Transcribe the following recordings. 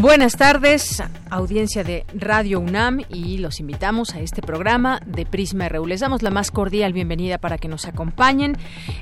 Buenas tardes, audiencia de Radio UNAM y los invitamos a este programa de Prisma RU. Les damos la más cordial bienvenida para que nos acompañen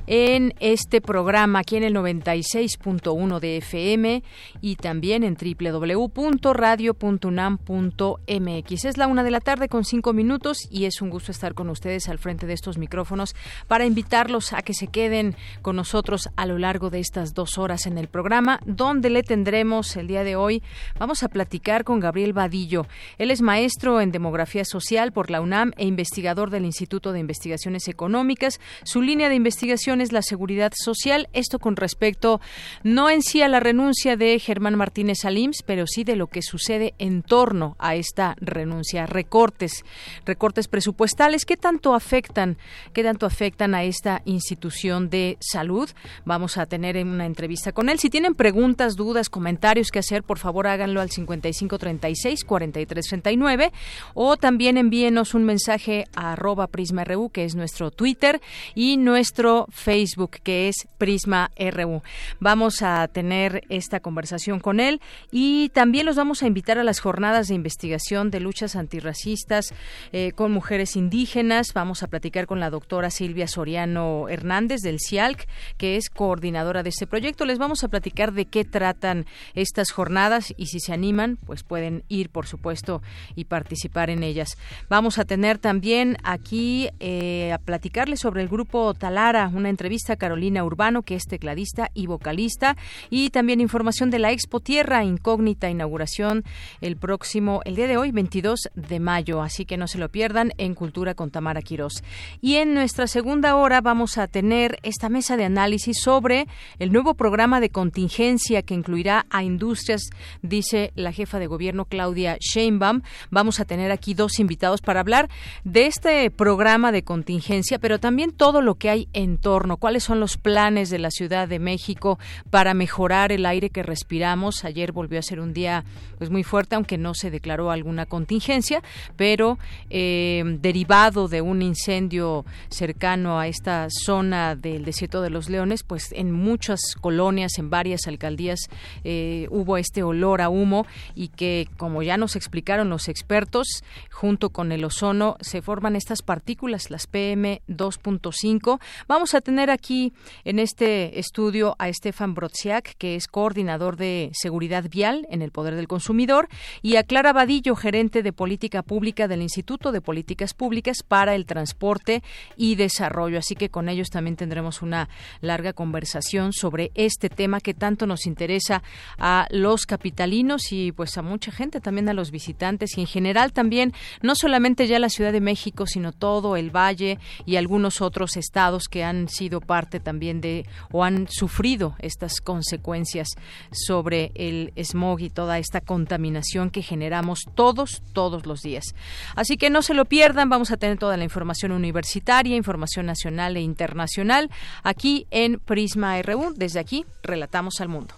en este programa aquí en el 96.1 de FM y también en www.radio.unam.mx. Es la una de la tarde con cinco minutos y es un gusto estar con ustedes al frente de estos micrófonos para invitarlos a que se queden con nosotros a lo largo de estas dos horas en el programa donde le tendremos el día de hoy Vamos a platicar con Gabriel Vadillo. Él es maestro en demografía social por la UNAM e investigador del Instituto de Investigaciones Económicas. Su línea de investigación es la seguridad social. Esto con respecto no en sí a la renuncia de Germán Martínez Alims, pero sí de lo que sucede en torno a esta renuncia. Recortes, recortes presupuestales. ¿Qué tanto afectan, qué tanto afectan a esta institución de salud? Vamos a tener una entrevista con él. Si tienen preguntas, dudas, comentarios que hacer, por favor háganlo al 5536-4339 o también envíenos un mensaje a PrismaRU, que es nuestro Twitter, y nuestro Facebook, que es PrismaRU. Vamos a tener esta conversación con él y también los vamos a invitar a las jornadas de investigación de luchas antirracistas eh, con mujeres indígenas. Vamos a platicar con la doctora Silvia Soriano Hernández del CIALC, que es coordinadora de este proyecto. Les vamos a platicar de qué tratan estas jornadas y si se animan, pues pueden ir, por supuesto, y participar en ellas. Vamos a tener también aquí eh, a platicarles sobre el grupo Talara, una entrevista a Carolina Urbano, que es tecladista y vocalista, y también información de la Expo Tierra Incógnita, inauguración el próximo, el día de hoy, 22 de mayo, así que no se lo pierdan en Cultura con Tamara Quirós. Y en nuestra segunda hora vamos a tener esta mesa de análisis sobre el nuevo programa de contingencia que incluirá a industrias dice la jefa de gobierno Claudia Sheinbaum. Vamos a tener aquí dos invitados para hablar de este programa de contingencia, pero también todo lo que hay en torno, cuáles son los planes de la Ciudad de México para mejorar el aire que respiramos. Ayer volvió a ser un día pues muy fuerte, aunque no se declaró alguna contingencia, pero eh, derivado de un incendio cercano a esta zona del desierto de los Leones, pues en muchas colonias, en varias alcaldías eh, hubo este olor a humo y que, como ya nos explicaron los expertos, junto con el ozono se forman estas partículas, las PM 2.5. Vamos a tener aquí en este estudio a Stefan Brodziak, que es coordinador de seguridad vial en el Poder del Consumidor, y a Clara Vadillo, gerente de política pública del Instituto de Políticas Públicas para el Transporte y Desarrollo. Así que con ellos también tendremos una larga conversación sobre este tema que tanto nos interesa a los capitalistas y pues a mucha gente, también a los visitantes y en general también, no solamente ya la Ciudad de México, sino todo el Valle y algunos otros estados que han sido parte también de o han sufrido estas consecuencias sobre el smog y toda esta contaminación que generamos todos, todos los días. Así que no se lo pierdan, vamos a tener toda la información universitaria, información nacional e internacional aquí en Prisma RU. Desde aquí, relatamos al mundo.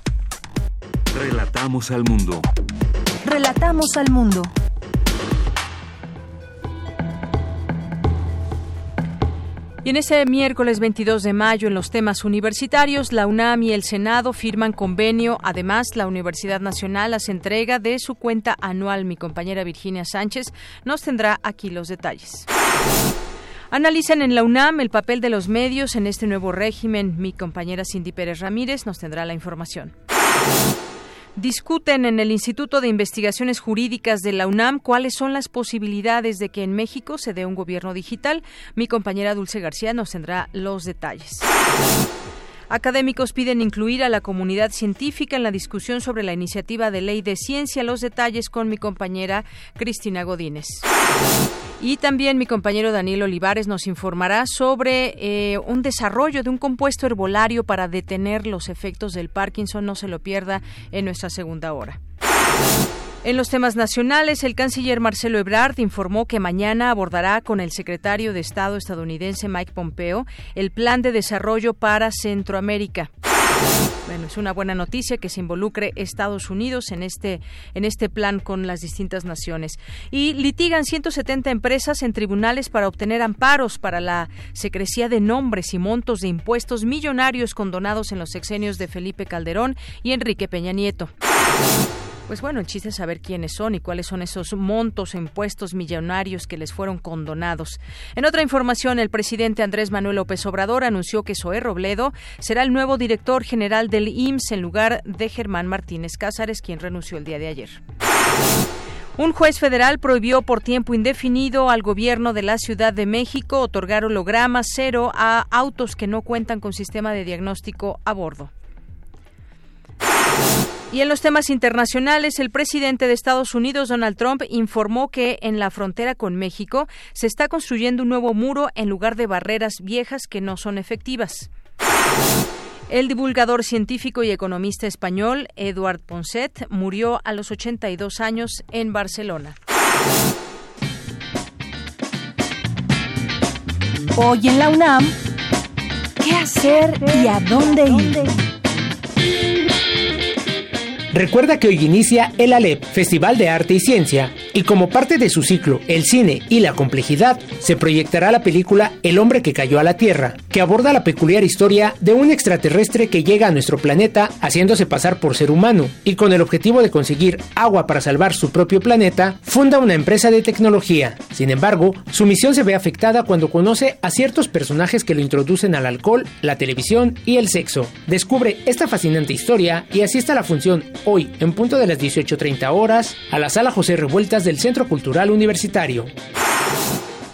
Relatamos al mundo. Relatamos al mundo. Y en ese miércoles 22 de mayo, en los temas universitarios, la UNAM y el Senado firman convenio. Además, la Universidad Nacional hace entrega de su cuenta anual. Mi compañera Virginia Sánchez nos tendrá aquí los detalles. Analizan en la UNAM el papel de los medios en este nuevo régimen. Mi compañera Cindy Pérez Ramírez nos tendrá la información. Discuten en el Instituto de Investigaciones Jurídicas de la UNAM cuáles son las posibilidades de que en México se dé un gobierno digital. Mi compañera Dulce García nos tendrá los detalles. Académicos piden incluir a la comunidad científica en la discusión sobre la iniciativa de ley de ciencia. Los detalles con mi compañera Cristina Godínez. Y también mi compañero Daniel Olivares nos informará sobre eh, un desarrollo de un compuesto herbolario para detener los efectos del Parkinson. No se lo pierda en nuestra segunda hora. En los temas nacionales, el canciller Marcelo Ebrard informó que mañana abordará con el secretario de Estado estadounidense Mike Pompeo el plan de desarrollo para Centroamérica. Bueno, es una buena noticia que se involucre Estados Unidos en este en este plan con las distintas naciones. Y litigan 170 empresas en tribunales para obtener amparos para la secrecía de nombres y montos de impuestos millonarios condonados en los sexenios de Felipe Calderón y Enrique Peña Nieto. Pues bueno, el chiste es saber quiénes son y cuáles son esos montos impuestos millonarios que les fueron condonados. En otra información, el presidente Andrés Manuel López Obrador anunció que Zoé Robledo será el nuevo director general del IMSS en lugar de Germán Martínez Cázares, quien renunció el día de ayer. Un juez federal prohibió por tiempo indefinido al gobierno de la Ciudad de México otorgar hologramas cero a autos que no cuentan con sistema de diagnóstico a bordo. Y en los temas internacionales, el presidente de Estados Unidos, Donald Trump, informó que en la frontera con México se está construyendo un nuevo muro en lugar de barreras viejas que no son efectivas. El divulgador científico y economista español Eduard Ponset murió a los 82 años en Barcelona. Hoy en la UNAM, ¿qué hacer y a dónde ir? Recuerda que hoy inicia el ALEP, Festival de Arte y Ciencia, y como parte de su ciclo El cine y la complejidad, se proyectará la película El hombre que cayó a la Tierra, que aborda la peculiar historia de un extraterrestre que llega a nuestro planeta haciéndose pasar por ser humano, y con el objetivo de conseguir agua para salvar su propio planeta, funda una empresa de tecnología. Sin embargo, su misión se ve afectada cuando conoce a ciertos personajes que lo introducen al alcohol, la televisión y el sexo. Descubre esta fascinante historia y asista a la función hoy, en punto de las 18.30 horas, a la sala José Revueltas del Centro Cultural Universitario.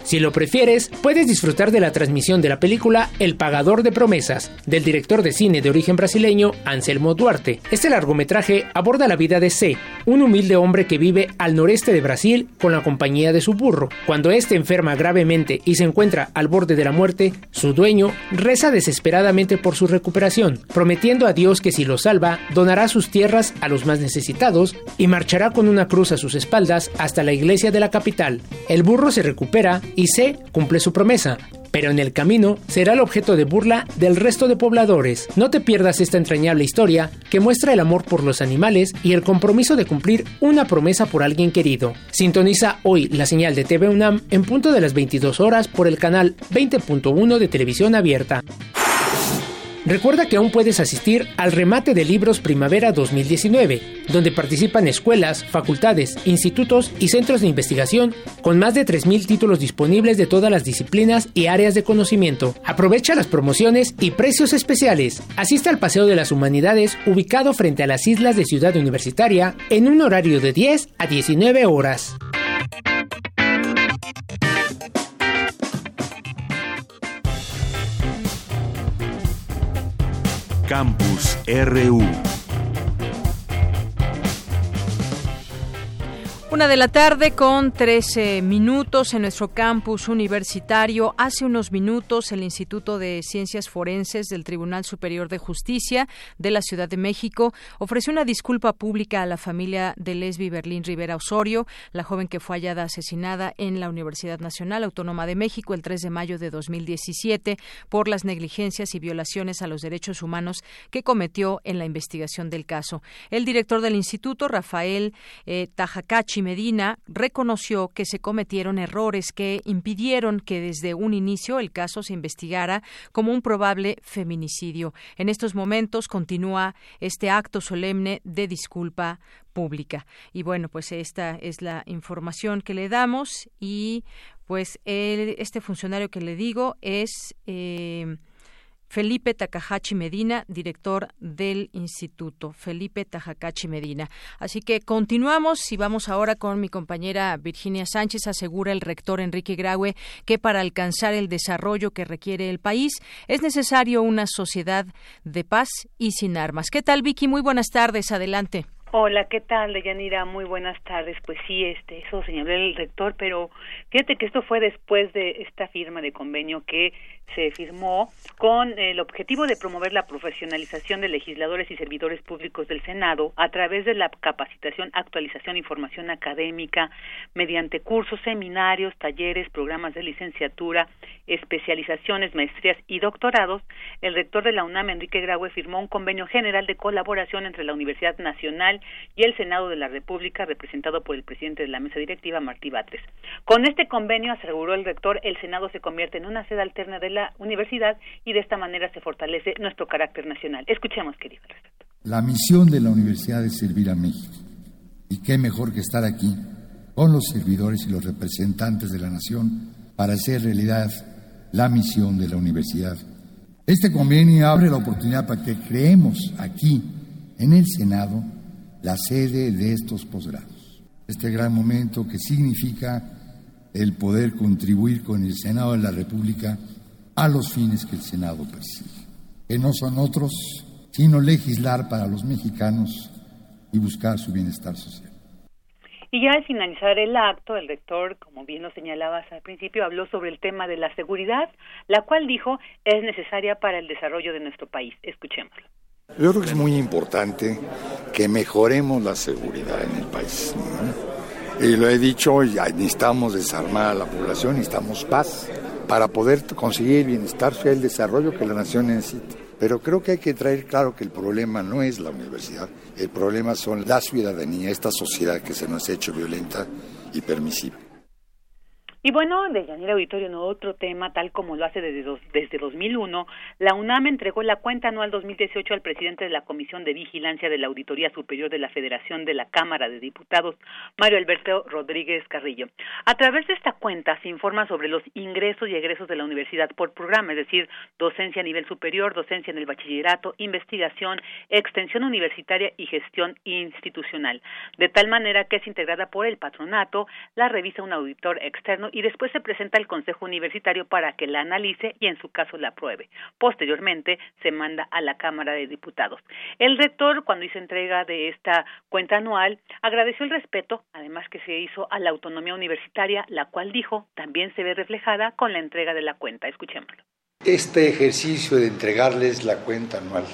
Si lo prefieres, puedes disfrutar de la transmisión de la película El Pagador de Promesas, del director de cine de origen brasileño Anselmo Duarte. Este largometraje aborda la vida de C, un humilde hombre que vive al noreste de Brasil con la compañía de su burro. Cuando éste enferma gravemente y se encuentra al borde de la muerte, su dueño reza desesperadamente por su recuperación, prometiendo a Dios que si lo salva, donará sus tierras a los más necesitados y marchará con una cruz a sus espaldas hasta la iglesia de la capital. El burro se recupera y C cumple su promesa, pero en el camino será el objeto de burla del resto de pobladores. No te pierdas esta entrañable historia que muestra el amor por los animales y el compromiso de cumplir una promesa por alguien querido. Sintoniza hoy la señal de TV UNAM en punto de las 22 horas por el canal 20.1 de televisión abierta. Recuerda que aún puedes asistir al remate de libros Primavera 2019, donde participan escuelas, facultades, institutos y centros de investigación con más de 3.000 títulos disponibles de todas las disciplinas y áreas de conocimiento. Aprovecha las promociones y precios especiales. Asista al Paseo de las Humanidades ubicado frente a las islas de Ciudad Universitaria en un horario de 10 a 19 horas. Campus RU. Una de la tarde con 13 minutos en nuestro campus universitario. Hace unos minutos el Instituto de Ciencias Forenses del Tribunal Superior de Justicia de la Ciudad de México ofreció una disculpa pública a la familia de Lesbi Berlín Rivera Osorio, la joven que fue hallada asesinada en la Universidad Nacional Autónoma de México el 3 de mayo de 2017 por las negligencias y violaciones a los derechos humanos que cometió en la investigación del caso. El director del instituto, Rafael eh, Tajacachi Medina reconoció que se cometieron errores que impidieron que desde un inicio el caso se investigara como un probable feminicidio. En estos momentos continúa este acto solemne de disculpa pública. Y bueno, pues esta es la información que le damos y pues este funcionario que le digo es eh, Felipe Takahashi Medina, director del instituto. Felipe Takahashi Medina. Así que continuamos y vamos ahora con mi compañera Virginia Sánchez. Asegura el rector Enrique Graue que para alcanzar el desarrollo que requiere el país es necesario una sociedad de paz y sin armas. ¿Qué tal, Vicky? Muy buenas tardes. Adelante. Hola, ¿qué tal, Deyanira? Muy buenas tardes. Pues sí, este, eso señaló el rector, pero fíjate que esto fue después de esta firma de convenio que se firmó con el objetivo de promover la profesionalización de legisladores y servidores públicos del Senado a través de la capacitación, actualización y formación académica mediante cursos, seminarios, talleres, programas de licenciatura, especializaciones, maestrías y doctorados. El rector de la UNAM, Enrique Graue, firmó un convenio general de colaboración entre la Universidad Nacional y el Senado de la República, representado por el presidente de la mesa directiva, Martí Batres. Con este convenio, aseguró el rector, el Senado se convierte en una sede alterna de la universidad y de esta manera se fortalece nuestro carácter nacional. Escuchemos, querido. La misión de la universidad es servir a México. Y qué mejor que estar aquí con los servidores y los representantes de la nación para hacer realidad la misión de la universidad. Este convenio abre la oportunidad para que creemos aquí, en el Senado, la sede de estos posgrados. Este gran momento que significa el poder contribuir con el Senado de la República a los fines que el Senado persigue, que no son otros sino legislar para los mexicanos y buscar su bienestar social. Y ya al finalizar el acto, el rector, como bien lo señalabas al principio, habló sobre el tema de la seguridad, la cual dijo es necesaria para el desarrollo de nuestro país. Escuchémoslo. Yo creo que es muy importante que mejoremos la seguridad en el país. Y lo he dicho, ya necesitamos desarmar a la población, necesitamos paz para poder conseguir el bienestar social y el desarrollo que la nación necesita. Pero creo que hay que traer claro que el problema no es la universidad, el problema son la ciudadanía, esta sociedad que se nos ha hecho violenta y permisiva. Y bueno, de Yanira Auditorio, no otro tema, tal como lo hace desde, dos, desde 2001, la UNAM entregó la cuenta anual 2018 al presidente de la Comisión de Vigilancia de la Auditoría Superior de la Federación de la Cámara de Diputados, Mario Alberto Rodríguez Carrillo. A través de esta cuenta se informa sobre los ingresos y egresos de la universidad por programa, es decir, docencia a nivel superior, docencia en el bachillerato, investigación, extensión universitaria y gestión institucional, de tal manera que es integrada por el patronato, la revisa un auditor externo después se presenta al Consejo Universitario para que la analice y en su caso la apruebe. Posteriormente se manda a la Cámara de Diputados. El rector, cuando hizo entrega de esta cuenta anual, agradeció el respeto, además que se hizo a la autonomía universitaria, la cual dijo también se ve reflejada con la entrega de la cuenta. Escuchémoslo. Este ejercicio de entregarles la cuenta anual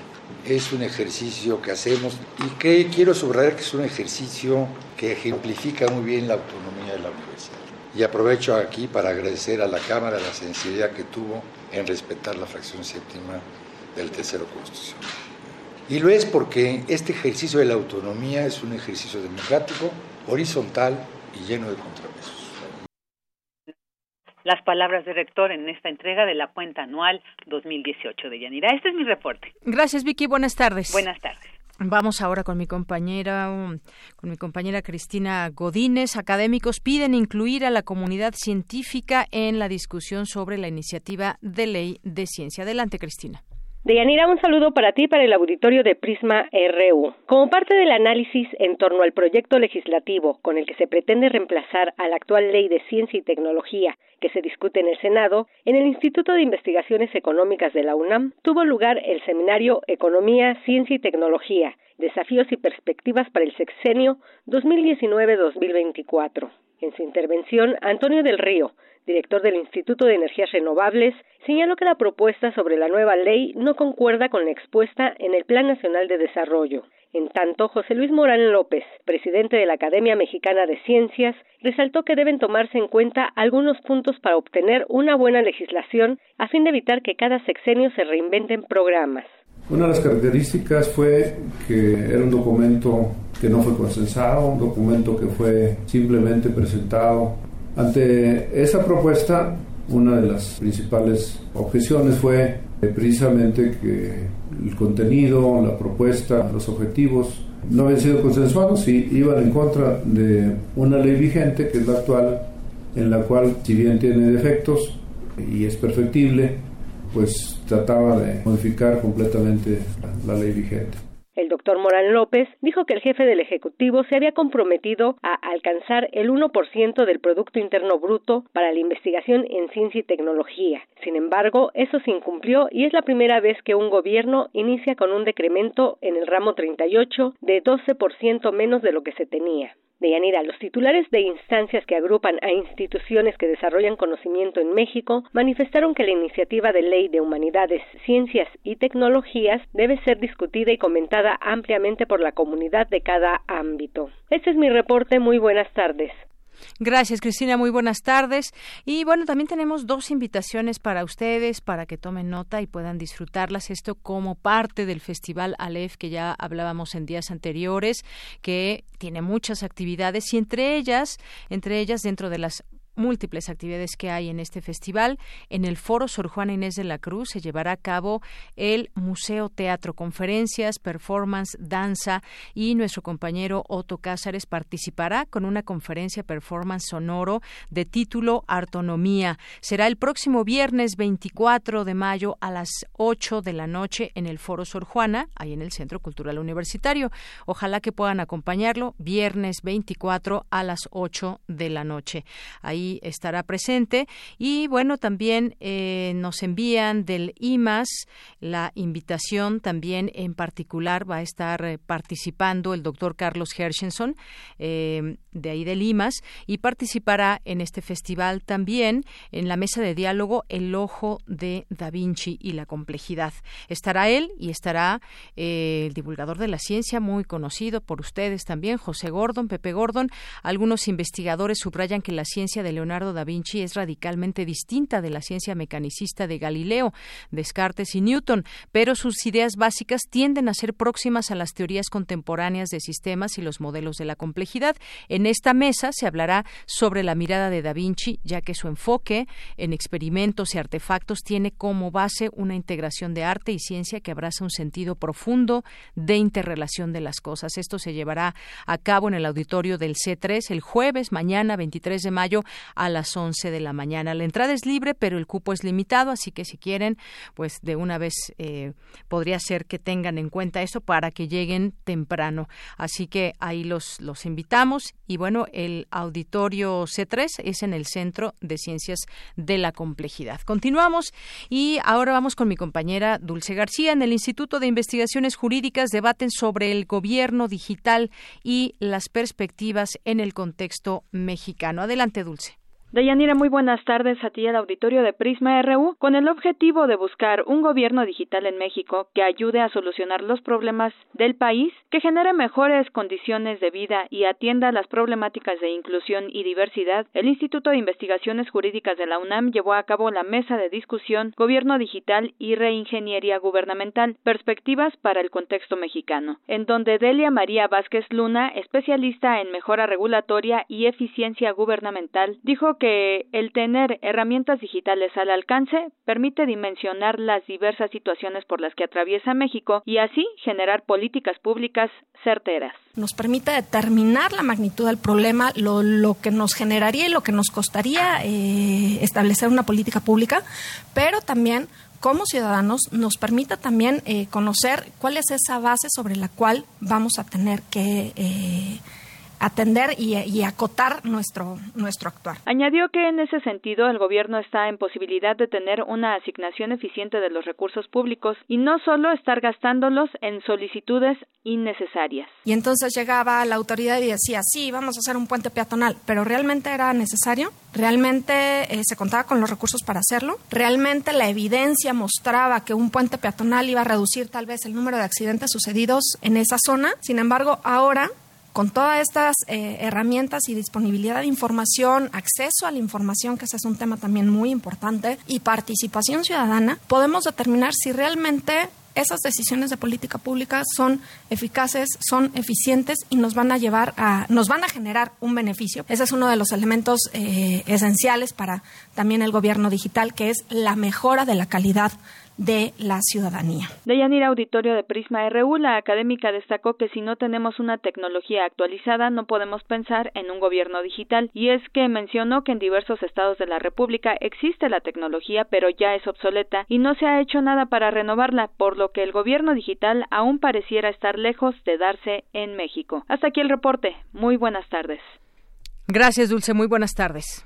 es un ejercicio que hacemos y que quiero subrayar que es un ejercicio que ejemplifica muy bien la autonomía de la universidad. Y aprovecho aquí para agradecer a la Cámara la sensibilidad que tuvo en respetar la fracción séptima del tercero constitucional. Y lo es porque este ejercicio de la autonomía es un ejercicio democrático, horizontal y lleno de contrapesos. Las palabras del rector en esta entrega de la cuenta anual 2018 de Yanira. Este es mi reporte. Gracias, Vicky. Buenas tardes. Buenas tardes. Vamos ahora con mi compañera, um, con mi compañera Cristina Godínez. Académicos piden incluir a la comunidad científica en la discusión sobre la iniciativa de ley de ciencia. Adelante, Cristina. Deyanira, un saludo para ti para el auditorio de Prisma RU. Como parte del análisis en torno al proyecto legislativo con el que se pretende reemplazar a la actual Ley de Ciencia y Tecnología que se discute en el Senado, en el Instituto de Investigaciones Económicas de la UNAM tuvo lugar el seminario Economía, Ciencia y Tecnología, Desafíos y Perspectivas para el Sexenio 2019-2024. En su intervención, Antonio del Río, director del Instituto de Energías Renovables, señaló que la propuesta sobre la nueva ley no concuerda con la expuesta en el Plan Nacional de Desarrollo. En tanto, José Luis Morán López, presidente de la Academia Mexicana de Ciencias, resaltó que deben tomarse en cuenta algunos puntos para obtener una buena legislación a fin de evitar que cada sexenio se reinventen programas. Una de las características fue que era un documento que no fue consensado, un documento que fue simplemente presentado. Ante esa propuesta, una de las principales objeciones fue precisamente que el contenido, la propuesta, los objetivos no habían sido consensuados y iban en contra de una ley vigente, que es la actual, en la cual, si bien tiene defectos y es perfectible, pues trataba de modificar completamente la ley vigente. El doctor Morán López dijo que el jefe del Ejecutivo se había comprometido a alcanzar el 1% del Producto Interno Bruto para la investigación en ciencia y tecnología. Sin embargo, eso se incumplió y es la primera vez que un gobierno inicia con un decremento en el ramo 38 de 12% menos de lo que se tenía. Deyanira, los titulares de instancias que agrupan a instituciones que desarrollan conocimiento en México manifestaron que la iniciativa de ley de humanidades, ciencias y tecnologías debe ser discutida y comentada ampliamente por la comunidad de cada ámbito. Este es mi reporte. Muy buenas tardes. Gracias, Cristina. Muy buenas tardes. Y bueno, también tenemos dos invitaciones para ustedes para que tomen nota y puedan disfrutarlas. Esto como parte del Festival Aleph que ya hablábamos en días anteriores, que tiene muchas actividades y entre ellas, entre ellas dentro de las múltiples actividades que hay en este festival. En el Foro Sor Juana Inés de la Cruz se llevará a cabo el Museo Teatro, conferencias, performance, danza y nuestro compañero Otto Cázares participará con una conferencia performance sonoro de título Artonomía. Será el próximo viernes 24 de mayo a las 8 de la noche en el Foro Sor Juana, ahí en el Centro Cultural Universitario. Ojalá que puedan acompañarlo viernes 24 a las 8 de la noche. Ahí estará presente. Y bueno, también eh, nos envían del IMAS la invitación, también en particular va a estar eh, participando el doctor Carlos Hershenson, eh, de ahí del IMAS, y participará en este festival también en la mesa de diálogo El Ojo de Da Vinci y la complejidad. Estará él y estará el divulgador de la ciencia, muy conocido por ustedes también, José Gordon, Pepe Gordon. Algunos investigadores subrayan que la ciencia de Leonardo da Vinci es radicalmente distinta de la ciencia mecanicista de Galileo, Descartes y Newton, pero sus ideas básicas tienden a ser próximas a las teorías contemporáneas de sistemas y los modelos de la complejidad. En esta mesa se hablará sobre la mirada de da Vinci, ya que su enfoque en experimentos y artefactos tiene como base una integración de arte y ciencia que abraza un sentido profundo de interrelación de las cosas. Esto se llevará a cabo en el auditorio del C3 el jueves, mañana 23 de mayo, a las 11 de la mañana. La entrada es libre, pero el cupo es limitado, así que si quieren, pues de una vez eh, podría ser que tengan en cuenta eso para que lleguen temprano. Así que ahí los, los invitamos y bueno, el auditorio C3 es en el Centro de Ciencias de la Complejidad. Continuamos y ahora vamos con mi compañera Dulce García. En el Instituto de Investigaciones Jurídicas debaten sobre el gobierno digital y las perspectivas en el contexto mexicano. Adelante, Dulce. Deyanira, muy buenas tardes a ti al auditorio de Prisma RU con el objetivo de buscar un gobierno digital en México que ayude a solucionar los problemas del país, que genere mejores condiciones de vida y atienda las problemáticas de inclusión y diversidad. El Instituto de Investigaciones Jurídicas de la UNAM llevó a cabo la mesa de discusión Gobierno Digital y Reingeniería Gubernamental, perspectivas para el contexto mexicano, en donde Delia María Vázquez Luna, especialista en mejora regulatoria y eficiencia gubernamental, dijo que que el tener herramientas digitales al alcance permite dimensionar las diversas situaciones por las que atraviesa México y así generar políticas públicas certeras. Nos permite determinar la magnitud del problema, lo, que nos generaría y lo que nos costaría eh, establecer una política pública, pero también como ciudadanos nos permite también eh, conocer cuál es esa base sobre la cual vamos a tener que eh, atender y, acotar nuestro, nuestro actuar. Añadió que en ese sentido el gobierno está en posibilidad de tener una asignación eficiente de los recursos públicos y no solo estar gastándolos en solicitudes innecesarias. Y entonces llegaba la autoridad y decía, sí, vamos a hacer un puente peatonal, pero ¿realmente era necesario? ¿Realmente eh, se contaba con los recursos para hacerlo? ¿Realmente la evidencia mostraba que un puente peatonal iba a reducir tal vez el número de accidentes sucedidos en esa zona? Sin embargo, ahora con todas estas eh, herramientas y disponibilidad de información, acceso a la información, que ese es un tema también muy importante, y participación ciudadana, podemos determinar si realmente esas decisiones de política pública son eficaces, son eficientes y nos van a llevar a, nos van a generar un beneficio. Ese es uno de los elementos eh, esenciales para también el gobierno digital, que es la mejora de la calidad de la ciudadanía. De Yanira Auditorio de Prisma RU, la académica destacó que si no tenemos una tecnología actualizada no podemos pensar en un gobierno digital y es que mencionó que en diversos estados de la República existe la tecnología pero ya es obsoleta y no se ha hecho nada para renovarla, por lo que el gobierno digital aún pareciera estar lejos de darse en México. Hasta aquí el reporte. Muy buenas tardes. Gracias, Dulce. Muy buenas tardes.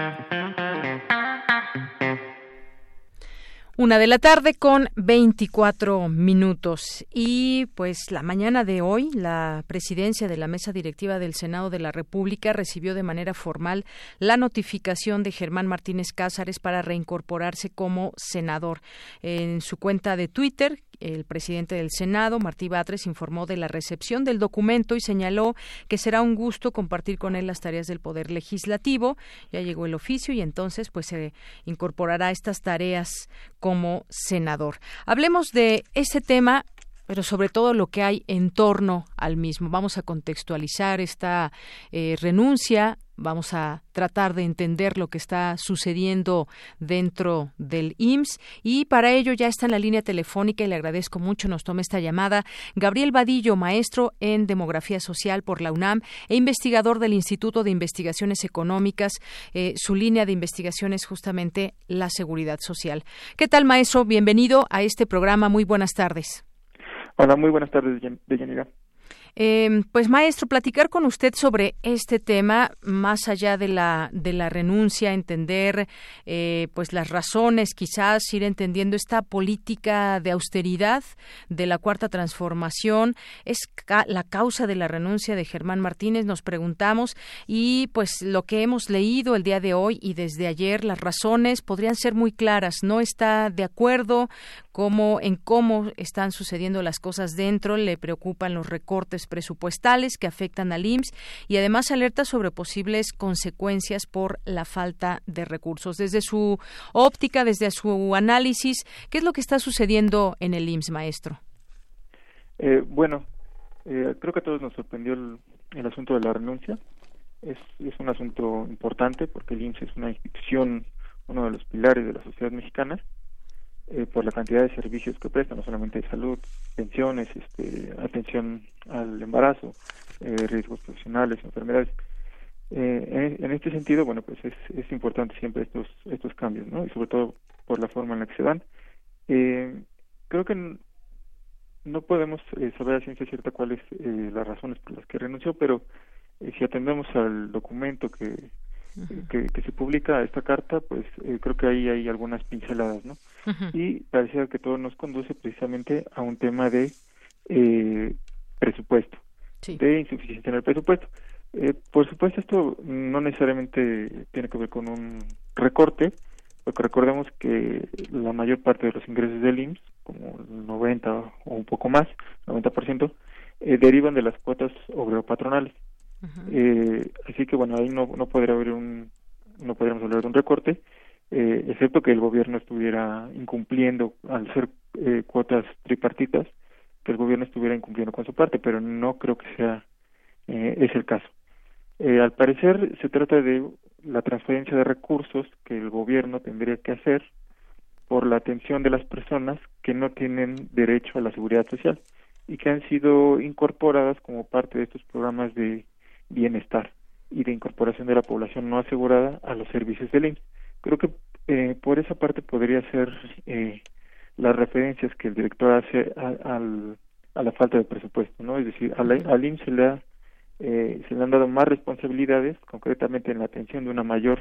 Una de la tarde con 24 minutos. Y pues la mañana de hoy, la presidencia de la mesa directiva del Senado de la República recibió de manera formal la notificación de Germán Martínez Cázares para reincorporarse como senador. En su cuenta de Twitter, el presidente del Senado, Martí Batres, informó de la recepción del documento y señaló que será un gusto compartir con él las tareas del Poder Legislativo. Ya llegó el oficio y entonces pues se incorporará estas tareas como senador. Hablemos de ese tema pero sobre todo lo que hay en torno al mismo. Vamos a contextualizar esta eh, renuncia Vamos a tratar de entender lo que está sucediendo dentro del IMSS y para ello ya está en la línea telefónica y le agradezco mucho nos tome esta llamada Gabriel Vadillo, maestro en demografía social por la UNAM e investigador del Instituto de Investigaciones Económicas. Eh, su línea de investigación es justamente la seguridad social. ¿Qué tal, maestro? Bienvenido a este programa. Muy buenas tardes. Hola, muy buenas tardes, Deyanira. Eh, pues maestro, platicar con usted sobre este tema, más allá de la de la renuncia, entender eh, pues las razones, quizás ir entendiendo esta política de austeridad de la cuarta transformación, es la causa de la renuncia de Germán Martínez, nos preguntamos y pues lo que hemos leído el día de hoy y desde ayer, las razones podrían ser muy claras. No está de acuerdo cómo en cómo están sucediendo las cosas dentro, le preocupan los recortes presupuestales que afectan al IMSS y además alerta sobre posibles consecuencias por la falta de recursos. Desde su óptica, desde su análisis, ¿qué es lo que está sucediendo en el IMSS, maestro? Eh, bueno, eh, creo que a todos nos sorprendió el, el asunto de la renuncia. Es, es, un asunto importante porque el IMSS es una institución, uno de los pilares de la sociedad mexicana eh, por la cantidad de servicios que presta, no solamente de salud, pensiones, este, atención al embarazo, eh, riesgos profesionales, enfermedades. Eh, en, este sentido, bueno, pues es, es importante siempre estos estos cambios, ¿no? Y sobre todo por la forma en la que se dan. creo que no podemos saber a ciencia cierta cuáles las razones por las que renunció, pero si atendemos al documento que que, se publica esta carta, pues eh, creo que ahí hay algunas pinceladas, ¿no? Y parecía que todo nos conduce precisamente a un tema de eh, presupuesto, de insuficiencia en el presupuesto. Eh, por supuesto, esto no necesariamente tiene que ver con un recorte, porque recordemos que la mayor parte de los ingresos del IMSS, como el 90 o un poco más, 90%, eh, derivan de las cuotas obrero-patronales eh, así que bueno, ahí no, no podría haber un, no podríamos hablar de un recorte, eh, excepto que el gobierno estuviera incumpliendo al ser eh, cuotas tripartitas, que el gobierno estuviera incumpliendo con su parte, pero no creo que sea eh, es el caso. Eh, al parecer se trata de la transferencia de recursos que el gobierno tendría que hacer por la atención de las personas que no tienen derecho a la seguridad social y que han sido incorporadas como parte de estos programas de bienestar y de incorporación de la población no asegurada a los servicios del IMSS. Creo que eh, por esa parte podría ser eh, las referencias que el director hace a, a la falta de presupuesto, ¿no? Es decir, al, al IMSS se le, ha, eh, se le han dado más responsabilidades, concretamente en la atención de una mayor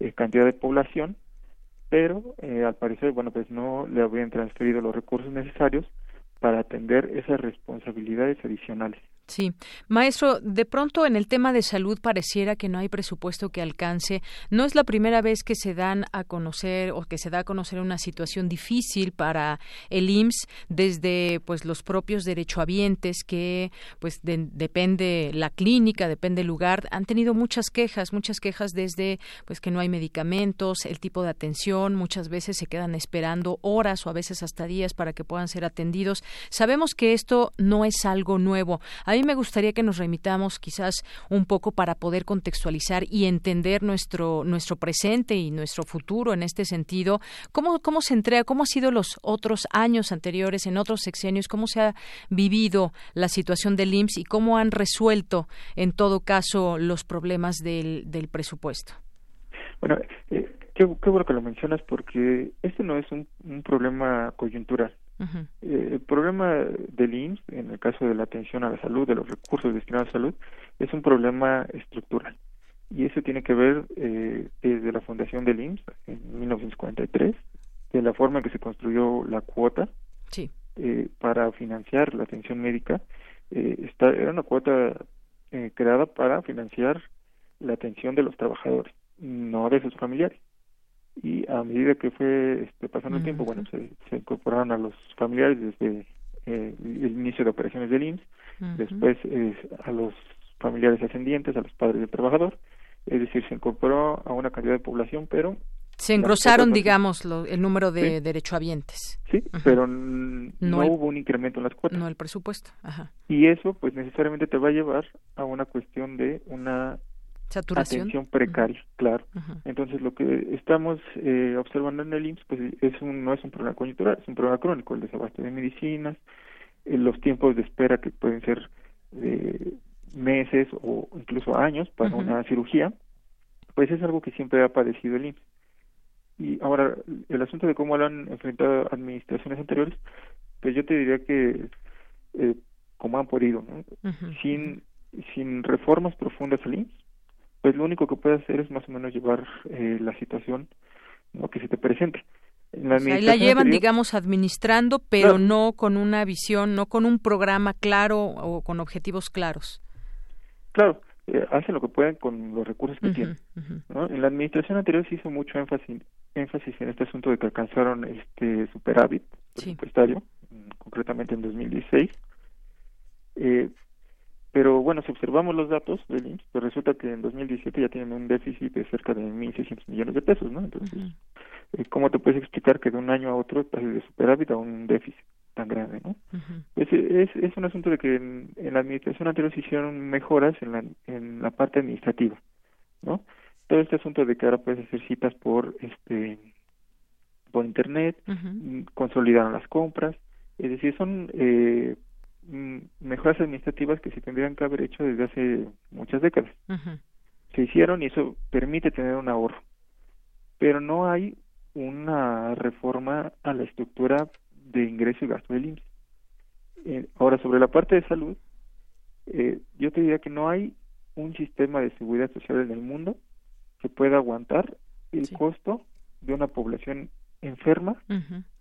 eh, cantidad de población, pero eh, al parecer, bueno, pues no le habían transferido los recursos necesarios para atender esas responsabilidades adicionales. Sí. Maestro, de pronto en el tema de salud pareciera que no hay presupuesto que alcance. No es la primera vez que se dan a conocer o que se da a conocer una situación difícil para el IMSS desde pues los propios derechohabientes que pues depende la clínica, depende el lugar, han tenido muchas quejas, muchas quejas desde pues que no hay medicamentos, el tipo de atención, muchas veces se quedan esperando horas o a veces hasta días para que puedan ser atendidos. Sabemos que esto no es algo nuevo. Mí me gustaría que nos remitamos quizás un poco para poder contextualizar y entender nuestro, nuestro presente y nuestro futuro en este sentido. ¿Cómo, cómo se entrega, cómo han sido los otros años anteriores, en otros sexenios, cómo se ha vivido la situación del IMSS y cómo han resuelto, en todo caso, los problemas del, del presupuesto? Bueno, eh, qué, bueno que lo mencionas porque este no es un problema coyuntural. Eh, el problema del IMSS, en el caso de la atención a la salud, de los recursos destinados a salud, es un problema estructural. Y eso tiene que ver eh, desde la fundación del IMSS en 1943, de la forma en que se construyó la cuota eh, para financiar la atención médica. Esta, era una cuota creada para financiar la atención de los trabajadores, no de sus familiares y a medida que fue este, pasando el tiempo, bueno, se, incorporaron a los familiares desde eh, el inicio de operaciones del IMSS, después a los familiares ascendientes, a los padres del trabajador, es decir, se incorporó a una cantidad de población, pero... Se engrosaron, digamos, el número de derechohabientes. Sí, pero no, hubo un incremento en las cuotas. No el presupuesto. Ajá. Y eso, pues, necesariamente te va a llevar a una cuestión de una Atención precaria, claro. Entonces, lo que estamos eh, observando en el IMSS pues, es un, no es un problema coyuntural, es un problema crónico, el desabasto de medicinas, eh, los tiempos de espera que pueden ser de meses o incluso años para una cirugía, pues es algo que siempre ha padecido el IMSS. Y ahora, el asunto de cómo lo han enfrentado administraciones anteriores, pues yo te diría que eh, como han podido, ¿no? sin, sin reformas profundas al IMSS, pues lo único que puede hacer es más o menos llevar eh, la situación ¿no? que se te presente. ahí la llevan, digamos, administrando, pero no con una visión, no con un programa claro o con objetivos claros. Claro, eh, hacen lo que pueden con los recursos que tienen. En la administración anterior se hizo mucho énfasis, énfasis en este asunto de que alcanzaron este superávit presupuestario, concretamente en 2016. Eh, pero bueno, si observamos los datos del IMSS, pues resulta que en 2017 ya tienen un déficit de cerca de 1.600 millones de pesos, ¿no? Entonces, eh, ¿cómo te puedes explicar que de un año a otro pases de superávit a un déficit tan grande, ¿no? es, es, es, un asunto de que en, la administración anterior se hicieron mejoras en la, en la parte administrativa, ¿no? Todo este asunto de que ahora puedes hacer citas por este por internet, consolidaron las compras, es decir, son eh, Mm, mejoras administrativas que se tendrían que haber hecho desde hace muchas décadas. Se hicieron y eso permite tener un ahorro. Pero no hay una reforma a la estructura de ingreso y gasto del IMSS. Eh, ahora, sobre la parte de salud, eh, yo te diría que no hay un sistema de seguridad social en el mundo que pueda aguantar el costo de una población enferma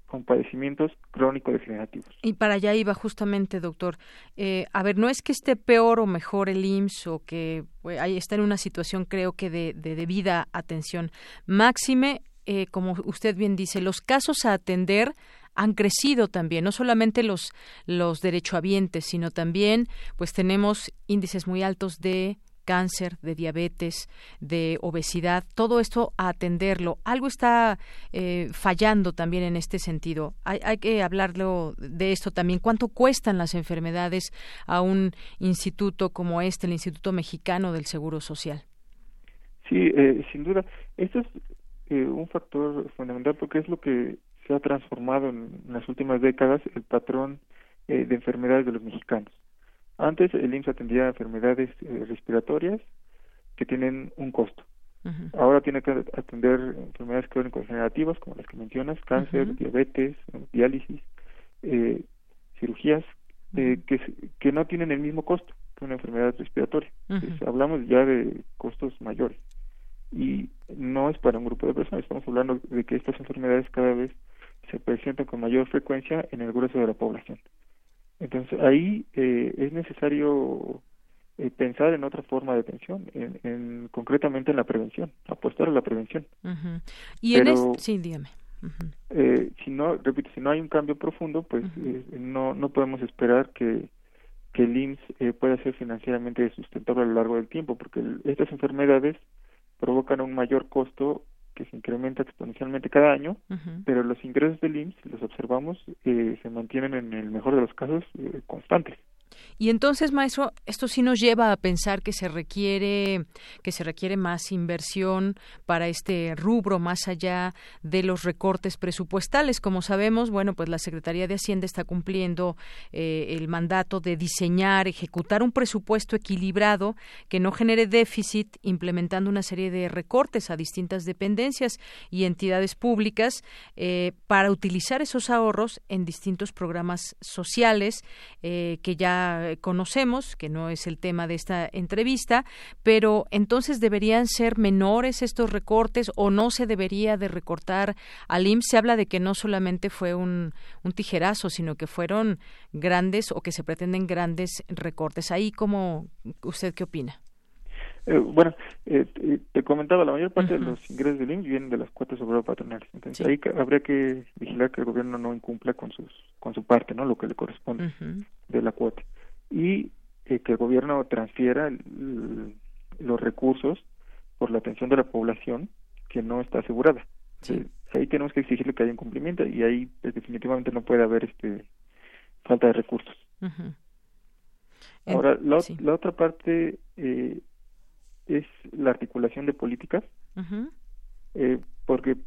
con padecimientos crónico-degenerativos. Y para allá iba justamente, doctor. Eh, a ver, no es que esté peor o mejor el IMSS o que pues, está en una situación, creo que, de, de debida atención. Máxime, eh, como usted bien dice, los casos a atender han crecido también, no solamente los, los derechohabientes, sino también, pues tenemos índices muy altos de cáncer, de diabetes, de obesidad, todo esto a atenderlo. Algo está eh, fallando también en este sentido. Hay, hay, que hablarlo de esto también. ¿Cuánto cuestan las enfermedades a un instituto como este, el Instituto Mexicano del Seguro Social? Sí, eh, sin duda. Esto es eh, un factor fundamental porque es lo que se ha transformado en las últimas décadas el patrón de enfermedades de los mexicanos. Antes el IMSS atendía enfermedades eh, respiratorias que tienen un costo. Ahora tiene que atender enfermedades crónico-degenerativas como las que mencionas, cáncer, diabetes, diálisis, eh, cirugías eh, que, que no tienen el mismo costo que una enfermedad respiratoria. hablamos ya de costos mayores. Y no es para un grupo de personas, estamos hablando de que estas enfermedades cada vez se presentan con mayor frecuencia en el grueso de la población. Entonces ahí eh, es necesario eh, pensar en otra forma de atención, en, concretamente en la prevención, apostar a la prevención. Y en sí, dígame. eh, si no, repito, si no hay un cambio profundo, pues eh, no no podemos esperar que que el IMSS eh, pueda ser financieramente sustentable a lo largo del tiempo, porque estas enfermedades provocan un mayor costo que se incrementa exponencialmente cada año, pero los ingresos del IMSS, los observamos, eh, se mantienen en el mejor de los casos eh, constantes. Y entonces, maestro, esto sí nos lleva a pensar que se requiere que se requiere más inversión para este rubro más allá de los recortes presupuestales. Como sabemos, bueno, pues la Secretaría de Hacienda está cumpliendo eh, el mandato de diseñar, ejecutar un presupuesto equilibrado que no genere déficit, implementando una serie de recortes a distintas dependencias y entidades públicas eh, para utilizar esos ahorros en distintos programas sociales eh, que ya eh, conocemos, que no es el tema de esta entrevista, pero entonces deberían ser menores estos recortes o no se debería de recortar al IMSS. Se habla de que no solamente fue un, un tijerazo, sino que fueron grandes o que se pretenden grandes recortes. Ahí, ¿cómo, ¿usted qué opina? Eh, bueno, eh, te comentaba, la mayor parte de los ingresos del IMSS vienen de las cuotas sobre patronales. Entonces ahí habría que vigilar que el gobierno no incumpla con sus con su parte, ¿no? Lo que le corresponde de la cuota. Y eh, que el gobierno transfiera los recursos por la atención de la población que no está asegurada. ahí tenemos que exigirle que haya un cumplimiento y ahí pues, definitivamente no puede haber este falta de recursos. Ahora, la, la, otra parte eh, es la articulación de políticas, eh, porque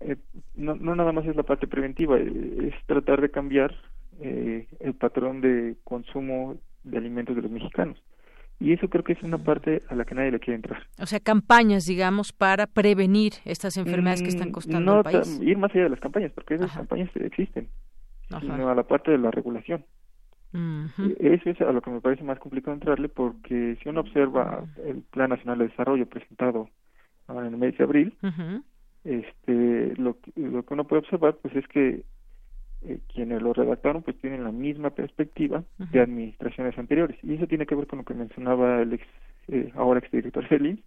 eh, no, no nada más es la parte preventiva, eh, es tratar de cambiar el patrón de consumo de alimentos de los mexicanos. Y eso creo que es una parte a la que nadie le quiere entrar. O sea, campañas, digamos, para prevenir estas enfermedades que están mm, costando no al país. Ir más allá de las campañas, porque esas campañas existen, sino a la parte de la regulación. Eso es a lo que me parece más complicado entrarle porque si uno observa el Plan Nacional de Desarrollo presentado en el mes de abril, este, lo, lo que uno puede observar pues es que eh, quienes lo redactaron pues tienen la misma perspectiva de administraciones anteriores. Y eso tiene que ver con lo que mencionaba el ex, eh, ahora exdirector Félix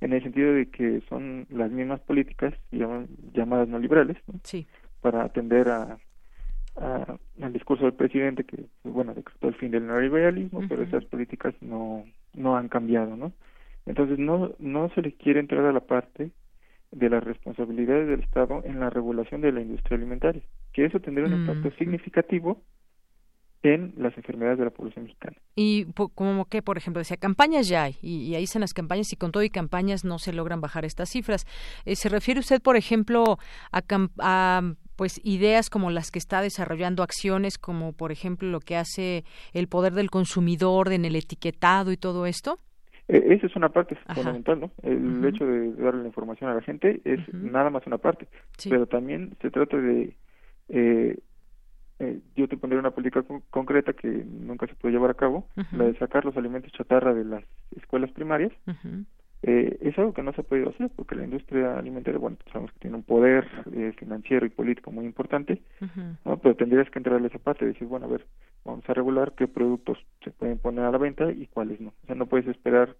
en el sentido de que son las mismas políticas llamadas no liberales para atender a al discurso del presidente que bueno decretó el fin del neoliberalismo pero esas políticas no no han cambiado no entonces no no se le quiere entrar a la parte de las responsabilidades del Estado en la regulación de la industria alimentaria que eso tendría un impacto significativo en las enfermedades de la población mexicana. Y como que, por ejemplo, decía, campañas ya hay, y, ahí están las campañas, y con todo y campañas no se logran bajar estas cifras. Eh, ¿Se refiere usted, por ejemplo, a, a pues ideas como las que está desarrollando acciones como por ejemplo lo que hace el poder del consumidor en el etiquetado y todo esto? E, esa es una parte fundamental, ¿no? El hecho de darle la información a la gente es nada más una parte, pero también se trata de eh, eh, yo te pondré una política concreta que nunca se puede llevar a cabo, la de sacar los alimentos chatarra de las escuelas primarias eh, es algo que no se ha podido hacer porque la industria alimentaria, bueno, sabemos que tiene un poder eh, financiero y político muy importante, ¿no? pero tendrías que entrarle esa parte y decir, bueno, a ver, vamos a regular qué productos se pueden poner a la venta y cuáles no. O sea, no puedes esperar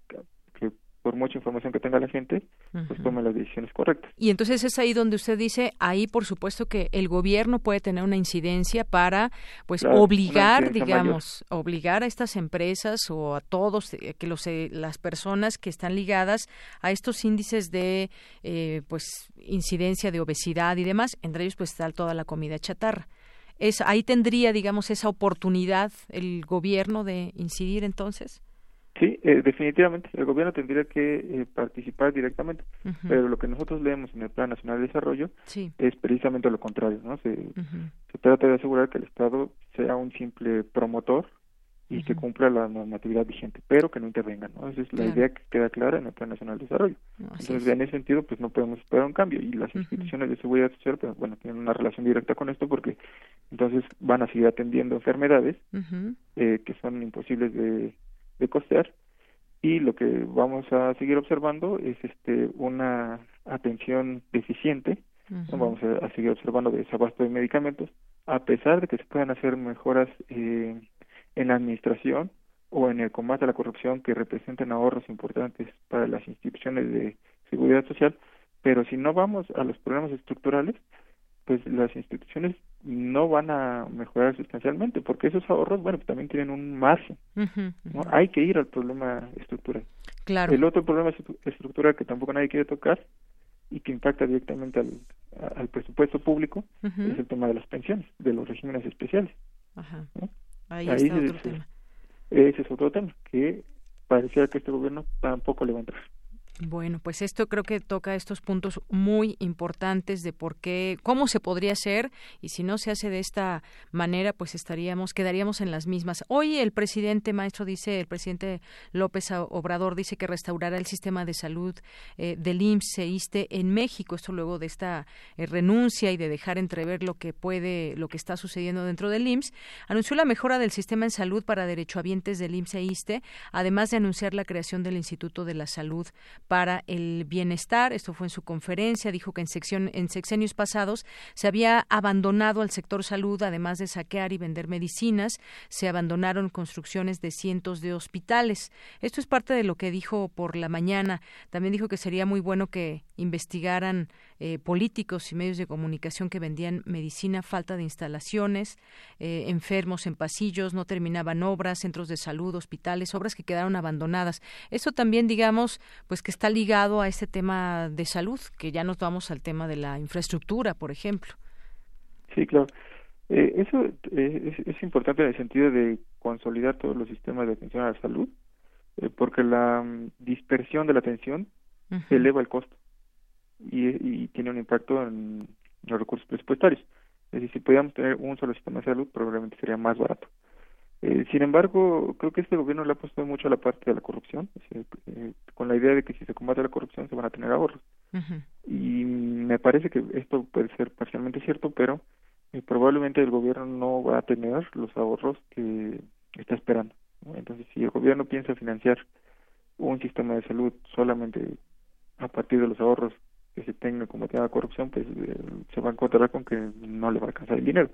mucha información que tenga la gente, pues tome las decisiones correctas. Y entonces es ahí donde usted dice, ahí por supuesto que el gobierno puede tener una incidencia para, pues, obligar, digamos, obligar a estas empresas o a todos, eh, que los, eh, las personas que están ligadas a estos índices de, eh, pues, incidencia de obesidad y demás, entre ellos, pues, está toda la comida chatarra. Es, ahí tendría, digamos, esa oportunidad el gobierno de incidir entonces. Sí, eh, definitivamente. El gobierno tendría que eh, participar directamente, pero lo que nosotros leemos en el Plan Nacional de Desarrollo es precisamente lo contrario, ¿no? Se, se trata de asegurar que el Estado sea un simple promotor y que cumpla la normatividad vigente, pero que no intervenga, ¿no? Esa es la idea que queda clara en el Plan Nacional de Desarrollo. Entonces, en ese sentido, pues no podemos esperar un cambio y las instituciones de seguridad social, pues bueno, tienen una relación directa con esto porque entonces van a seguir atendiendo enfermedades eh, que son imposibles de de costear. Y lo que vamos a seguir observando es este una atención deficiente. Vamos a, seguir observando desabasto de medicamentos a pesar de que se puedan hacer mejoras eh, en la administración o en el combate a la corrupción que representan ahorros importantes para las instituciones de seguridad social, pero si no vamos a los problemas estructurales, pues las instituciones no van a mejorar sustancialmente, porque esos ahorros, bueno, pues también tienen un margen. ¿no? Hay que ir al problema estructural. Claro. El otro problema estructural que tampoco nadie quiere tocar y que impacta directamente al, al presupuesto público es el tema de las pensiones, de los regímenes especiales. Ajá. Ahí, está otro tema. Ese es otro tema que parecía que este gobierno tampoco le va a entrar. Bueno, pues esto creo que toca estos puntos muy importantes de por qué, cómo se podría hacer y si no se hace de esta manera, pues estaríamos, quedaríamos en las mismas. Hoy el presidente maestro dice, el presidente López Obrador dice que restaurará el sistema de salud eh, del IMSS e ISTE en México. Esto luego de esta eh, renuncia y de dejar entrever lo que puede, lo que está sucediendo dentro del IMSS. Anunció la mejora del sistema en salud para derechohabientes del IMSS e ISTE, además de anunciar la creación del Instituto de la Salud para el bienestar. Esto fue en su conferencia. Dijo que en, sección, en sexenios pasados se había abandonado al sector salud, además de saquear y vender medicinas. Se abandonaron construcciones de cientos de hospitales. Esto es parte de lo que dijo por la mañana. También dijo que sería muy bueno que investigaran eh, políticos y medios de comunicación que vendían medicina, falta de instalaciones, eh, enfermos en pasillos, no terminaban obras, centros de salud, hospitales, obras que quedaron abandonadas. Esto también, digamos, pues que está ligado a este tema de salud, que ya nos vamos al tema de la infraestructura, por ejemplo. Sí, claro. Eh, eso es, es, importante en el sentido de consolidar todos los sistemas de atención a la salud, porque la mm, dispersión de la atención eleva el costo y, tiene un impacto en los recursos presupuestarios. Es decir, si pudiéramos tener un solo sistema de salud, probablemente sería más barato. Eh, sin embargo, creo que este gobierno le ha puesto mucho a la parte de la corrupción, eh, con la idea de que si se combate la corrupción se van a tener ahorros. Y me parece que esto puede ser parcialmente cierto, pero eh, probablemente el gobierno no va a tener los ahorros que está esperando. Entonces, si el gobierno piensa financiar un sistema de salud solamente a partir de los ahorros que se tenga tema de corrupción, pues eh, se va a encontrar con que no le va a alcanzar el dinero.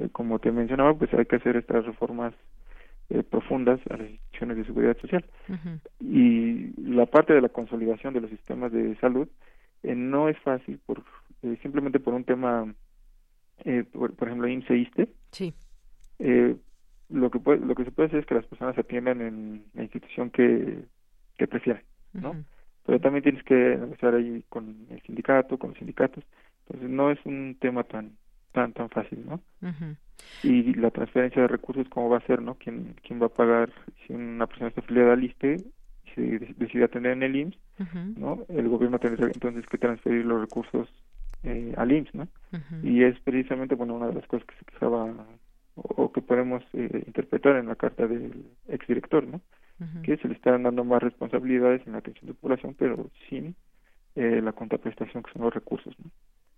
Eh, como te mencionaba, pues hay que hacer estas reformas eh, profundas a las instituciones de seguridad social. Y la parte de la consolidación de los sistemas de salud no es fácil por simplemente por un tema, por, ejemplo, INSE Sí. lo que puede, lo que se puede hacer es que las personas atiendan en la institución que, que prefieran, ¿no? pero también tienes que negociar ahí con el sindicato, con los sindicatos, entonces no es un tema tan tan tan fácil, ¿no? Y la transferencia de recursos cómo va a ser, ¿no? ¿Quién quién va a pagar si una persona está afiliada al ISTE y se decide atender en el IMSS, ¿no? El gobierno tendrá entonces que transferir los recursos eh, al IMSS, ¿no? Y es precisamente bueno una de las cosas que se quejaba o, que podemos eh, interpretar en la carta del exdirector, ¿no? que se le están dando más responsabilidades en la atención de población, pero sin eh, la contraprestación que son los recursos. ¿no?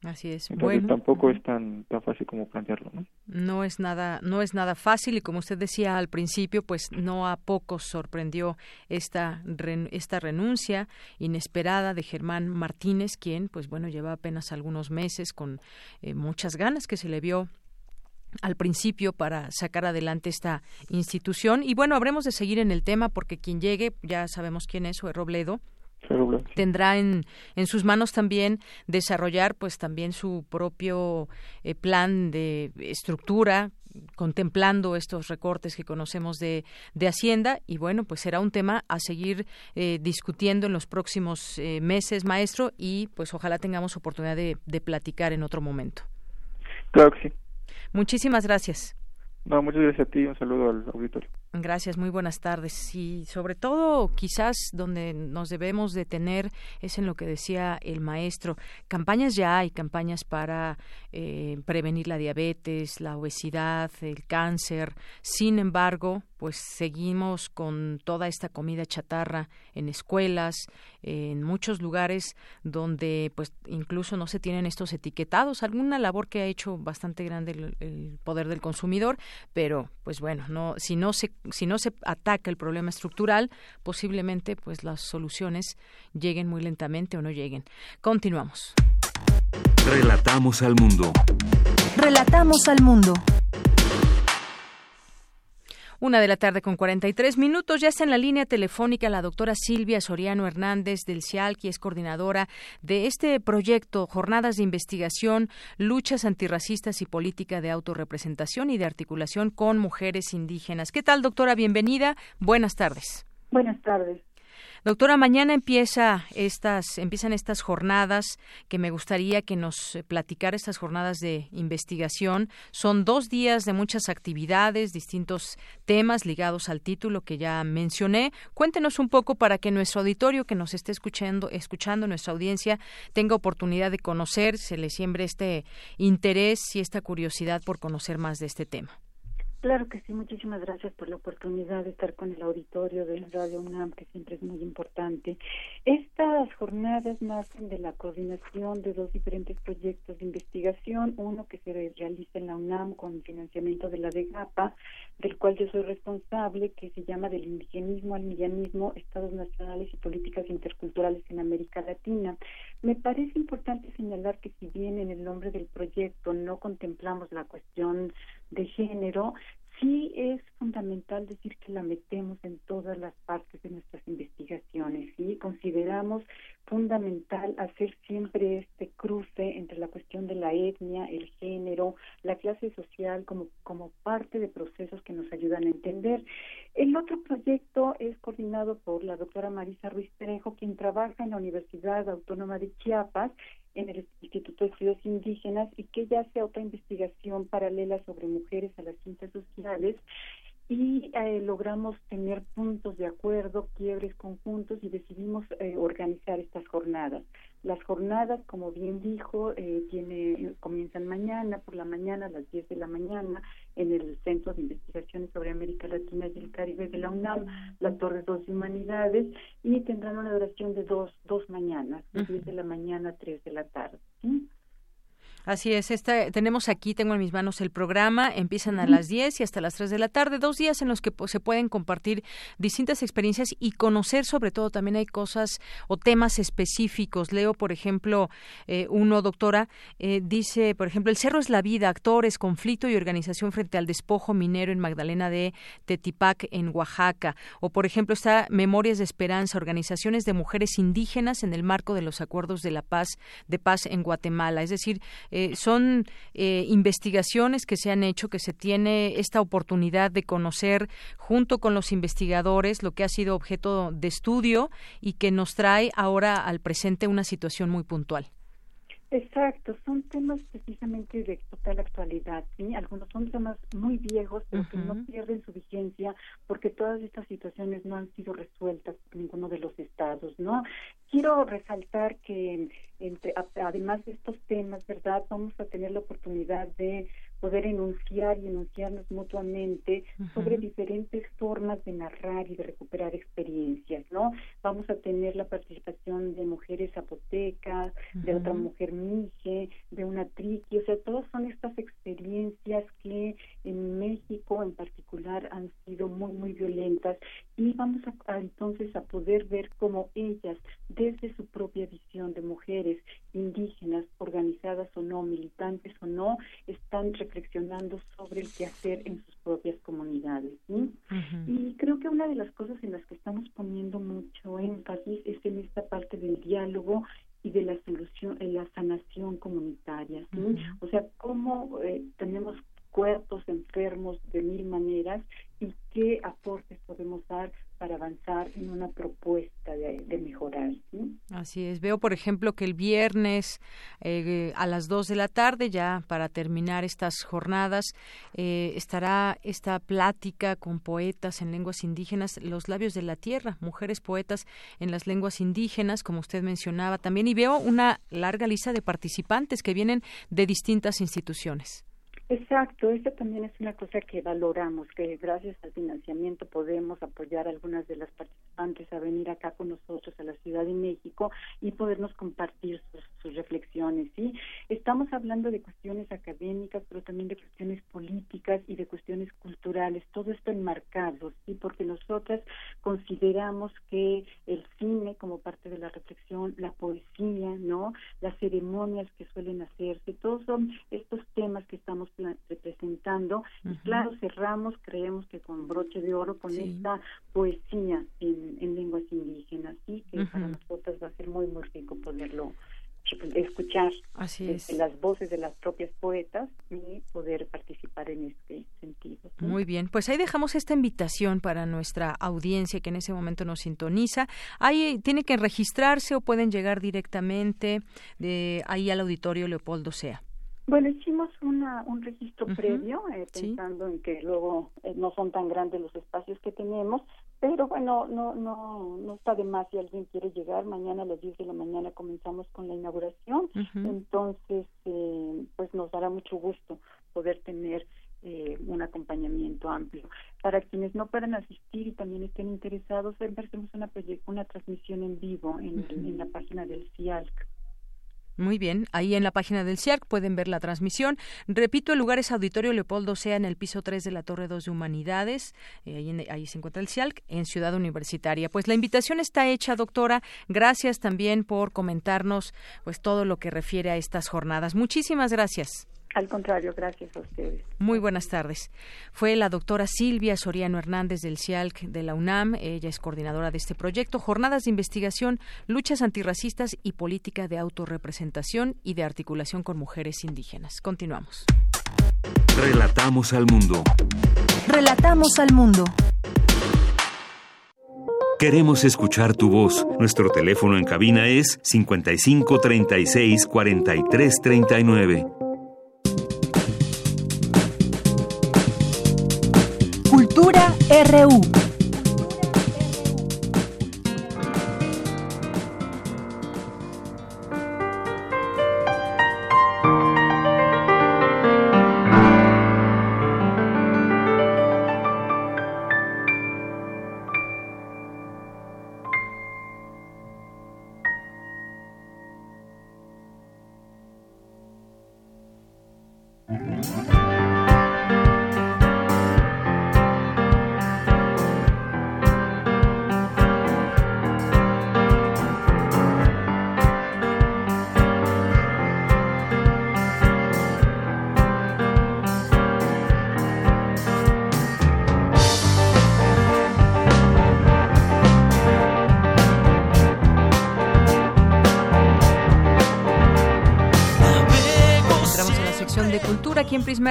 Así es. Entonces bueno, tampoco es tan tan fácil como plantearlo, ¿no? No es nada no es nada fácil y como usted decía al principio, pues no a pocos sorprendió esta esta renuncia inesperada de Germán Martínez, quien pues bueno lleva apenas algunos meses con eh, muchas ganas que se le vio al principio para sacar adelante esta institución. Y bueno, habremos de seguir en el tema porque quien llegue, ya sabemos quién es, o Tendrá en, en sus manos también desarrollar pues también su propio eh, plan de estructura contemplando estos recortes que conocemos de, de Hacienda y bueno pues será un tema a seguir eh, discutiendo en los próximos eh, meses maestro y pues ojalá tengamos oportunidad de, de platicar en otro momento claro que sí Muchísimas gracias. No, muchas gracias a ti. Un saludo al auditorio. Gracias, muy buenas tardes. Y sobre todo, quizás donde nos debemos detener es en lo que decía el maestro. Campañas ya hay, campañas para eh, prevenir la diabetes, la obesidad, el cáncer. Sin embargo, pues seguimos con toda esta comida chatarra en escuelas, en muchos lugares donde pues incluso no se tienen estos etiquetados. Alguna labor que ha hecho bastante grande el, el poder del consumidor, pero pues bueno, no, si no se si no se ataca el problema estructural, posiblemente pues las soluciones lleguen muy lentamente o no lleguen. Continuamos. Relatamos al mundo. Relatamos al mundo. Una de la tarde con 43 minutos. Ya está en la línea telefónica la doctora Silvia Soriano Hernández del CIAL, que es coordinadora de este proyecto, Jornadas de Investigación, Luchas Antirracistas y Política de Autorrepresentación y de Articulación con Mujeres Indígenas. ¿Qué tal, doctora? Bienvenida. Buenas tardes. Buenas tardes. Doctora, mañana empieza estas, empiezan estas jornadas que me gustaría que nos platicara estas jornadas de investigación. Son dos días de muchas actividades, distintos temas ligados al título que ya mencioné. Cuéntenos un poco para que nuestro auditorio que nos esté escuchando, escuchando nuestra audiencia, tenga oportunidad de conocer, se le siembre este interés y esta curiosidad por conocer más de este tema. Claro que sí, muchísimas gracias por la oportunidad de estar con el auditorio de Radio UNAM, que siempre es muy importante. Estas jornadas nacen de la coordinación de dos diferentes proyectos de investigación, uno que se realiza en la UNAM con financiamiento de la DEGAPA, del cual yo soy responsable, que se llama del indigenismo al millanismo, estados nacionales y políticas interculturales en América Latina. Me parece importante señalar que si bien en el nombre del proyecto no contemplamos la cuestión de género, sí es fundamental decir que la metemos en todas las partes de nuestras investigaciones y consideramos fundamental hacer siempre este cruce entre la cuestión de la etnia, el género, la clase social como, como parte de procesos que nos ayudan a entender. El otro proyecto es coordinado por la doctora Marisa Ruiz Trejo, quien trabaja en la Universidad Autónoma de Chiapas en el Instituto de Estudios Indígenas y que ya hace otra investigación paralela sobre mujeres a las ciencias sociales y eh, logramos tener puntos de acuerdo, quiebres conjuntos y decidimos eh, organizar estas jornadas. Las jornadas, como bien dijo, eh, tiene, comienzan mañana, por la mañana a las 10 de la mañana, en el Centro de Investigaciones sobre América Latina y el Caribe de la UNAM, la Torre 2 de Humanidades, y tendrán una duración de dos, dos mañanas, de 10 de la mañana a 3 de la tarde. ¿sí? Así es, esta, tenemos aquí, tengo en mis manos el programa, empiezan a las 10 y hasta las 3 de la tarde, dos días en los que se pueden compartir distintas experiencias y conocer sobre todo también hay cosas o temas específicos. Leo, por ejemplo, eh, uno, doctora, eh, dice, por ejemplo, el cerro es la vida, actores, conflicto y organización frente al despojo minero en Magdalena de Tetipac, en Oaxaca. O, por ejemplo, está Memorias de Esperanza, organizaciones de mujeres indígenas en el marco de los acuerdos de la paz, de paz en Guatemala. Es decir, eh, son eh, investigaciones que se han hecho, que se tiene esta oportunidad de conocer junto con los investigadores lo que ha sido objeto de estudio y que nos trae ahora al presente una situación muy puntual. Exacto, son temas precisamente de total actualidad, ¿sí? Algunos son temas muy viejos, pero que no pierden su vigencia porque todas estas situaciones no han sido resueltas por ninguno de los estados, ¿no? Quiero resaltar que entre, además de estos temas, ¿verdad? Vamos a tener la oportunidad de poder enunciar y enunciarnos mutuamente sobre diferentes formas de narrar y de recuperar experiencias, ¿no? Vamos a tener la participación de mujeres zapotecas, de otra mujer mije, de una triqui, o sea, todas son estas experiencias que en México en particular han sido muy, muy violentas y vamos a, entonces a poder ver cómo ellas, desde su propia visión de mujeres indígenas, organizadas o no, militantes o no, están reflexionando sobre el qué hacer en sus propias comunidades. Y creo que una de las cosas en las que estamos poniendo mucho énfasis es en esta parte del diálogo y de la solución, en la sanación comunitaria. O sea, cómo eh, tenemos cuerpos enfermos de mil maneras y qué aportes podemos dar para avanzar en una propuesta de, mejorar. Así es. Veo, por ejemplo, que el viernes eh, a las dos de la tarde, ya para terminar estas jornadas, eh, estará esta plática con poetas en lenguas indígenas, Los labios de la tierra, mujeres poetas en las lenguas indígenas, como usted mencionaba también. Y veo una larga lista de participantes que vienen de distintas instituciones. Exacto, esta también es una cosa que valoramos, que gracias al financiamiento podemos apoyar a algunas de las participantes a venir acá con nosotros a la Ciudad de México y podernos compartir sus, reflexiones. ¿sí? Estamos hablando de cuestiones académicas, pero también de cuestiones políticas y de cuestiones culturales, todo esto enmarcado, ¿sí? porque nosotras consideramos que el cine como parte de la reflexión, la poesía, ¿no? Las ceremonias que suelen hacerse, todos son estos temas que estamos representando y claro, cerramos, creemos que con broche de oro con esta poesía en, en lenguas indígenas, sí, que para nosotros va a ser muy muy rico poderlo escuchar las voces de las propias poetas y poder participar en este sentido. Muy bien, pues ahí dejamos esta invitación para nuestra audiencia que en ese momento nos sintoniza. Ahí tiene que registrarse o pueden llegar directamente de ahí al auditorio Leopoldo Sea. Bueno, hicimos una, un registro previo, eh, pensando en que luego eh, no son tan grandes los espacios que tenemos, pero bueno, no, no, no está de más si alguien quiere llegar. Mañana a las 10 de la mañana comenzamos con la inauguración, entonces eh, pues nos dará mucho gusto poder tener eh, un acompañamiento amplio. Para quienes no puedan asistir y también estén interesados, hacemos una, una transmisión en vivo en, en la página del CIALC. Muy bien, ahí en la página del CIARC pueden ver la transmisión. Repito, el lugar es Auditorio Leopoldo Sea en el piso 3 de la Torre 2 de Humanidades. Eh, ahí, se encuentra el CIARC en Ciudad Universitaria. Pues la invitación está hecha, doctora. Gracias también por comentarnos pues todo lo que refiere a estas jornadas. Muchísimas gracias. Al contrario, gracias a ustedes. Muy buenas tardes. Fue la doctora Silvia Soriano Hernández del CIALC de la UNAM. Ella es coordinadora de este proyecto, Jornadas de Investigación, Luchas Antirracistas y Política de Autorrepresentación y de Articulación con Mujeres Indígenas. Continuamos. Relatamos al mundo. Relatamos al mundo. Queremos escuchar tu voz. Nuestro teléfono en cabina es 55 36 43 39. Cultura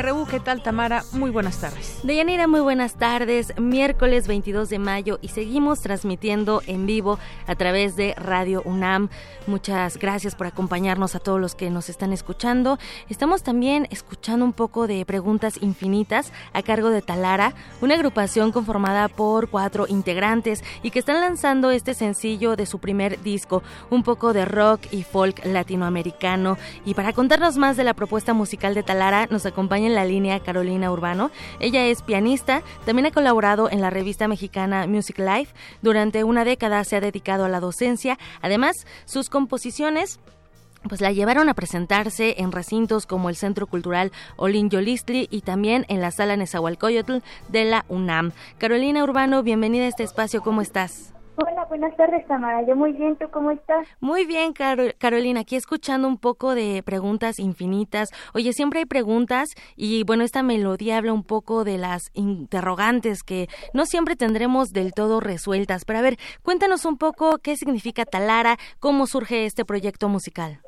RU. ¿Qué tal, Tamara? Muy buenas tardes. Deyanira, muy buenas tardes. Miércoles 22 de mayo y seguimos transmitiendo en vivo a través de Radio UNAM. Muchas gracias por acompañarnos a todos los que nos están escuchando. Estamos también escuchando un poco de preguntas infinitas a cargo de Talara, una agrupación conformada por cuatro integrantes y que están lanzando este sencillo de su primer disco, un poco de rock y folk latinoamericano. Y para contarnos más de la propuesta musical de Talara, nos acompaña en la línea Carolina Urbano. Ella es pianista, también ha colaborado en la revista mexicana Music Life. Durante una década se ha dedicado a la docencia. Además, sus composiciones pues la llevaron a presentarse en recintos como el Centro Cultural Olin Yolistli y también en la Sala Nezahualcóyotl de la UNAM. Carolina Urbano, bienvenida a este espacio, ¿cómo estás? Hola, buenas tardes, Tamara. Yo muy bien, ¿tú cómo estás? Muy bien, Carolina. Aquí escuchando un poco de preguntas infinitas. Oye, siempre hay preguntas y bueno, esta melodía habla un poco de las interrogantes que no siempre tendremos del todo resueltas. Pero a ver, cuéntanos un poco qué significa Talara, cómo surge este proyecto musical.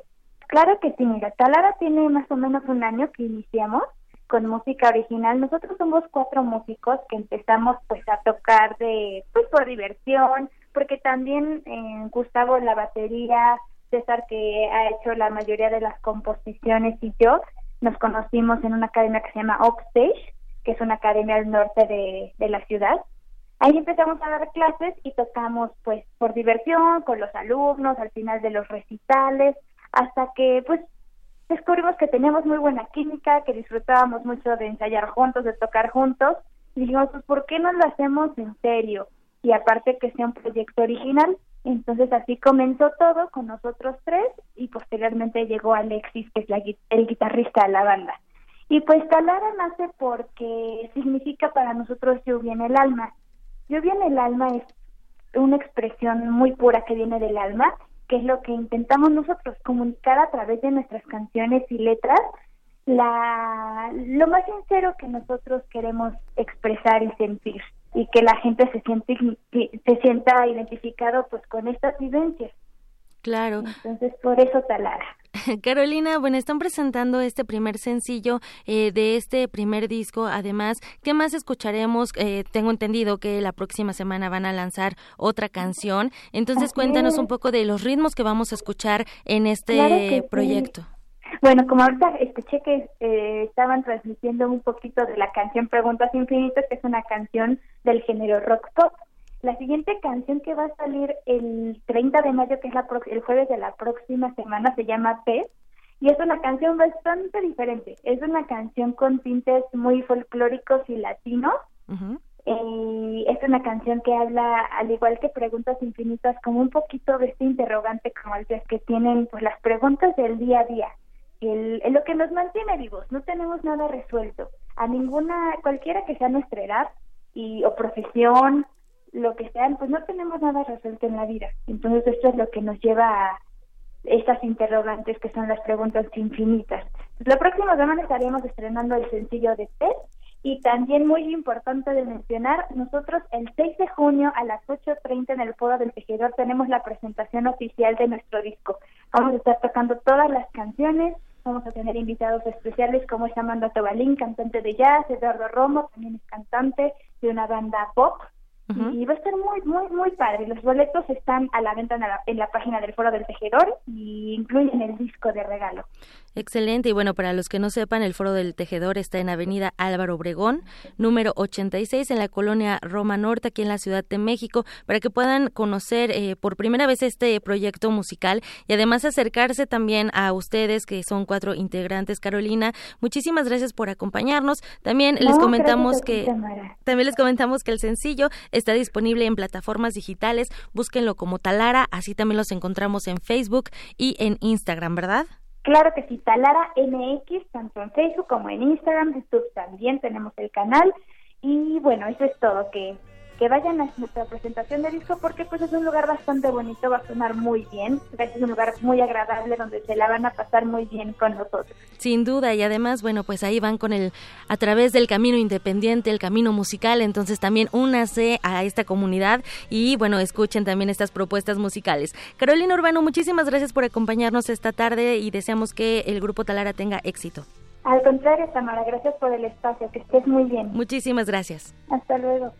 Claro que sí, mira, Talara tiene más o menos un año que iniciamos con música original. Nosotros somos cuatro músicos que empezamos pues a tocar de pues por diversión, porque también eh, Gustavo la batería, César que ha hecho la mayoría de las composiciones y yo nos conocimos en una academia que se llama Upstage, que es una academia al norte de, de la ciudad. Ahí empezamos a dar clases y tocamos pues por diversión con los alumnos al final de los recitales hasta que pues descubrimos que teníamos muy buena química, que disfrutábamos mucho de ensayar juntos, de tocar juntos, y dijimos, pues, ¿por qué no lo hacemos en serio? Y aparte que sea un proyecto original. Entonces así comenzó todo con nosotros tres y posteriormente llegó Alexis, que es el guitarrista de la banda. Y pues Talara nace porque significa para nosotros lluvia en el alma. Lluvia en el alma es una expresión muy pura que viene del alma, que es lo que intentamos nosotros, comunicar a través de nuestras canciones y letras la, lo más sincero que nosotros queremos expresar y sentir y que la gente se siente se sienta identificado pues con estas vivencias. Claro. Entonces, por eso Talara. Carolina, bueno, están presentando este primer sencillo eh, de este primer disco. Además, ¿qué más escucharemos? Eh, tengo entendido que la próxima semana van a lanzar otra canción. Entonces, cuéntanos un poco de los ritmos que vamos a escuchar en este proyecto. Bueno, como ahorita escuché que eh, estaban transmitiendo un poquito de la canción Preguntas Infinitas, que es una canción del género rock pop. La siguiente canción que va a salir el 30 de mayo, que es la el jueves de la próxima semana, se llama Pez y es una canción bastante diferente. Es una canción con tintes muy folclóricos y latinos. y es una canción que habla, al igual que Preguntas Infinitas, como un poquito de este interrogante como el que tienen pues las preguntas del día a día el, lo que nos mantiene vivos. No tenemos nada resuelto. A ninguna, cualquiera que sea nuestra edad y o profesión, lo que sean, pues no tenemos nada resuelto en la vida. Entonces esto es lo que nos lleva a estas interrogantes que son las preguntas infinitas. Pues la próxima semana estaremos estrenando el sencillo de Tess y también muy importante de mencionar, nosotros el 6 de junio a las 8.30 en el Foro del Tejedor tenemos la presentación oficial de nuestro disco. Vamos a estar tocando todas las canciones, Vamos a tener invitados especiales como es Amanda Tobalín, cantante de jazz, Eduardo Romo, también es cantante de una banda pop. Y va a estar muy, muy, muy padre. Los boletos están a la venta en la, en la página del Foro del Tejedor y incluyen el disco de regalo. Excelente. Y bueno, para los que no sepan, el Foro del Tejedor está en Avenida Álvaro Obregón, número 86, en la colonia Roma Norte, aquí en la Ciudad de México, para que puedan conocer eh, por primera vez este proyecto musical y además acercarse también a ustedes, que son cuatro integrantes. Carolina, muchísimas gracias por acompañarnos. También les comentamos que también les comentamos que el sencillo está disponible en plataformas digitales. Búsquenlo como Talara, así también los encontramos en Facebook y en Instagram, ¿verdad? Claro que sí, Talara MX, tanto en Facebook como en Instagram, YouTube también tenemos el canal. Y bueno, eso es todo, que que vayan a nuestra presentación de disco porque pues es un lugar bastante bonito, va a sonar muy bien, es un lugar muy agradable donde se la van a pasar muy bien con nosotros. Sin duda y además, bueno, pues ahí van con el a través del camino independiente, el camino musical, entonces también únase a esta comunidad y bueno, escuchen también estas propuestas musicales. Carolina Urbano, muchísimas gracias por acompañarnos esta tarde y deseamos que el grupo Talara tenga éxito. Al contrario, Tamara, gracias por el espacio, que estés muy bien. Muchísimas gracias. Hasta luego.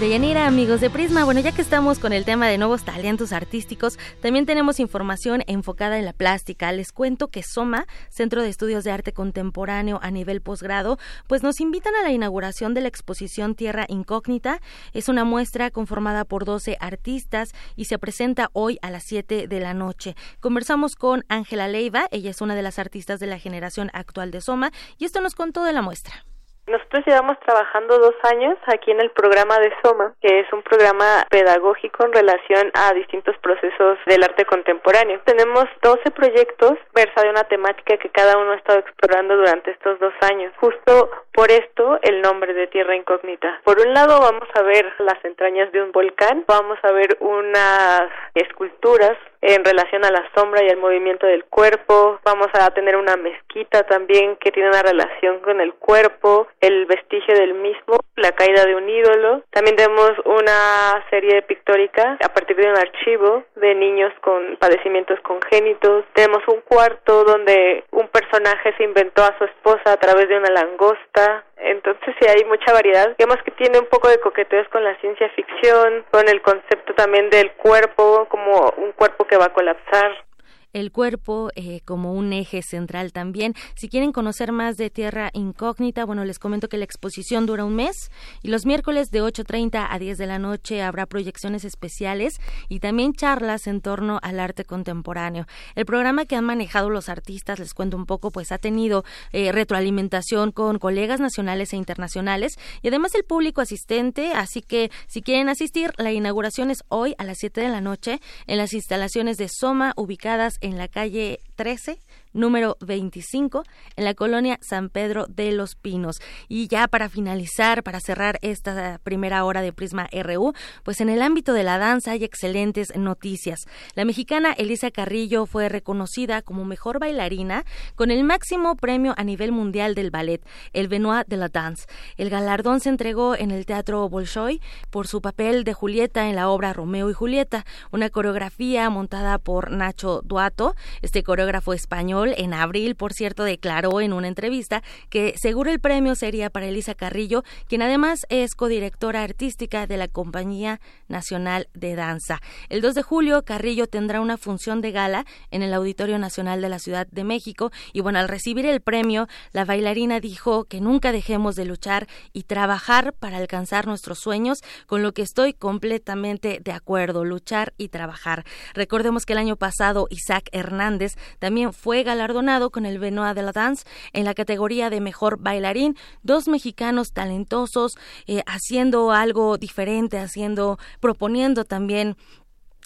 Deyanira, amigos de Prisma, bueno, ya que estamos con el tema de nuevos talentos artísticos, también tenemos información enfocada en la plástica. Les cuento que SOMA, Centro de Estudios de Arte Contemporáneo a nivel posgrado, pues nos invitan a la inauguración de la exposición Tierra Incógnita. Es una muestra conformada por 12 artistas y se presenta hoy a las 7 de la noche. Conversamos con Ángela Leiva, ella es una de las artistas de la generación actual de SOMA, y esto nos contó de la muestra. Nosotros llevamos trabajando dos años aquí en el programa de SOMA, que es un programa pedagógico en relación a distintos procesos del arte contemporáneo. Tenemos 12 proyectos versa de una temática que cada uno ha estado explorando durante estos dos años. Justo por esto el nombre de Tierra Incógnita. Por un lado vamos a ver las entrañas de un volcán, vamos a ver unas esculturas en relación a la sombra y al movimiento del cuerpo. Vamos a tener una mezquita también que tiene una relación con el cuerpo, el vestigio del mismo, la caída de un ídolo. También tenemos una serie pictórica a partir de un archivo de niños con padecimientos congénitos. Tenemos un cuarto donde un personaje se inventó a su esposa a través de una langosta. Entonces sí hay mucha variedad. Digamos que tiene un poco de coqueteos con la ciencia ficción, con el concepto también del cuerpo como un cuerpo que va a colapsar. El cuerpo eh, como un eje central también. Si quieren conocer más de Tierra Incógnita, bueno, les comento que la exposición dura un mes y los miércoles de 8.30 a 10 de la noche habrá proyecciones especiales y también charlas en torno al arte contemporáneo. El programa que han manejado los artistas, les cuento un poco, pues ha tenido eh, retroalimentación con colegas nacionales e internacionales y además el público asistente, así que si quieren asistir, la inauguración es hoy a las 7 de la noche en las instalaciones de Soma ubicadas en la calle 13 número 25 en la colonia San Pedro de los Pinos. Y ya para finalizar, para cerrar esta primera hora de Prisma RU, pues en el ámbito de la danza hay excelentes noticias. La mexicana Elisa Carrillo fue reconocida como mejor bailarina con el máximo premio a nivel mundial del ballet, el Benoit de la Danse. El galardón se entregó en el Teatro Bolshoi por su papel de Julieta en la obra Romeo y Julieta, una coreografía montada por Nacho Duato, este coreógrafo español en abril, por cierto, declaró en una entrevista que seguro el premio sería para Elisa Carrillo, quien además es codirectora artística de la Compañía Nacional de Danza. El 2 de julio, Carrillo tendrá una función de gala en el Auditorio Nacional de la Ciudad de México y bueno, al recibir el premio, la bailarina dijo que nunca dejemos de luchar y trabajar para alcanzar nuestros sueños, con lo que estoy completamente de acuerdo, luchar y trabajar. Recordemos que el año pasado Isaac Hernández también fue galardonado con el Benoit de la Dance en la categoría de mejor bailarín. Dos mexicanos talentosos eh, haciendo algo diferente, haciendo, proponiendo también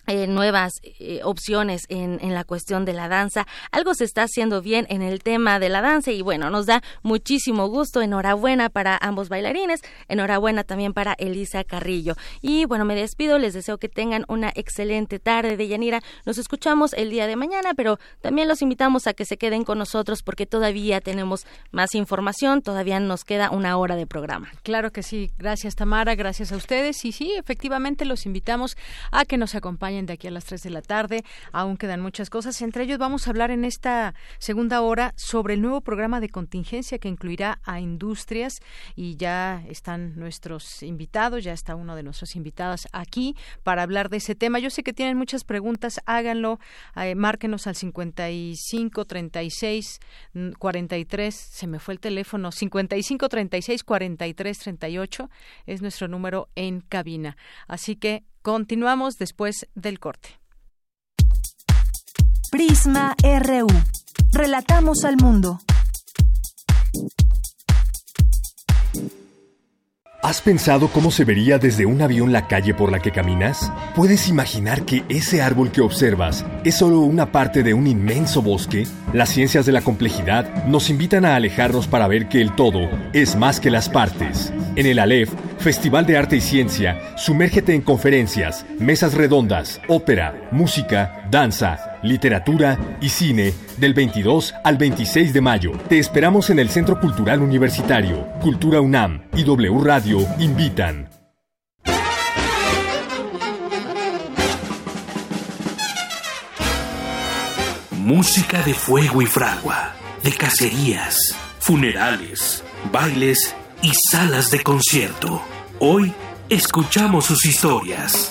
eh, nuevas eh, opciones en, en, la cuestión de la danza. Algo se está haciendo bien en el tema de la danza y bueno, nos da muchísimo gusto. Enhorabuena para ambos bailarines, enhorabuena también para Elisa Carrillo. Y bueno, me despido, les deseo que tengan una excelente tarde de Yanira. Nos escuchamos el día de mañana, pero también los invitamos a que se queden con nosotros porque todavía tenemos más información, todavía nos queda una hora de programa. Claro que sí, gracias Tamara, gracias a ustedes y sí, efectivamente los invitamos a que nos acompañen de aquí a las 3 de la tarde. Aún quedan muchas cosas. Entre ellos vamos a hablar en esta segunda hora sobre el nuevo programa de contingencia que incluirá a industrias y ya están nuestros invitados, ya está uno de nuestros invitados aquí para hablar de ese tema. Yo sé que tienen muchas preguntas, háganlo, eh, márquenos al 55 36 43, se me fue el teléfono, 55 36 43 38 es nuestro número en cabina. Así que Continuamos después del corte. Prisma RU. Relatamos al mundo. ¿Has pensado cómo se vería desde un avión la calle por la que caminas? ¿Puedes imaginar que ese árbol que observas es solo una parte de un inmenso bosque? Las ciencias de la complejidad nos invitan a alejarnos para ver que el todo es más que las partes. En el Aleph, Festival de Arte y Ciencia, sumérgete en conferencias, mesas redondas, ópera, música, danza, literatura y cine del 22 al 26 de mayo. Te esperamos en el Centro Cultural Universitario. Cultura UNAM y W Radio invitan. Música de fuego y fragua, de cacerías, funerales, bailes y salas de concierto. Hoy escuchamos sus historias.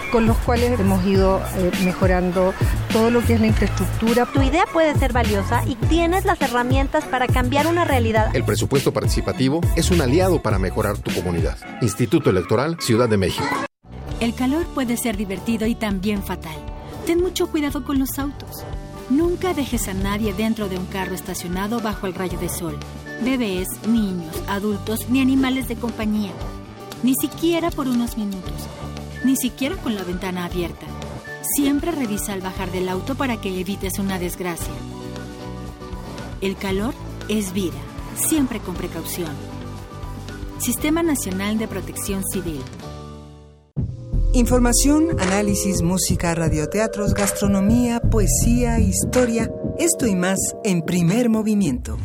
con los cuales hemos ido eh, mejorando todo lo que es la infraestructura. Tu idea puede ser valiosa y tienes las herramientas para cambiar una realidad. El presupuesto participativo es un aliado para mejorar tu comunidad. Instituto Electoral Ciudad de México. El calor puede ser divertido y también fatal. Ten mucho cuidado con los autos. Nunca dejes a nadie dentro de un carro estacionado bajo el rayo de sol. Bebés, niños, adultos ni animales de compañía. Ni siquiera por unos minutos. Ni siquiera con la ventana abierta. Siempre revisa al bajar del auto para que evites una desgracia. El calor es vida. Siempre con precaución. Sistema Nacional de Protección Civil. Información, análisis, música, radioteatros, gastronomía, poesía, historia, esto y más en primer movimiento.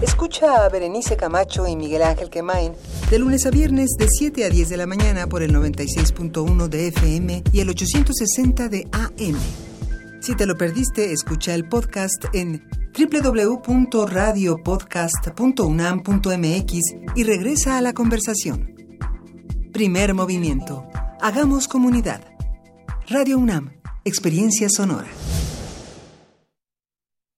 Escucha a Berenice Camacho y Miguel Ángel Quemain de lunes a viernes de 7 a 10 de la mañana por el 96.1 de FM y el 860 de AM. Si te lo perdiste, escucha el podcast en www.radiopodcast.unam.mx y regresa a la conversación. Primer movimiento Hagamos comunidad. Radio UNAM, Experiencia Sonora.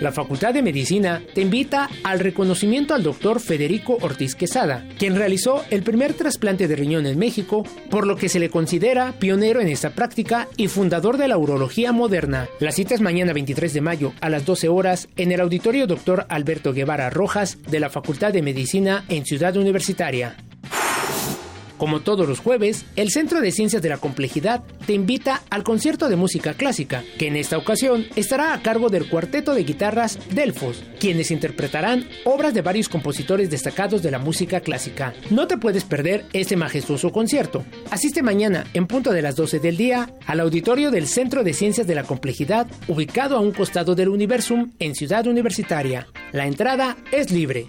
La Facultad de Medicina te invita al reconocimiento al doctor Federico Ortiz Quesada, quien realizó el primer trasplante de riñón en México, por lo que se le considera pionero en esta práctica y fundador de la urología moderna. La cita es mañana 23 de mayo a las 12 horas en el auditorio Dr. Alberto Guevara Rojas de la Facultad de Medicina en Ciudad Universitaria. Como todos los jueves, el Centro de Ciencias de la Complejidad te invita al concierto de música clásica, que en esta ocasión estará a cargo del cuarteto de guitarras Delfos, quienes interpretarán obras de varios compositores destacados de la música clásica. No te puedes perder este majestuoso concierto. Asiste mañana, en punto de las 12 del día, al auditorio del Centro de Ciencias de la Complejidad, ubicado a un costado del Universum en Ciudad Universitaria. La entrada es libre.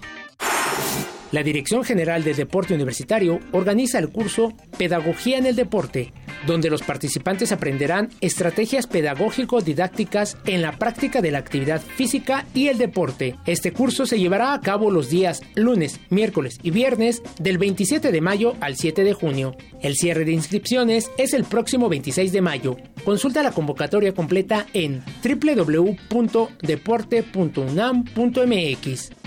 La Dirección General del Deporte Universitario organiza el curso Pedagogía en el Deporte, donde los participantes aprenderán estrategias pedagógico-didácticas en la práctica de la actividad física y el deporte. Este curso se llevará a cabo los días lunes, miércoles y viernes del 27 de mayo al 7 de junio. El cierre de inscripciones es el próximo 26 de mayo. Consulta la convocatoria completa en www.deporte.unam.mx.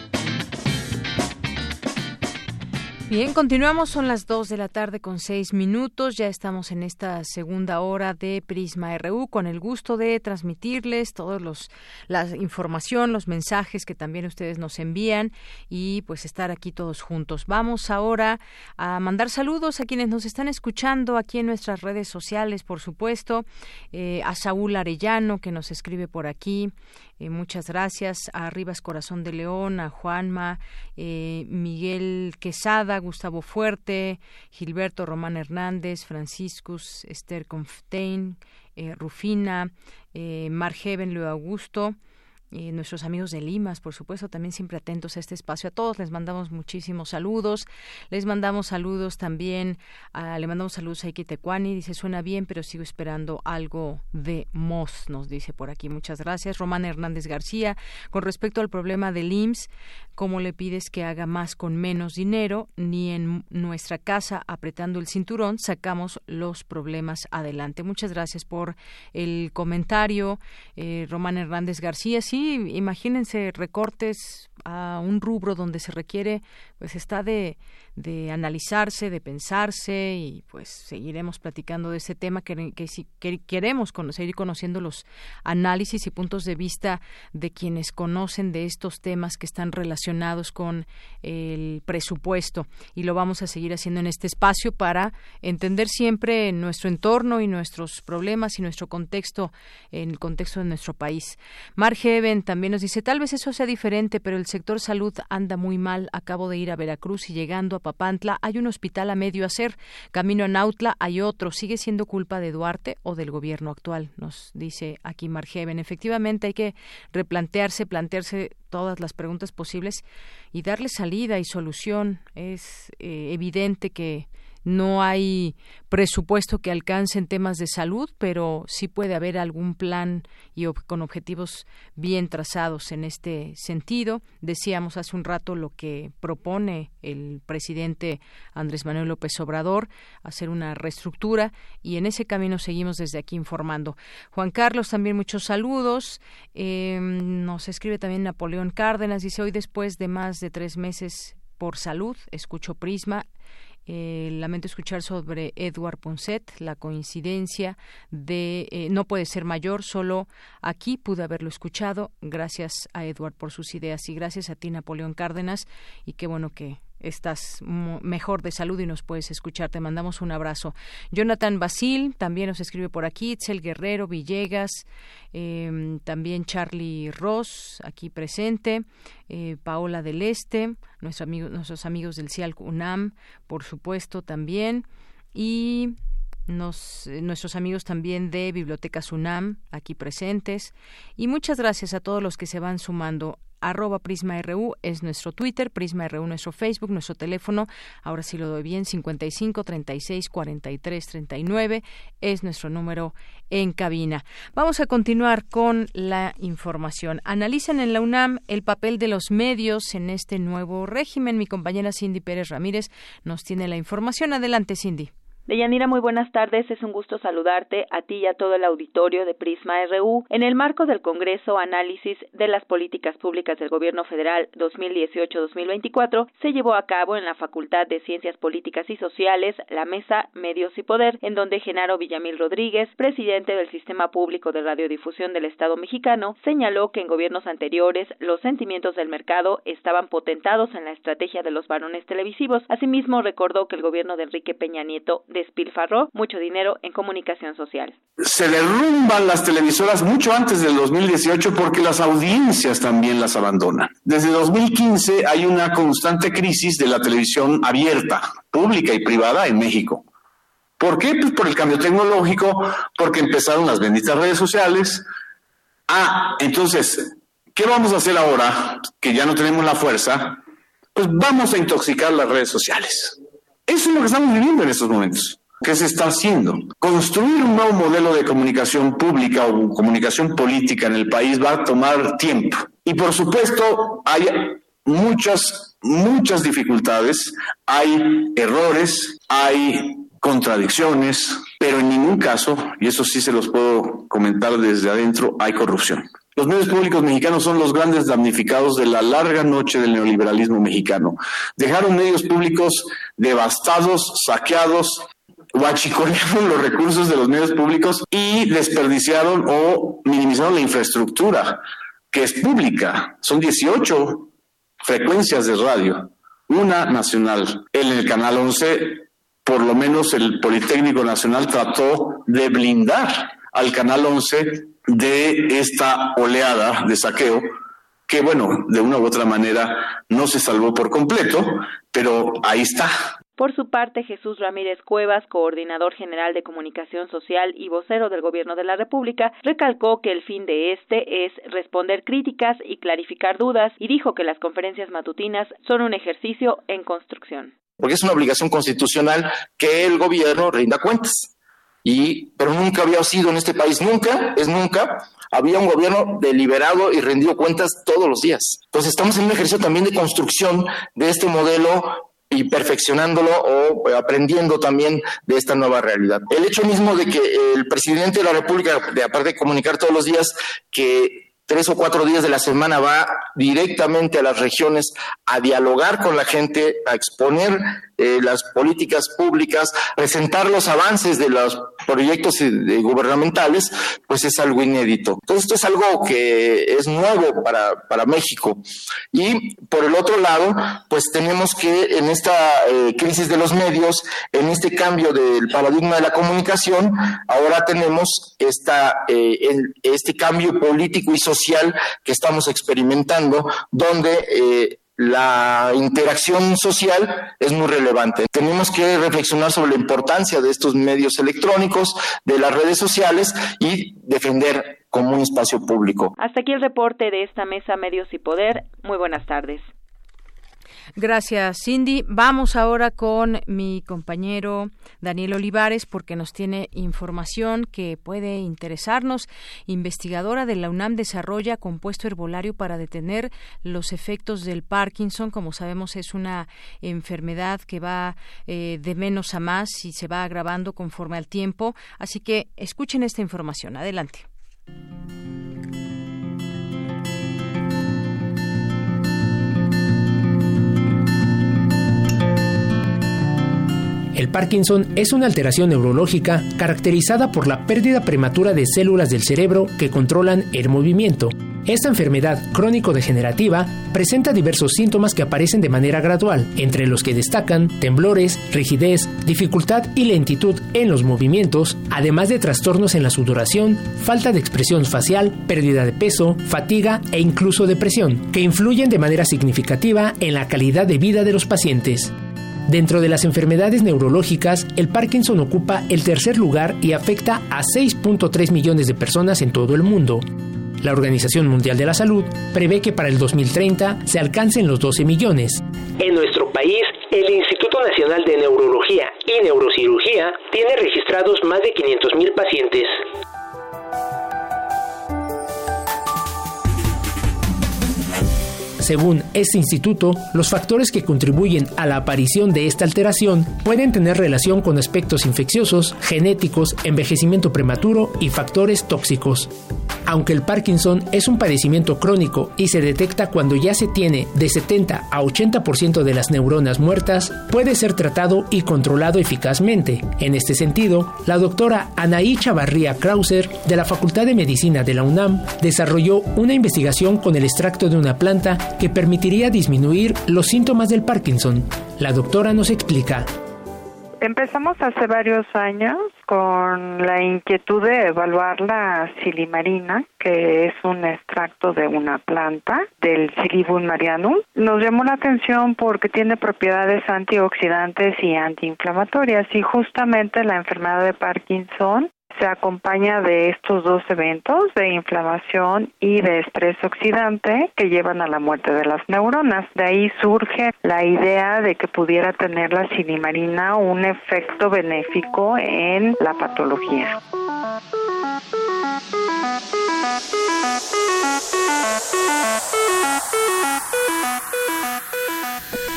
Bien, continuamos, son las 2 de la tarde con 6 minutos, ya estamos en esta segunda hora de Prisma RU con el gusto de transmitirles todos los la información, los mensajes que también ustedes nos envían y pues estar aquí todos juntos. Vamos ahora a mandar saludos a quienes nos están escuchando aquí en nuestras redes sociales, por supuesto, eh, a Saúl Arellano que nos escribe por aquí, eh, muchas gracias. A Rivas Corazón de León, a Juanma, eh, Miguel Quesada, Gustavo Fuerte, Gilberto Román Hernández, Franciscus Esther Conftein, eh, Rufina, eh, Margeven Leo Augusto, y nuestros amigos de Limas, por supuesto, también siempre atentos a este espacio. A todos les mandamos muchísimos saludos. Les mandamos saludos también, a, le mandamos saludos a Ike Tecuani, dice, suena bien, pero sigo esperando algo de Moss, nos dice por aquí. Muchas gracias. Román Hernández García, con respecto al problema del IMSS, ¿cómo le pides que haga más con menos dinero? Ni en nuestra casa, apretando el cinturón, sacamos los problemas adelante. Muchas gracias por el comentario, eh, Román Hernández García. Sí, imagínense recortes a un rubro donde se requiere, pues está de, de analizarse, de pensarse y pues seguiremos platicando de ese tema que, que queremos seguir conociendo los análisis y puntos de vista de quienes conocen de estos temas que están relacionados con el presupuesto y lo vamos a seguir haciendo en este espacio para entender siempre nuestro entorno y nuestros problemas y nuestro contexto en el contexto de nuestro país. Margeven también nos dice tal vez eso sea diferente pero el sector salud anda muy mal. Acabo de ir a Veracruz y llegando a Papantla hay un hospital a medio hacer. Camino a Nautla hay otro. ¿Sigue siendo culpa de Duarte o del gobierno actual? Nos dice aquí Margeven. Efectivamente hay que replantearse, plantearse todas las preguntas posibles y darle salida y solución. Es eh, evidente que no hay presupuesto que alcance en temas de salud, pero sí puede haber algún plan y con objetivos bien trazados en este sentido. Decíamos hace un rato lo que propone el presidente Andrés Manuel López Obrador, hacer una reestructura y en ese camino seguimos desde aquí informando. Juan Carlos, también muchos saludos. Em, nos escribe también Napoleón Cárdenas, dice hoy después de más de tres meses por salud, escucho Prisma eh, lamento escuchar sobre Edward Ponset, la coincidencia de eh, no puede ser mayor, solo aquí pude haberlo escuchado. Gracias a Edward por sus ideas y gracias a ti, Napoleón Cárdenas, y qué bueno que estás mejor de salud y nos puedes escuchar. Te mandamos un abrazo. Jonathan Basil también nos escribe por aquí. Itzel Guerrero Villegas, em, también Charlie Ross aquí presente. Eh, Paola del Este, nuestro amigo, nuestros amigos del CIAL UNAM, por supuesto también. Y nos, eh, nuestros amigos también de Bibliotecas UNAM aquí presentes. Y muchas gracias a todos los que se van sumando arroba PrismaRU es nuestro Twitter, PrismaRU nuestro Facebook, nuestro teléfono, ahora sí lo doy bien, 55 36 43 39 es nuestro número en cabina. Vamos a continuar con la información. Analizan en la UNAM el papel de los medios en este nuevo régimen. Mi compañera Cindy Pérez Ramírez nos tiene la información. Adelante, Cindy. Deyanira, muy buenas tardes. Es un gusto saludarte a ti y a todo el auditorio de Prisma RU en el marco del Congreso Análisis de las Políticas Públicas del Gobierno Federal 2018-2024. Se llevó a cabo en la Facultad de Ciencias Políticas y Sociales la Mesa Medios y Poder, en donde Genaro Villamil Rodríguez, presidente del Sistema Público de Radiodifusión del Estado mexicano, señaló que en gobiernos anteriores los sentimientos del mercado estaban potentados en la estrategia de los varones televisivos. Asimismo, recordó que el gobierno de Enrique Peña Nieto despilfarró mucho dinero en comunicación social. Se derrumban las televisoras mucho antes del 2018 porque las audiencias también las abandonan. Desde 2015 hay una constante crisis de la televisión abierta, pública y privada en México. ¿Por qué? Pues por el cambio tecnológico, porque empezaron las benditas redes sociales. Ah, entonces, ¿qué vamos a hacer ahora que ya no tenemos la fuerza? Pues vamos a intoxicar las redes sociales. Eso es lo que estamos viviendo en estos momentos. ¿Qué se está haciendo? Construir un nuevo modelo de comunicación pública o comunicación política en el país va a tomar tiempo. Y por supuesto, hay muchas, muchas dificultades, hay errores, hay contradicciones, pero en ningún caso, y eso sí se los puedo comentar desde adentro, hay corrupción. Los medios públicos mexicanos son los grandes damnificados de la larga noche del neoliberalismo mexicano. Dejaron medios públicos devastados, saqueados, guachicolearon los recursos de los medios públicos y desperdiciaron o minimizaron la infraestructura que es pública. Son 18 frecuencias de radio, una nacional. En el canal 11, por lo menos el Politécnico Nacional trató de blindar al canal 11 de esta oleada de saqueo que, bueno, de una u otra manera no se salvó por completo, pero ahí está. Por su parte, Jesús Ramírez Cuevas, coordinador general de comunicación social y vocero del Gobierno de la República, recalcó que el fin de este es responder críticas y clarificar dudas y dijo que las conferencias matutinas son un ejercicio en construcción. Porque es una obligación constitucional que el gobierno rinda cuentas y, pero nunca había sido en este país, nunca, es nunca, había un gobierno deliberado y rendido cuentas todos los días. Entonces estamos en un ejercicio también de construcción de este modelo y perfeccionándolo o aprendiendo también de esta nueva realidad. El hecho mismo de que el presidente de la República, de aparte de comunicar todos los días que tres o cuatro días de la semana va directamente a las regiones a dialogar con la gente, a exponer eh, las políticas públicas, presentar los avances de los proyectos gubernamentales, pues es algo inédito. Entonces, esto es algo que es nuevo para, para México. Y por el otro lado, pues tenemos que en esta eh, crisis de los medios, en este cambio del paradigma de la comunicación, ahora tenemos esta, eh, este cambio político y social que estamos experimentando, donde eh, la interacción social es muy relevante. Tenemos que reflexionar sobre la importancia de estos medios electrónicos, de las redes sociales y defender como un espacio público. Hasta aquí el reporte de esta mesa Medios y Poder. Muy buenas tardes. Gracias, Cindy. Vamos ahora con mi compañero Daniel Olivares porque nos tiene información que puede interesarnos. Investigadora de la UNAM desarrolla compuesto herbolario para detener los efectos del Parkinson. Como sabemos, es una enfermedad que va eh, de menos a más y se va agravando conforme al tiempo. Así que escuchen esta información. Adelante. El Parkinson es una alteración neurológica caracterizada por la pérdida prematura de células del cerebro que controlan el movimiento. Esta enfermedad crónico-degenerativa presenta diversos síntomas que aparecen de manera gradual, entre los que destacan temblores, rigidez, dificultad y lentitud en los movimientos, además de trastornos en la sudoración, falta de expresión facial, pérdida de peso, fatiga e incluso depresión, que influyen de manera significativa en la calidad de vida de los pacientes. Dentro de las enfermedades neurológicas, el Parkinson ocupa el tercer lugar y afecta a 6.3 millones de personas en todo el mundo. La Organización Mundial de la Salud prevé que para el 2030 se alcancen los 12 millones. En nuestro país, el Instituto Nacional de Neurología y Neurocirugía tiene registrados más de 500.000 pacientes. Según este instituto, los factores que contribuyen a la aparición de esta alteración pueden tener relación con aspectos infecciosos, genéticos, envejecimiento prematuro y factores tóxicos. Aunque el Parkinson es un padecimiento crónico y se detecta cuando ya se tiene de 70 a 80% de las neuronas muertas, puede ser tratado y controlado eficazmente. En este sentido, la doctora Anaí Chavarría Krauser de la Facultad de Medicina de la UNAM desarrolló una investigación con el extracto de una planta que permitiría disminuir los síntomas del Parkinson. La doctora nos explica. Empezamos hace varios años con la inquietud de evaluar la silimarina, que es un extracto de una planta del Silibum marianum. Nos llamó la atención porque tiene propiedades antioxidantes y antiinflamatorias y justamente la enfermedad de Parkinson se acompaña de estos dos eventos de inflamación y de estrés oxidante que llevan a la muerte de las neuronas. De ahí surge la idea de que pudiera tener la silimarina un efecto benéfico en la patología.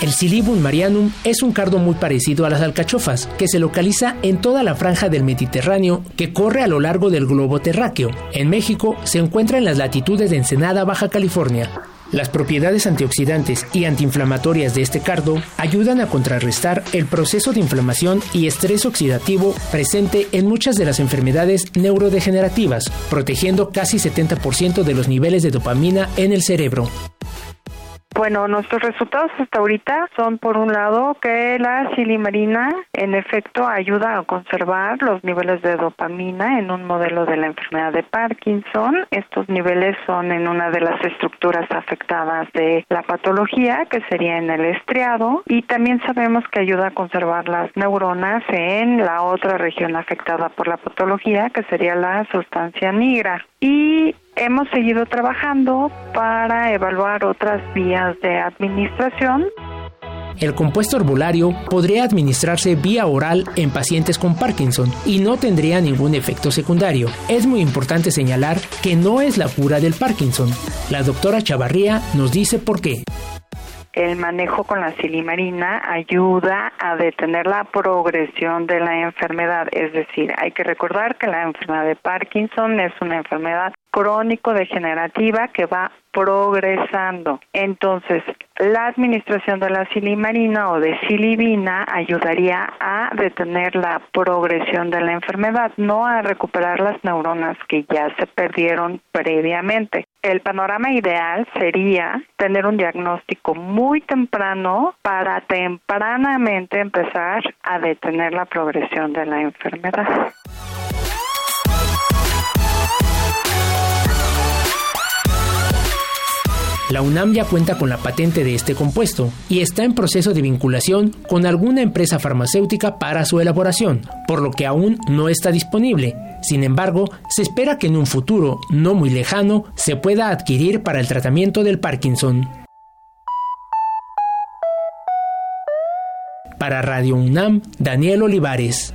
El Silibum marianum es un cardo muy parecido a las alcachofas, que se localiza en toda la franja del Mediterráneo que corre a lo largo del globo terráqueo. En México se encuentra en las latitudes de Ensenada, Baja California. Las propiedades antioxidantes y antiinflamatorias de este cardo ayudan a contrarrestar el proceso de inflamación y estrés oxidativo presente en muchas de las enfermedades neurodegenerativas, protegiendo casi 70% de los niveles de dopamina en el cerebro. Bueno, nuestros resultados hasta ahorita son, por un lado, que la silimarina, en efecto, ayuda a conservar los niveles de dopamina en un modelo de la enfermedad de Parkinson. Estos niveles son en una de las estructuras afectadas de la patología, que sería en el estriado, y también sabemos que ayuda a conservar las neuronas en la otra región afectada por la patología, que sería la sustancia negra. Y hemos seguido trabajando para evaluar otras vías de administración. El compuesto herbolario podría administrarse vía oral en pacientes con Parkinson y no tendría ningún efecto secundario. Es muy importante señalar que no es la cura del Parkinson. La doctora Chavarría nos dice por qué el manejo con la silimarina ayuda a detener la progresión de la enfermedad. Es decir, hay que recordar que la enfermedad de Parkinson es una enfermedad crónico-degenerativa que va progresando. Entonces, la administración de la silimarina o de silibina ayudaría a detener la progresión de la enfermedad, no a recuperar las neuronas que ya se perdieron previamente. El panorama ideal sería tener un diagnóstico muy temprano para tempranamente empezar a detener la progresión de la enfermedad. La UNAM ya cuenta con la patente de este compuesto y está en proceso de vinculación con alguna empresa farmacéutica para su elaboración, por lo que aún no está disponible. Sin embargo, se espera que en un futuro no muy lejano se pueda adquirir para el tratamiento del Parkinson. Para Radio UNAM, Daniel Olivares.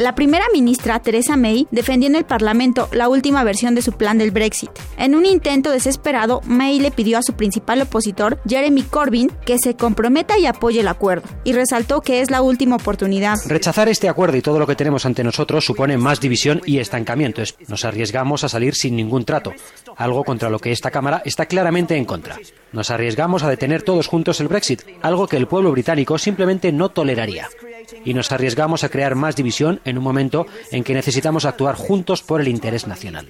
La primera ministra, Theresa May, defendió en el Parlamento la última versión de su plan del Brexit. En un intento desesperado, May le pidió a su principal opositor, Jeremy Corbyn, que se comprometa y apoye el acuerdo, y resaltó que es la última oportunidad. Rechazar este acuerdo y todo lo que tenemos ante nosotros supone más división y estancamiento. Nos arriesgamos a salir sin ningún trato, algo contra lo que esta Cámara está claramente en contra. Nos arriesgamos a detener todos juntos el Brexit, algo que el pueblo británico simplemente no toleraría y nos arriesgamos a crear más división en un momento en que necesitamos actuar juntos por el interés nacional.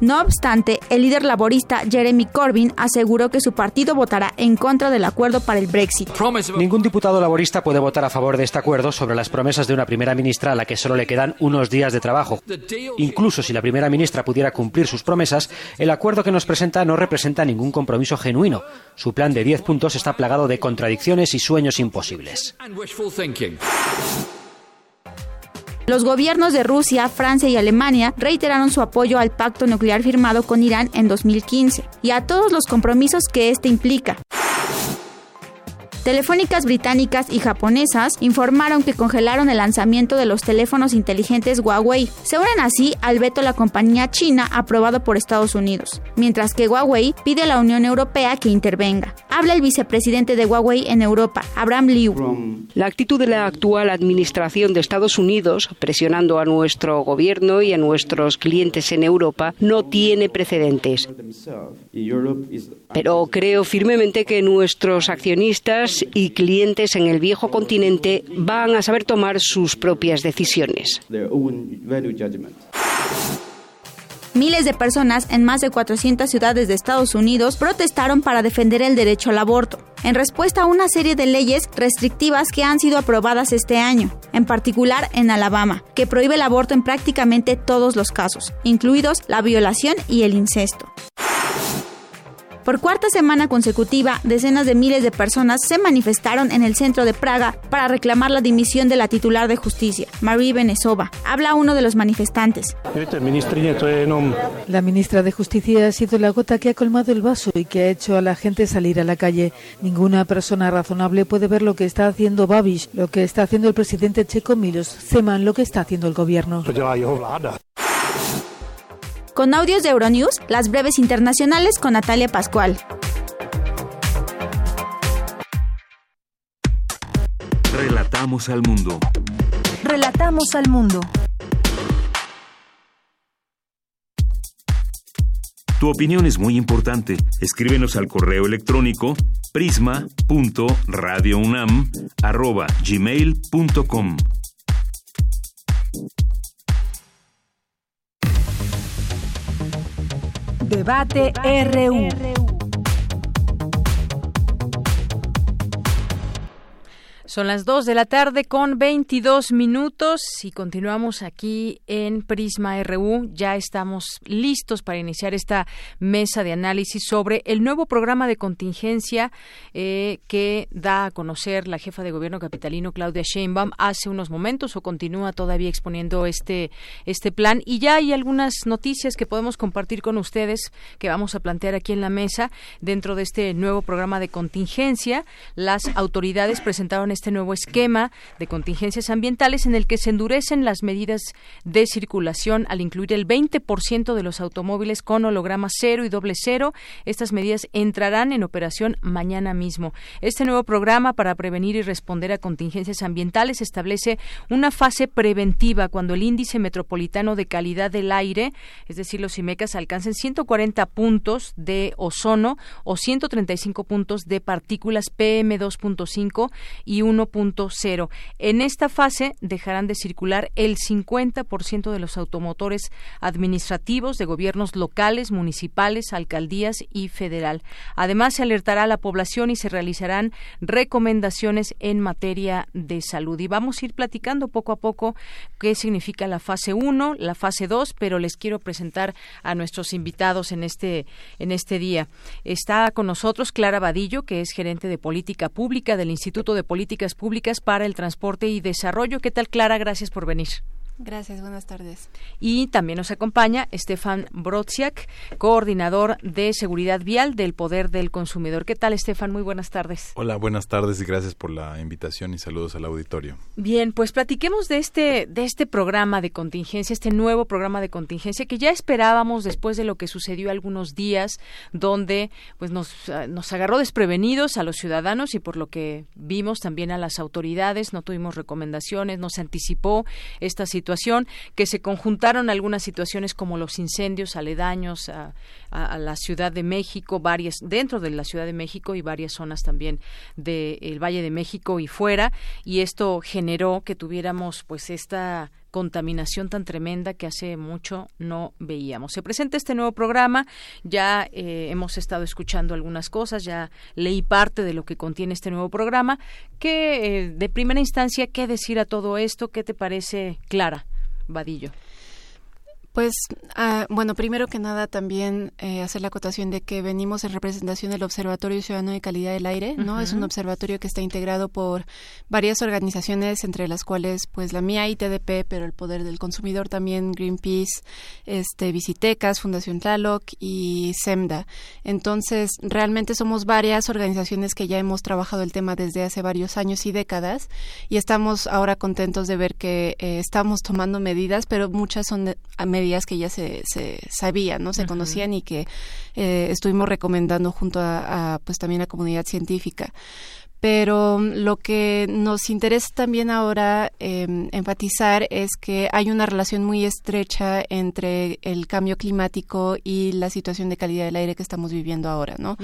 No obstante, el líder laborista Jeremy Corbyn aseguró que su partido votará en contra del acuerdo para el Brexit. Ningún diputado laborista puede votar a favor de este acuerdo sobre las promesas de una primera ministra a la que solo le quedan unos días de trabajo. Incluso si la primera ministra pudiera cumplir sus promesas, el acuerdo que nos presenta no representa ningún compromiso genuino. Su plan de 10 puntos está plagado de contradicciones y sueños imposibles. Los gobiernos de Rusia, Francia y Alemania reiteraron su apoyo al pacto nuclear firmado con Irán en 2015 y a todos los compromisos que este implica. Telefónicas británicas y japonesas informaron que congelaron el lanzamiento de los teléfonos inteligentes Huawei. Se unen así al veto la compañía china aprobado por Estados Unidos, mientras que Huawei pide a la Unión Europea que intervenga. Habla el vicepresidente de Huawei en Europa, Abraham Liu. La actitud de la actual administración de Estados Unidos, presionando a nuestro gobierno y a nuestros clientes en Europa, no tiene precedentes. Pero creo firmemente que nuestros accionistas y clientes en el viejo continente van a saber tomar sus propias decisiones. Miles de personas en más de 400 ciudades de Estados Unidos protestaron para defender el derecho al aborto, en respuesta a una serie de leyes restrictivas que han sido aprobadas este año, en particular en Alabama, que prohíbe el aborto en prácticamente todos los casos, incluidos la violación y el incesto. Por cuarta semana consecutiva, decenas de miles de personas se manifestaron en el centro de Praga para reclamar la dimisión de la titular de justicia, Marie Benesova. Habla uno de los manifestantes. La ministra de Justicia ha sido la gota que ha colmado el vaso y que ha hecho a la gente salir a la calle. Ninguna persona razonable puede ver lo que está haciendo Babiš, lo que está haciendo el presidente checo Milos Zeman, lo que está haciendo el gobierno. Con audios de Euronews, las breves internacionales con Natalia Pascual. Relatamos al mundo. Relatamos al mundo. Tu opinión es muy importante. Escríbenos al correo electrónico prisma.radiounam@gmail.com. Debate RU. Son las 2 de la tarde con 22 minutos y continuamos aquí en Prisma RU. Ya estamos listos para iniciar esta mesa de análisis sobre el nuevo programa de contingencia eh, que da a conocer la jefa de gobierno capitalino Claudia Sheinbaum hace unos momentos o continúa todavía exponiendo este, este plan. Y ya hay algunas noticias que podemos compartir con ustedes que vamos a plantear aquí en la mesa dentro de este nuevo programa de contingencia. Las autoridades presentaron este nuevo esquema de contingencias ambientales en el que se endurecen las medidas de circulación al incluir el 20% de los automóviles con holograma cero y doble cero. Estas medidas entrarán en operación mañana mismo. Este nuevo programa para prevenir y responder a contingencias ambientales establece una fase preventiva cuando el índice metropolitano de calidad del aire, es decir, los IMECAS, alcancen 140 puntos de ozono o 135 puntos de partículas PM2.5 y 1.0. En esta fase dejarán de circular el 50% de los automotores administrativos de gobiernos locales, municipales, alcaldías y federal. Además, se alertará a la población y se realizarán recomendaciones en materia de salud. Y vamos a ir platicando poco a poco qué significa la fase 1, la fase 2, pero les quiero presentar a nuestros invitados en este en este día. Está con nosotros Clara Vadillo, que es gerente de política pública del Instituto de Públicas para el Transporte y Desarrollo. ¿Qué tal, Clara? Gracias por venir. Gracias, buenas tardes. Y también nos acompaña Estefan Brodziak, coordinador de seguridad vial del Poder del Consumidor. ¿Qué tal, Estefan? Muy buenas tardes. Hola, buenas tardes y gracias por la invitación y saludos al auditorio. Bien, pues platiquemos de este de este programa de contingencia, este nuevo programa de contingencia que ya esperábamos después de lo que sucedió algunos días donde pues nos, ah, nos agarró desprevenidos a los ciudadanos y por lo que vimos también a las autoridades, no tuvimos recomendaciones, nos anticipó esta situación situación, que se conjuntaron algunas situaciones como los incendios aledaños a, la Ciudad de México, varias dentro de la Ciudad de México y varias zonas también del Valle de México y fuera, y esto generó que tuviéramos pues esta contaminación tan tremenda que hace mucho no veíamos. Se presenta este nuevo programa, ya eh, hemos estado escuchando algunas cosas, ya leí parte de lo que contiene este nuevo programa. ¿Qué, eh, de primera instancia, qué decir a todo esto? ¿Qué te parece, Clara Vadillo? Pues, ah, bueno, primero que nada también eh, hacer la acotación de que venimos en representación del Observatorio Ciudadano de Calidad del Aire, ¿no? Es un observatorio que está integrado por varias organizaciones, entre las cuales, pues, la mía ITDP, pero el Poder del Consumidor también, Greenpeace, este, Visitecas, Fundación Tlaloc y SEMDA. Entonces, realmente somos varias organizaciones que ya hemos trabajado el tema desde hace varios años y décadas y estamos ahora contentos de ver que eh, estamos tomando medidas, pero muchas son de, medidas que ya se, se sabían, ¿no? Se conocían y que eh, estuvimos recomendando junto a, pues también la comunidad científica pero lo que nos interesa también ahora em, enfatizar es que hay una relación muy estrecha entre el cambio climático y la situación de calidad del aire que estamos viviendo ahora, ¿no?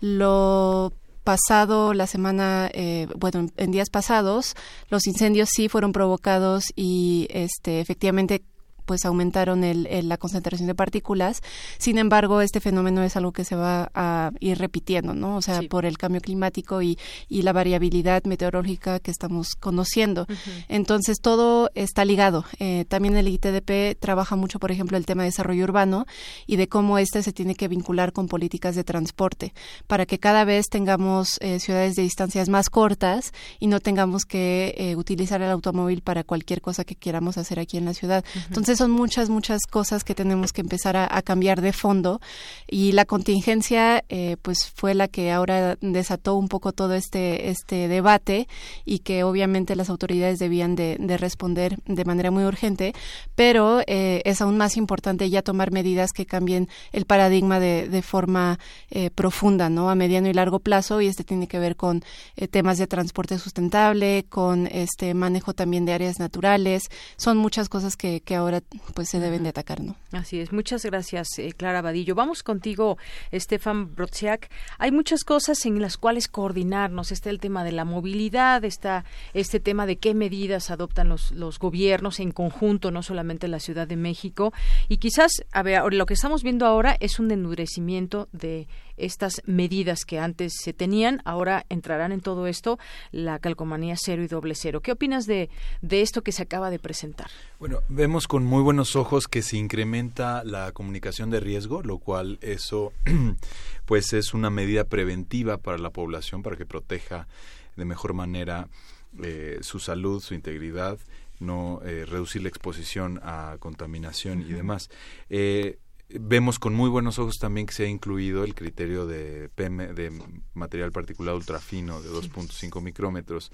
Lo pasado, la semana, eh, bueno, en días pasados, los incendios sí fueron provocados y, este, efectivamente pues aumentaron el, la concentración de partículas. Sin embargo, este fenómeno es algo que se va a ir repitiendo, ¿no? O sea, por el cambio climático y, y, la variabilidad meteorológica que estamos conociendo. Entonces, todo está ligado. Eh, también el ITDP trabaja mucho, por ejemplo, el tema de desarrollo urbano y de cómo este se tiene que vincular con políticas de transporte para que cada vez tengamos eh, ciudades de distancias más cortas y no tengamos que eh, utilizar el automóvil para cualquier cosa que queramos hacer aquí en la ciudad. Entonces, son muchas, muchas cosas que tenemos que empezar a, cambiar de fondo. Y la contingencia eh, pues fue la que ahora desató un poco todo este, este debate y que obviamente las autoridades debían de, responder de manera muy urgente, pero eh, es aún más importante ya tomar medidas que cambien el paradigma de, forma eh, profunda, ¿no? A mediano y largo plazo. Y este tiene que ver con temas de transporte sustentable, con este manejo también de áreas naturales, son muchas cosas que, que ahora pues se deben de atacar, ¿no? Así es. Muchas gracias, eh, Clara Vadillo. Vamos contigo, Estefan Brodziak. Hay muchas cosas en las cuales coordinarnos. Está el tema de la movilidad, está este tema de qué medidas adoptan los, los gobiernos en conjunto, no solamente la Ciudad de México. Y quizás, a ver, lo que estamos viendo ahora es un endurecimiento de estas medidas que antes se tenían, ahora entrarán en todo esto la calcomanía cero y doble cero. ¿Qué opinas de, de esto que se acaba de presentar? Bueno, vemos con muy buenos ojos que se incrementa la comunicación de riesgo, lo cual eso pues es una medida preventiva para la población para que proteja de mejor manera eh, su salud, su integridad, no eh, reducir la exposición a contaminación y demás. Eh, vemos con muy buenos ojos también que se ha incluido el criterio de PM, de material particulado ultrafino de 2.5 micrómetros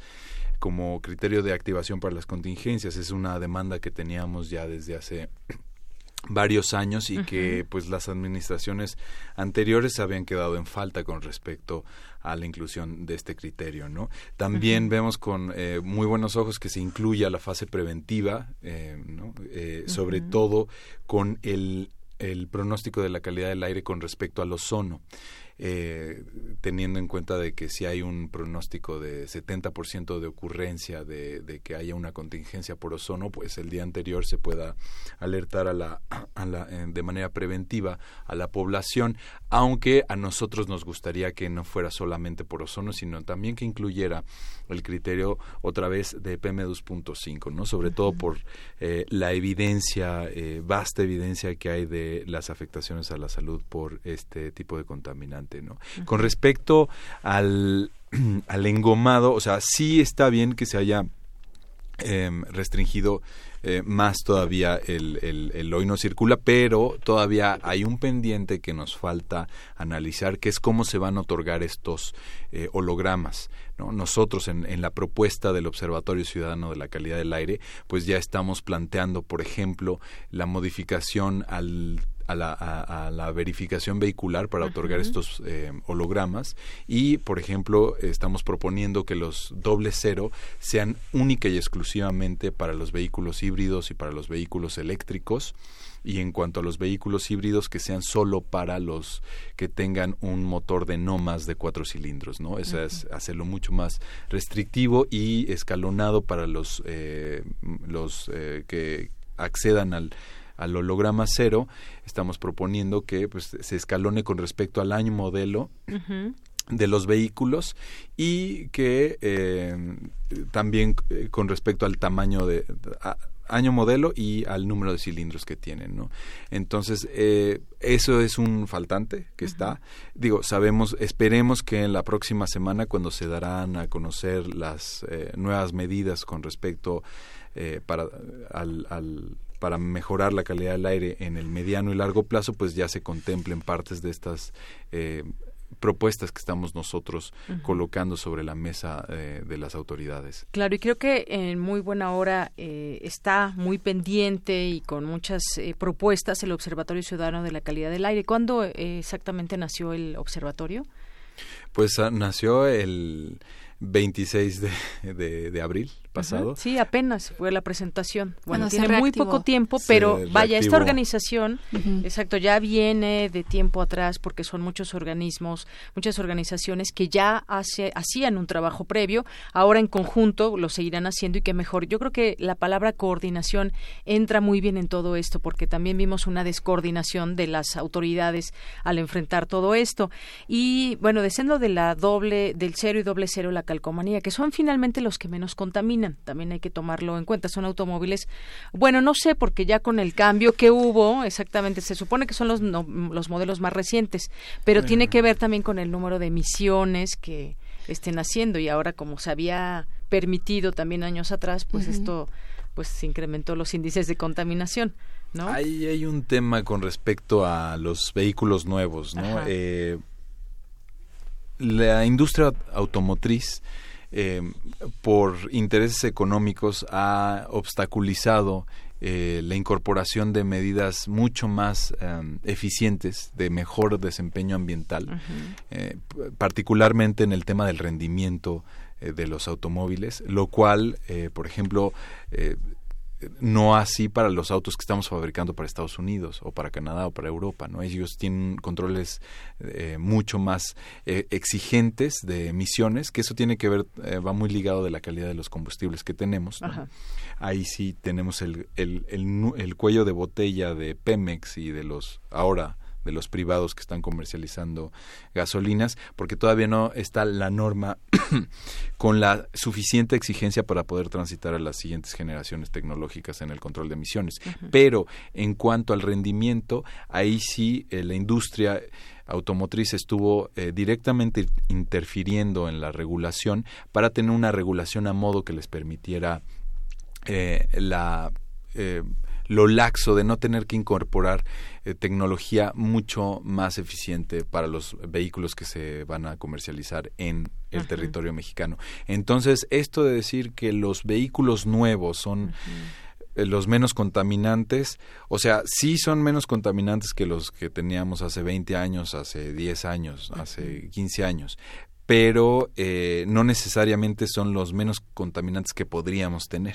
como criterio de activación para las contingencias. Es una demanda que teníamos ya desde hace varios años y que pues las administraciones anteriores habían quedado en falta con respecto a la inclusión de este criterio no también vemos con eh, muy buenos ojos que se incluya la fase preventiva eh, ¿no? eh, sobre todo con el el pronóstico de la calidad del aire con respecto al ozono eh, teniendo en cuenta de que si hay un pronóstico de 70% de ocurrencia de, de, que haya una contingencia por ozono, pues el día anterior se pueda alertar a la, a la, eh, de manera preventiva a la población, aunque a nosotros nos gustaría que no fuera solamente por ozono, sino también que incluyera el criterio otra vez de PM2.5, ¿no? Sobre todo por eh, la evidencia, eh, vasta evidencia que hay de las afectaciones a la salud por este tipo de Con respecto al, al engomado, o sea, sí está bien que se haya eh, restringido eh, más todavía el, el, el, hoy no circula, pero todavía hay un pendiente que nos falta analizar, que es cómo se van a otorgar estos eh, hologramas. ¿no? Nosotros en, en, la propuesta del Observatorio Ciudadano de la Calidad del Aire, pues ya estamos planteando, por ejemplo, la modificación al a la, a, a la, verificación vehicular para otorgar estos eh, hologramas y, por ejemplo, estamos proponiendo que los doble cero sean única y exclusivamente para los vehículos híbridos y para los vehículos eléctricos y en cuanto a los vehículos híbridos que sean solo para los que tengan un motor de no más de cuatro cilindros, ¿no? Eso uh -huh. es hacerlo mucho más restrictivo y escalonado para los eh, los eh, que accedan al al holograma cero, estamos proponiendo que pues, se escalone con respecto al año modelo. Uh -huh de los vehículos y que eh, también eh, con respecto al tamaño de a, año modelo y al número de cilindros que tienen no entonces eh, eso es un faltante que uh -huh. está digo sabemos esperemos que en la próxima semana cuando se darán a conocer las eh, nuevas medidas con respecto para al, al para mejorar la calidad del aire en el mediano y largo plazo, pues ya se contemplen partes de estas eh, propuestas que estamos nosotros uh -huh. colocando sobre la mesa eh, de las autoridades. Claro, y creo que en muy buena hora eh, está muy pendiente y con muchas eh, propuestas el Observatorio Ciudadano de la Calidad del Aire. ¿Cuándo exactamente nació el observatorio? Pues uh, nació el 26 de, de, de abril pasado. Uh -huh. Sí, apenas fue la presentación. Bueno, bueno tiene muy poco tiempo, pero vaya, esta organización, uh -huh. exacto, ya viene de tiempo atrás porque son muchos organismos, muchas organizaciones que ya hace, hacían un trabajo previo, ahora en conjunto lo seguirán haciendo y que mejor. Yo creo que la palabra coordinación entra muy bien en todo esto porque también vimos una descoordinación de las autoridades al enfrentar todo esto. Y bueno, descendo de la doble, del cero y doble cero, la calcomanía, que son finalmente los que menos contaminan también hay que tomarlo en cuenta. Son automóviles, bueno, no sé, porque ya con el cambio que hubo, exactamente, se supone que son los, no, los modelos más recientes, pero bueno. tiene que ver también con el número de emisiones que estén haciendo y ahora como se había permitido también años atrás, pues uh -huh. esto pues incrementó los índices de contaminación. ¿No? Ahí hay un tema con respecto a los vehículos nuevos, ¿no? Eh, la industria automotriz eh, por intereses económicos ha obstaculizado eh, la incorporación de medidas mucho más um, eficientes de mejor desempeño ambiental, uh -huh. eh, particularmente en el tema del rendimiento eh, de los automóviles, lo cual, eh, por ejemplo, eh, no así para los autos que estamos fabricando para Estados Unidos o para Canadá o para Europa, ¿no? Ellos tienen controles eh, mucho más eh, exigentes de emisiones, que eso tiene que ver, eh, va muy ligado de la calidad de los combustibles que tenemos. ¿no? Ahí sí tenemos el, el, el, el, cuello de botella de Pemex y de los ahora de los privados que están comercializando gasolinas, porque todavía no está la norma con la suficiente exigencia para poder transitar a las siguientes generaciones tecnológicas en el control de emisiones. Pero en cuanto al rendimiento, ahí sí eh, la industria automotriz estuvo eh, directamente interfiriendo en la regulación para tener una regulación a modo que les permitiera eh, la eh, lo laxo de no tener que incorporar eh, tecnología mucho más eficiente para los vehículos que se van a comercializar en el territorio mexicano. Entonces, esto de decir que los vehículos nuevos son eh, los menos contaminantes, o sea, sí son menos contaminantes que los que teníamos hace 20 años, hace 10 años, hace 15 años, pero eh, no necesariamente son los menos contaminantes que podríamos tener.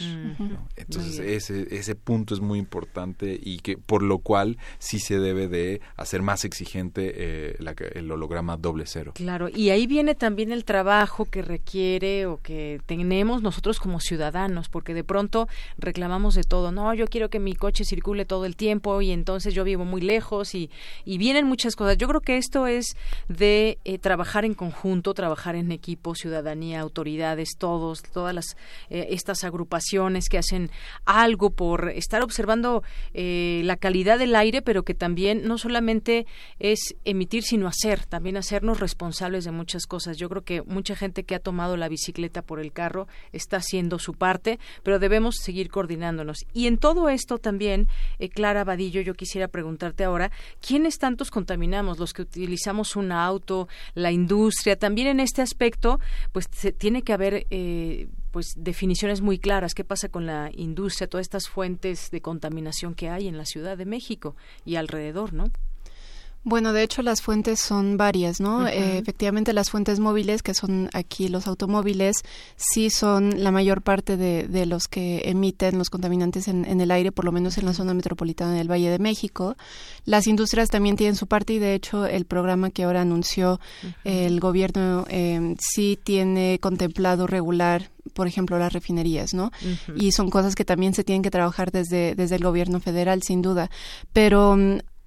Entonces ese, ese punto es muy importante y que por lo cual sí se debe de hacer más exigente eh, el holograma doble cero. Claro, y ahí viene también el trabajo que requiere o que tenemos nosotros como ciudadanos, porque de pronto reclamamos de todo, no, yo quiero que mi coche circule todo el tiempo y entonces yo vivo muy lejos y, y vienen muchas cosas. Yo creo que esto es de eh, trabajar en conjunto, trabajar en equipo, ciudadanía, autoridades, todos, todas las eh, estas agrupaciones que hacen algo por estar observando eh, la calidad del aire, pero que también no solamente es emitir, sino hacer, también hacernos responsables de muchas cosas. Yo creo que mucha gente que ha tomado la bicicleta por el carro está haciendo su parte, pero debemos seguir coordinándonos. Y en todo esto también, eh, Clara Vadillo, yo quisiera preguntarte ahora, ¿quiénes tantos contaminamos? Los que utilizamos un auto, la industria, también en este aspecto, pues tiene que haber eh, pues definiciones muy claras. ¿Qué pasa con la industria, todas estas fuentes de contaminación que hay en la Ciudad de México y alrededor, ¿no? Bueno, de hecho las fuentes son varias, ¿no? Eh, efectivamente las fuentes móviles, que son aquí los automóviles, sí son la mayor parte de, de los que emiten los contaminantes en, en, el aire, por lo menos en la zona metropolitana del Valle de México. Las industrias también tienen su parte y de hecho el programa que ahora anunció el gobierno eh, sí tiene contemplado regular por ejemplo, las refinerías, ¿no? Y son cosas que también se tienen que trabajar desde, desde el gobierno federal, sin duda. Pero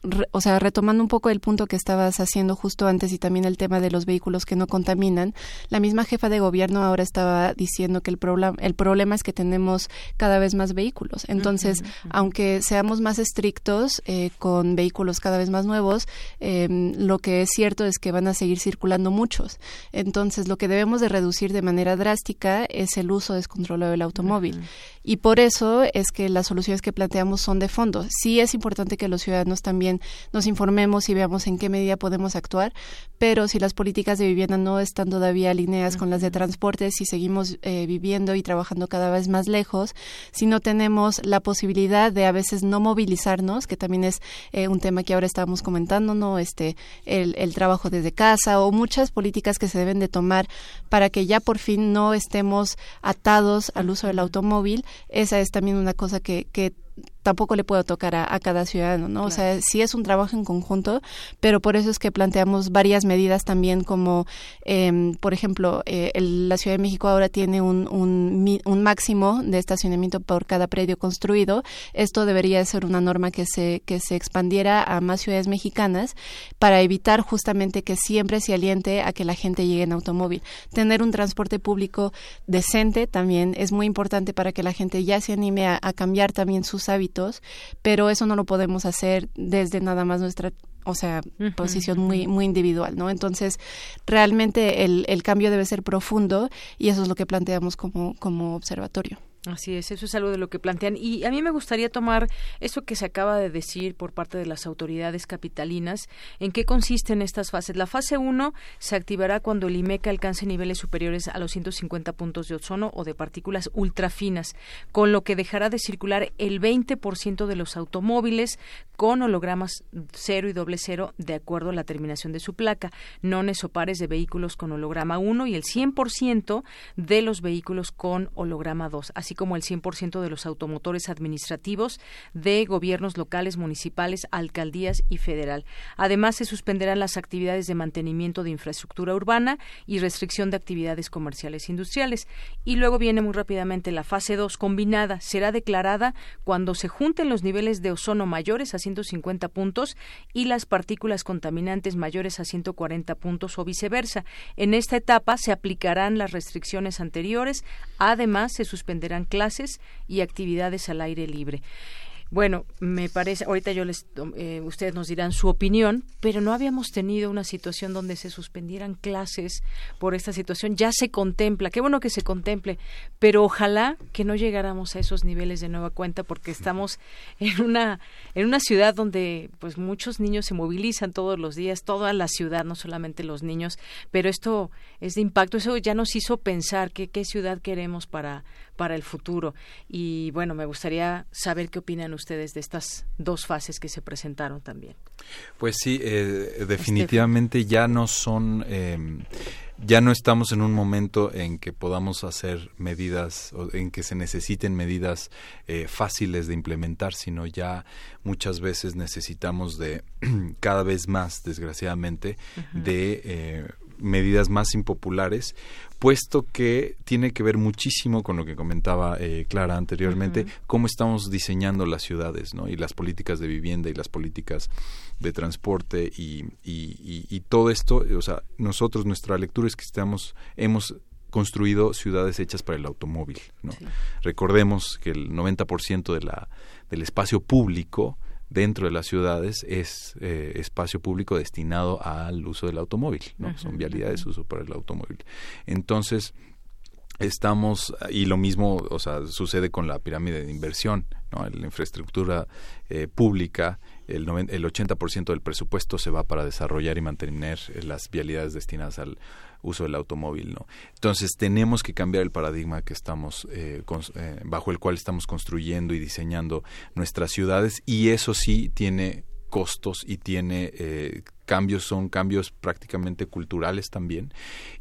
mm, o sea, retomando un poco el punto que estabas haciendo justo antes y también el tema de los vehículos que no contaminan, la misma jefa de gobierno ahora estaba diciendo que el, problema el problema es que tenemos cada vez más vehículos. Entonces, aunque seamos más estrictos eh, con vehículos cada vez más nuevos, em, lo que es cierto es que van a seguir circulando muchos. Entonces, lo que debemos de reducir de manera drástica es el uso descontrolado del automóvil. Y por eso es que las soluciones que planteamos son de fondo. Sí es importante que los ciudadanos también nos informemos y veamos en qué medida podemos actuar, pero si las políticas de vivienda no están todavía alineadas con las de transporte, si seguimos eh, viviendo y trabajando cada vez más lejos, si no tenemos la posibilidad de a veces no movilizarnos, que también es eh, un tema que ahora estábamos comentando, ¿no? Este, el, el trabajo desde casa o muchas políticas que se deben de tomar para que ya por fin no estemos atados al uso del automóvil esa es también una cosa que, que tampoco le puedo tocar a, cada ciudadano, ¿no? O sea, sí es un trabajo en conjunto, pero por eso es que planteamos varias medidas también como, eh, por ejemplo, eh, la Ciudad de México ahora tiene un, un, un, máximo de estacionamiento por cada predio construido. Esto debería ser una norma que se, que se expandiera a más ciudades mexicanas para evitar justamente que siempre se aliente a que la gente llegue en automóvil. Tener un transporte público decente también es muy importante para que la gente ya se anime a cambiar también sus hábitos pero eso no lo podemos hacer desde nada más nuestra o sea, posición muy, muy individual, ¿no? Entonces, realmente el, el cambio debe ser profundo y eso es lo que planteamos como, como observatorio. Así es, eso es algo de lo que plantean. Y a mí me gustaría tomar eso que se acaba de decir por parte de las autoridades capitalinas. ¿En qué consisten estas fases? La fase 1 se activará cuando el IMEC alcance niveles superiores a los 150 puntos de ozono o de partículas ultrafinas, con lo que dejará de circular el 20% de los automóviles con hologramas cero y doble cero de acuerdo a la terminación de su placa, nones o pares de vehículos con holograma 1 y el 100% de los vehículos con holograma 2, así como el 100% de los automotores administrativos de gobiernos locales, municipales, alcaldías y federal. Además, se suspenderán las actividades de mantenimiento de infraestructura urbana y restricción de actividades comerciales e industriales. Y luego viene muy rápidamente la fase 2 combinada. Será declarada cuando se junten los niveles de ozono mayores a 150 puntos y las partículas contaminantes mayores a 140 puntos o viceversa. En esta etapa se aplicarán las restricciones anteriores. Además, se suspenderán clases y actividades al aire libre. Bueno, me parece, ahorita yo les, eh, ustedes nos dirán su opinión, pero no habíamos tenido una situación donde se suspendieran clases por esta situación. Ya se contempla, qué bueno que se contemple, pero ojalá que no llegáramos a esos niveles de nueva cuenta porque estamos en una, en una ciudad donde pues muchos niños se movilizan todos los días, toda la ciudad, no solamente los niños, pero esto es de impacto, eso ya nos hizo pensar que, qué ciudad queremos para, para el futuro. Y bueno, me gustaría saber qué opinan ustedes de estas dos fases que se presentaron también. Pues sí, eh, definitivamente ya no son, em, ya no estamos en un momento en que podamos hacer medidas, o en que se necesiten medidas eh, fáciles de implementar, sino ya muchas veces necesitamos de cada vez más, desgraciadamente, de eh, medidas más impopulares puesto que tiene que ver muchísimo con lo que comentaba eh, Clara anteriormente, cómo estamos diseñando las ciudades, ¿no? Y las políticas de vivienda y las políticas de transporte y, y, todo esto, o sea, nosotros, nuestra lectura es que estamos, hemos construido ciudades hechas para el automóvil, ¿no? Recordemos que el 90% de la, del espacio público dentro de las ciudades es eh, espacio público destinado al uso del automóvil, ¿no? Son vialidades de uso para el automóvil. Entonces, estamos y lo mismo o sea sucede con la pirámide de inversión ¿no? la infraestructura eh, pública el, el 80% del presupuesto se va para desarrollar y mantener las vialidades destinadas al uso del automóvil, ¿no? Entonces tenemos que cambiar el paradigma que estamos eh, eh, bajo el cual estamos construyendo y diseñando nuestras ciudades y eso sí tiene costos y tiene eh, cambios, son cambios prácticamente culturales también.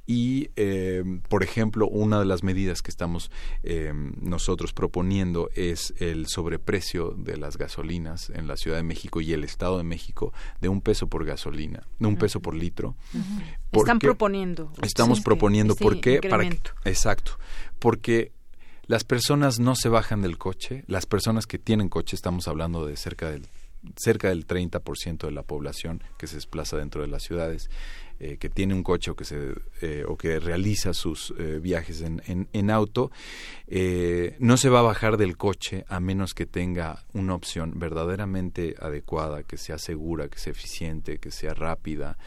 Y, eh, por ejemplo, una de las medidas que estamos eh, nosotros proponiendo es el sobreprecio de las gasolinas en la Ciudad de México y el Estado de México de un peso por gasolina, de un peso por litro. Están proponiendo. Estamos proponiendo, este ¿por qué? Para exacto, porque las personas no se bajan del coche, las personas que tienen coche, estamos hablando de cerca del cerca del 30% de la población que se desplaza dentro de las ciudades, eh, que tiene un coche o que, se, eh, o que realiza sus eh, viajes en, en, auto, no se va a bajar del coche a menos que tenga una opción verdaderamente adecuada, que sea segura, que sea eficiente, que sea rápida,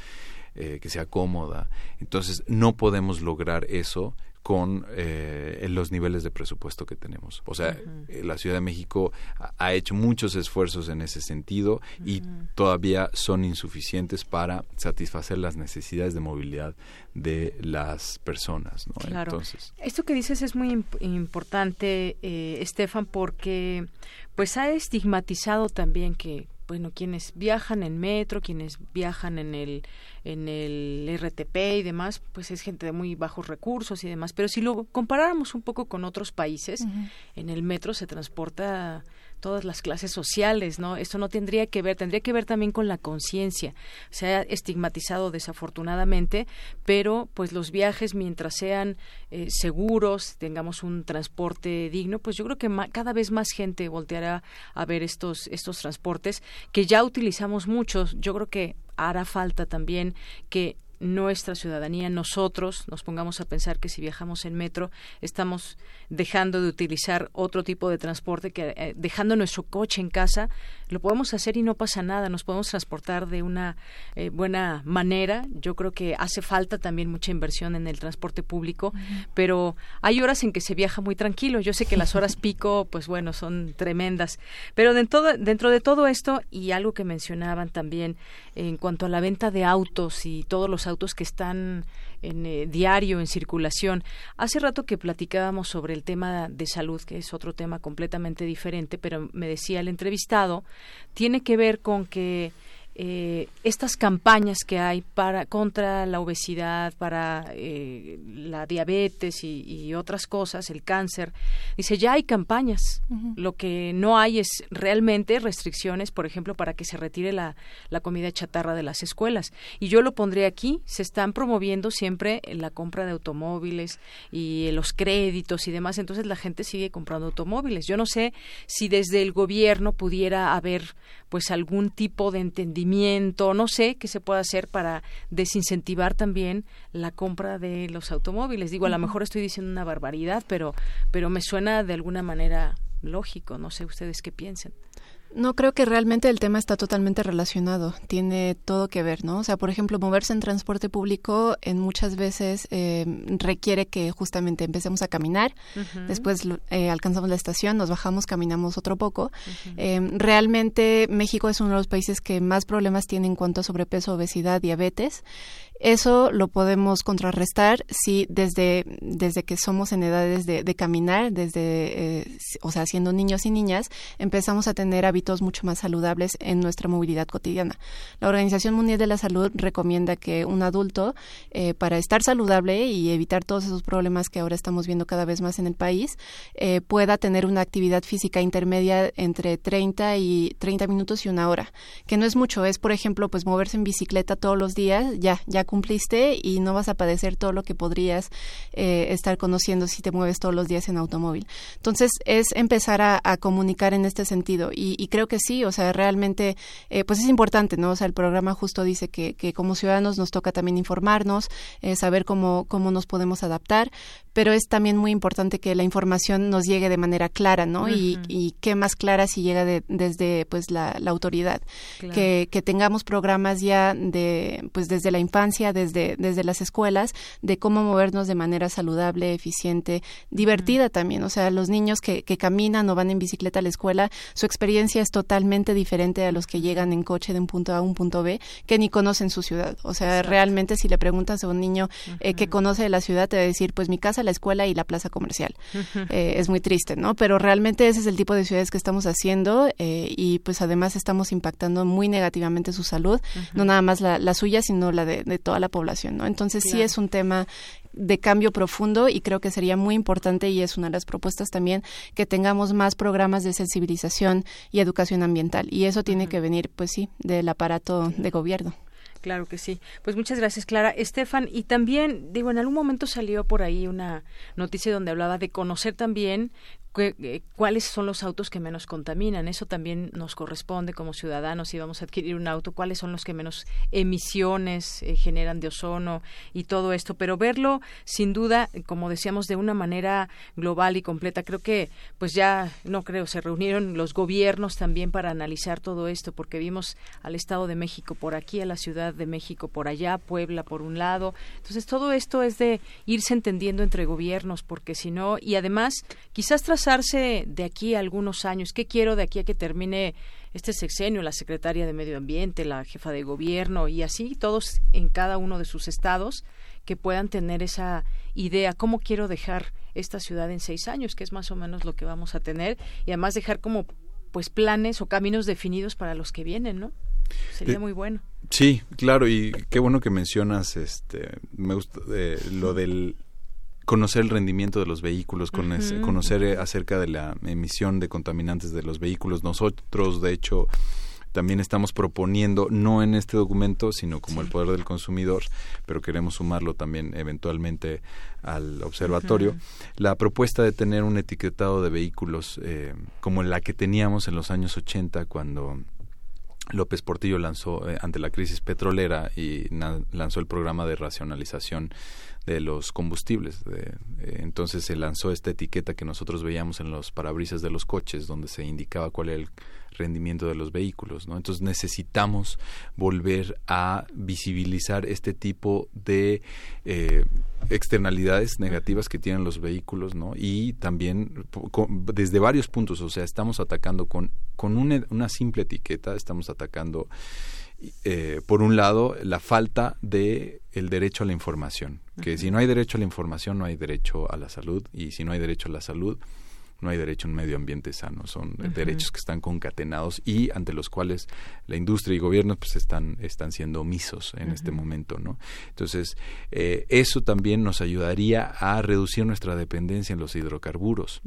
que sea cómoda. Entonces, no podemos lograr eso con eh, los niveles de presupuesto que tenemos. O sea, eh, la Ciudad de México ha, hecho muchos esfuerzos en ese sentido y todavía son insuficientes para satisfacer las necesidades de movilidad de las personas. ¿no? Entonces, esto que dices es muy importante, eh, Estefan, porque pues ha estigmatizado también que bueno, quienes viajan en metro, quienes viajan en el en el RTP y demás, pues es gente de muy bajos recursos y demás. Pero si lo comparáramos un poco con otros países, en el metro se transporta todas las clases sociales, ¿no? Esto no tendría que ver, tendría que ver también con la conciencia. Se ha estigmatizado desafortunadamente, pero pues los viajes mientras sean eh, seguros, tengamos un transporte digno, pues yo creo que cada vez más gente volteará a ver estos estos transportes que ya utilizamos muchos. Yo creo que hará falta también que nuestra ciudadanía, nosotros nos pongamos a pensar que si viajamos en metro estamos dejando de utilizar otro tipo de transporte que eh, dejando nuestro coche en casa lo podemos hacer y no pasa nada, nos podemos transportar de una eh, buena manera. Yo creo que hace falta también mucha inversión en el transporte público, pero hay horas en que se viaja muy tranquilo. Yo sé que las horas pico, pues bueno, son tremendas, pero dentro de, dentro de todo esto y algo que mencionaban también en cuanto a la venta de autos y todos los autos que están en eh, diario en circulación. Hace rato que platicábamos sobre el tema de salud, que es otro tema completamente diferente, pero me decía el entrevistado, tiene que ver con que eh, estas campañas que hay para contra la obesidad, para eh, la diabetes y, otras cosas, el cáncer, dice ya hay campañas. Lo que no hay es realmente restricciones, por ejemplo, para que se retire la, la comida chatarra de las escuelas. Y yo lo pondré aquí. Se están promoviendo siempre la compra de automóviles y los créditos y demás. Entonces la gente sigue comprando automóviles. Yo no sé si desde el gobierno pudiera haber pues algún tipo de entendimiento, no sé qué se puede hacer para desincentivar también la compra de los automóviles. Digo, a lo mejor estoy diciendo una barbaridad, pero pero me suena de alguna manera lógico, no sé ustedes qué piensan. No creo que realmente el tema está totalmente relacionado, tiene todo que ver, ¿no? O sea, por ejemplo, moverse en transporte público en muchas veces eh, requiere que justamente empecemos a caminar, después eh, alcanzamos la estación, nos bajamos, caminamos otro poco. Eh, realmente México es uno de los países que más problemas tiene en cuanto a sobrepeso, obesidad, diabetes. Eso lo podemos contrarrestar si desde, desde que somos en edades de, caminar, desde, eh, o sea, siendo niños y niñas, empezamos a tener hábitos mucho más saludables en nuestra movilidad cotidiana. La Organización Mundial de la Salud recomienda que un adulto, eh, para estar saludable y evitar todos esos problemas que ahora estamos viendo cada vez más en el país, eh, pueda tener una actividad física intermedia entre 30 y 30 minutos y una hora, que no es mucho, es por ejemplo, pues moverse en bicicleta todos los días, ya, ya cumpliste y no vas a padecer todo lo que podrías eh, estar conociendo si te mueves todos los días en automóvil. Entonces, es empezar a, comunicar en este sentido y, creo que sí, o sea, realmente, eh, pues es importante, ¿no? O sea, el programa justo dice que, que como ciudadanos nos toca también informarnos, eh, saber cómo, cómo nos podemos adaptar, pero es también muy importante que la información nos llegue de manera clara, ¿no? y, y, qué más clara si llega desde pues la, autoridad, que, que tengamos programas ya de pues desde la infancia desde, desde las escuelas de cómo movernos de manera saludable, eficiente, divertida también. O sea, los niños que, que caminan o van en bicicleta a la escuela, su experiencia es totalmente diferente a los que llegan en coche de un punto A a un punto B, que ni conocen su ciudad. O sea, realmente si le preguntas a un niño eh, que conoce de la ciudad, te va a decir, pues mi casa, la escuela y la plaza comercial. Eh, es muy triste, ¿no? Pero realmente ese es el tipo de ciudades que estamos haciendo eh, y pues además estamos impactando muy negativamente su salud, no nada más la, la suya, sino la de, de toda la población, ¿no? Entonces sí es un tema de cambio profundo y creo que sería muy importante y es una de las propuestas también que tengamos más programas de sensibilización y educación ambiental y eso tiene que venir pues sí del aparato de gobierno. Claro que sí. Pues muchas gracias, Clara. Estefan, y también, digo, en algún momento salió por ahí una noticia donde hablaba de conocer también cuáles son los autos que menos contaminan. Eso también nos corresponde como ciudadanos si vamos a adquirir un auto, cuáles son los que menos emisiones eh, generan de ozono y todo esto. Pero verlo, sin duda, como decíamos, de una manera global y completa. Creo que, pues ya, no creo, se reunieron los gobiernos también para analizar todo esto, porque vimos al Estado de México por aquí, a la Ciudad de México por allá, Puebla por un lado. Entonces, todo esto es de irse entendiendo entre gobiernos, porque si no, y además, quizás tras de aquí a algunos años? ¿Qué quiero de aquí a que termine este sexenio, la secretaria de Medio Ambiente, la jefa de gobierno y así todos en cada uno de sus estados que puedan tener esa idea, cómo quiero dejar esta ciudad en seis años, que es más o menos lo que vamos a tener, y además dejar como pues planes o caminos definidos para los que vienen, ¿no? Sería muy bueno. Sí, claro, y qué bueno que mencionas este me gusta eh, lo del conocer el rendimiento de los vehículos, conocer eh, acerca de la emisión de contaminantes de los vehículos. Nosotros, de hecho, también estamos proponiendo, no en este documento, sino como el poder del consumidor, pero queremos sumarlo también eventualmente al observatorio, la propuesta de tener un etiquetado de vehículos eh, como la que teníamos en los años 80 cuando López Portillo lanzó eh, ante la crisis petrolera y lanzó el programa de racionalización de los combustibles. Eh, entonces se lanzó esta etiqueta que nosotros veíamos en los parabrisas de los coches, donde se indicaba cuál era el rendimiento de los vehículos. ¿no? Entonces necesitamos volver a visibilizar este tipo de eh, externalidades negativas que tienen los vehículos ¿no? y también desde varios puntos. O sea, estamos atacando con, con una, una simple etiqueta, estamos atacando eh, por un lado, la falta de el derecho a la información, que si no hay derecho a la información no hay derecho a la salud y si no hay derecho a la salud no hay derecho a un medio ambiente sano, son derechos que están concatenados y ante los cuales la industria y gobiernos pues están, están siendo omisos en este momento, ¿no? Entonces, eh, eso también nos ayudaría a reducir nuestra dependencia en los hidrocarburos,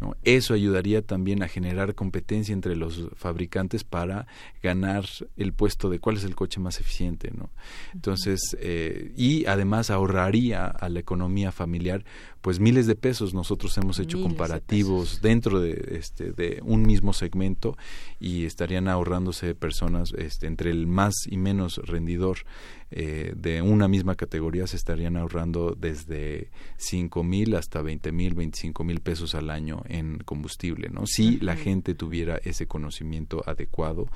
¿no? Eso ayudaría también a generar competencia entre los fabricantes para ganar el puesto de cuál es el coche más eficiente, ¿no? Entonces, eh, y además ahorraría a la economía familiar pues miles de pesos. Nosotros hemos hecho comparativos dentro de, este, de un mismo segmento y estarían ahorrándose personas este, entre el más y menos rendidor eh, de una misma categoría se estarían ahorrando desde cinco mil hasta veinte mil, veinticinco mil pesos al año en combustible, ¿no? Si la gente tuviera ese conocimiento adecuado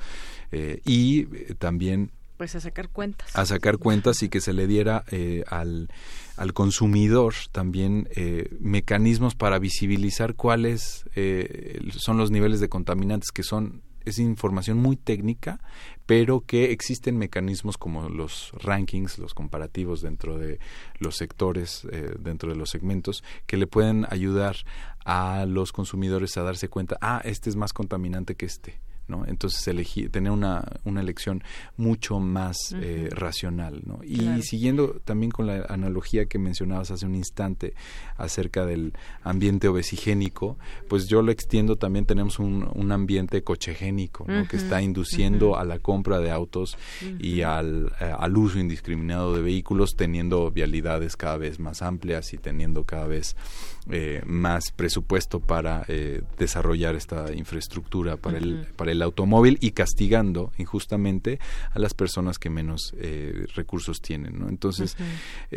eh, y eh, también pues a sacar cuentas. A sacar cuentas y que se le diera eh, al, al, consumidor también eh, mecanismos para visibilizar cuáles eh, son los niveles de contaminantes que son es información muy técnica, pero que existen mecanismos como los rankings, los comparativos dentro de los sectores, dentro de los segmentos, que le pueden ayudar a los consumidores a darse cuenta, ah, este es más contaminante que este ¿no? Entonces elegir, tener una, una elección mucho más eh, racional, ¿no? Y siguiendo también con la analogía que mencionabas hace un instante acerca del ambiente obesigénico, pues yo lo extiendo también tenemos un, un ambiente cochegénico, ¿no? Que está induciendo a la compra de autos y al, eh, al uso indiscriminado de vehículos, teniendo vialidades cada vez más amplias y teniendo cada vez eh, más presupuesto para eh, desarrollar esta infraestructura para el para el automóvil y castigando injustamente a las personas que menos eh, recursos tienen ¿no? entonces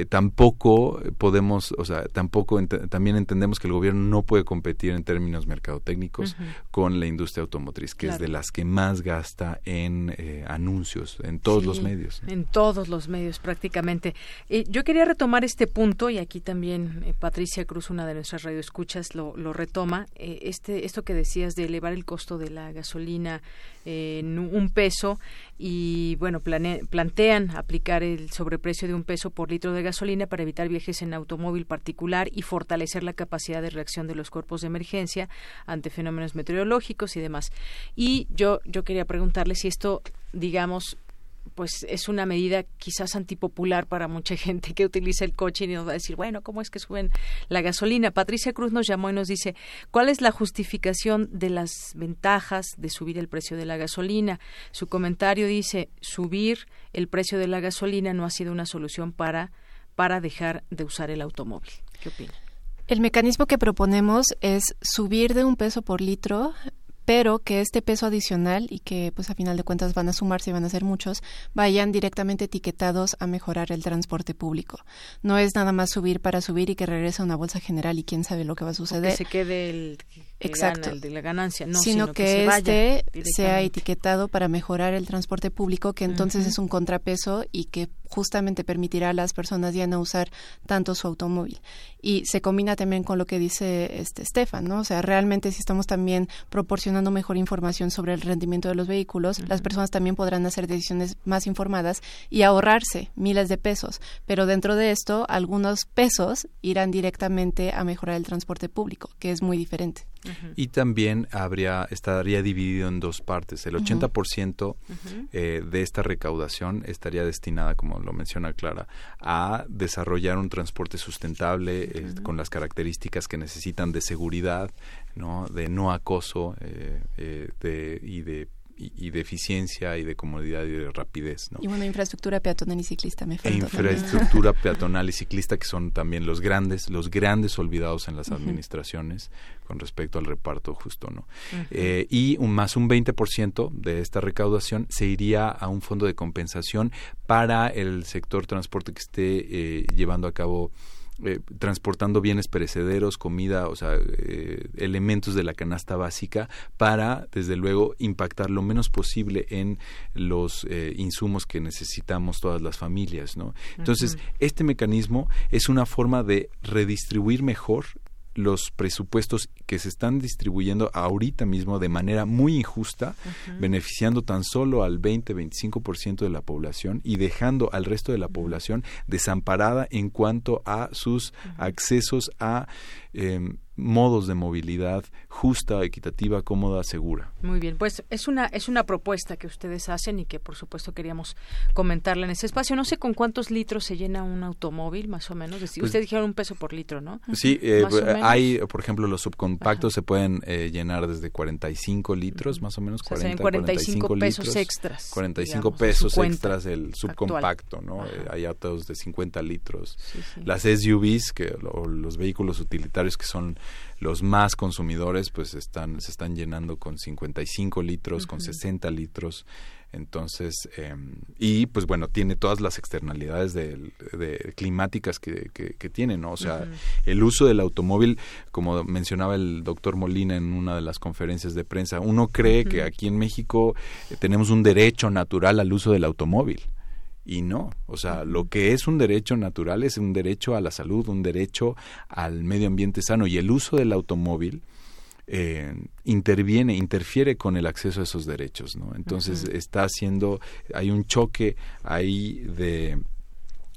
tampoco podemos o sea tampoco también entendemos que el gobierno no puede competir en términos mercadotécnicos con la industria automotriz que es de las que más gasta en anuncios en todos los medios en todos los medios prácticamente. Yo quería retomar este punto y aquí también Patricia Cruz una de nuestras radioescuchas lo, lo retoma, eh, este, esto que decías de elevar el costo de la gasolina en un peso y bueno, plantean aplicar el sobreprecio de un peso por litro de gasolina para evitar viajes en automóvil particular y fortalecer la capacidad de reacción de los cuerpos de emergencia ante fenómenos meteorológicos y demás. Y yo, yo quería preguntarle si esto digamos pues es una medida quizás antipopular para mucha gente que utiliza el coche y nos va a decir, bueno, ¿cómo es que suben la gasolina? Patricia Cruz nos llamó y nos dice, ¿cuál es la justificación de las ventajas de subir el precio de la gasolina? Su comentario dice, subir el precio de la gasolina no ha sido una solución para, para dejar de usar el automóvil. ¿Qué opina? El mecanismo que proponemos es subir de un peso por litro pero que este peso adicional y que pues a final de cuentas van a sumarse y van a ser muchos, vayan directamente etiquetados a mejorar el transporte público. No es nada más subir para subir y que regrese a una bolsa general y quién sabe lo que va a suceder. que se quede el, Exacto. de la ganancia, no, sino, que, este sea etiquetado para mejorar el transporte público, que entonces es un contrapeso y que justamente permitirá a las personas ya no usar tanto su automóvil. Y se combina también con lo que dice este Stefan, ¿no? O sea, realmente si estamos también proporcionando mejor información sobre el rendimiento de los vehículos, las personas también podrán hacer decisiones más informadas y ahorrarse miles de pesos. Pero dentro de esto, algunos pesos irán directamente a mejorar el transporte público, que es muy diferente. Y también habría estaría dividido en dos partes. El 80% eh, de esta recaudación estaría destinada, como lo menciona Clara, a desarrollar un transporte sustentable eh, con las características que necesitan de seguridad, no, de no acoso eh, de, y de y, de eficiencia y de comodidad y de rapidez. ¿no? Y bueno, infraestructura peatonal y ciclista me falta. infraestructura peatonal y ciclista que son también los grandes, los grandes olvidados en las administraciones con respecto al reparto justo, ¿no? Eh, y un, más un 20% de esta recaudación se iría a un fondo de compensación para el sector transporte que esté eh, llevando a cabo eh, transportando bienes perecederos, comida, o sea, eh, elementos de la canasta básica para, desde luego, impactar lo menos posible en los eh, insumos que necesitamos todas las familias, ¿no? Entonces, este mecanismo es una forma de redistribuir mejor los presupuestos que se están distribuyendo ahorita mismo de manera muy injusta, beneficiando tan solo al 20-25% de la población y dejando al resto de la población desamparada en cuanto a sus accesos a em, modos de movilidad justa, equitativa, cómoda, segura. Muy bien, pues es una es una propuesta que ustedes hacen y que por supuesto queríamos comentarla en ese espacio. No sé con cuántos litros se llena un automóvil, más o menos. Pues ustedes dijeron un peso por litro, ¿no? Sí, eh, hay, por ejemplo, los subcompactos se pueden eh, llenar desde 45 litros, más o menos, 40, 45, 45 pesos extras. 45 pesos extras el subcompacto, ¿no? Eh, hay autos de 50 litros. Las SUVs, que los vehículos utilitarios que son los más consumidores pues están se están llenando con 55 litros, con 60 litros. Entonces, em, y pues bueno, tiene todas las externalidades de, climáticas que, que, tiene, ¿no? O sea, el uso del automóvil, como mencionaba el doctor Molina en una de las conferencias de prensa, uno cree que aquí en México eh, tenemos un derecho natural al uso del automóvil y no, o sea, lo que es un derecho natural es un derecho a la salud, un derecho al medio ambiente sano y el uso del automóvil eh, interviene, interfiere con el acceso a esos derechos, ¿no? Entonces está haciendo, hay un choque ahí de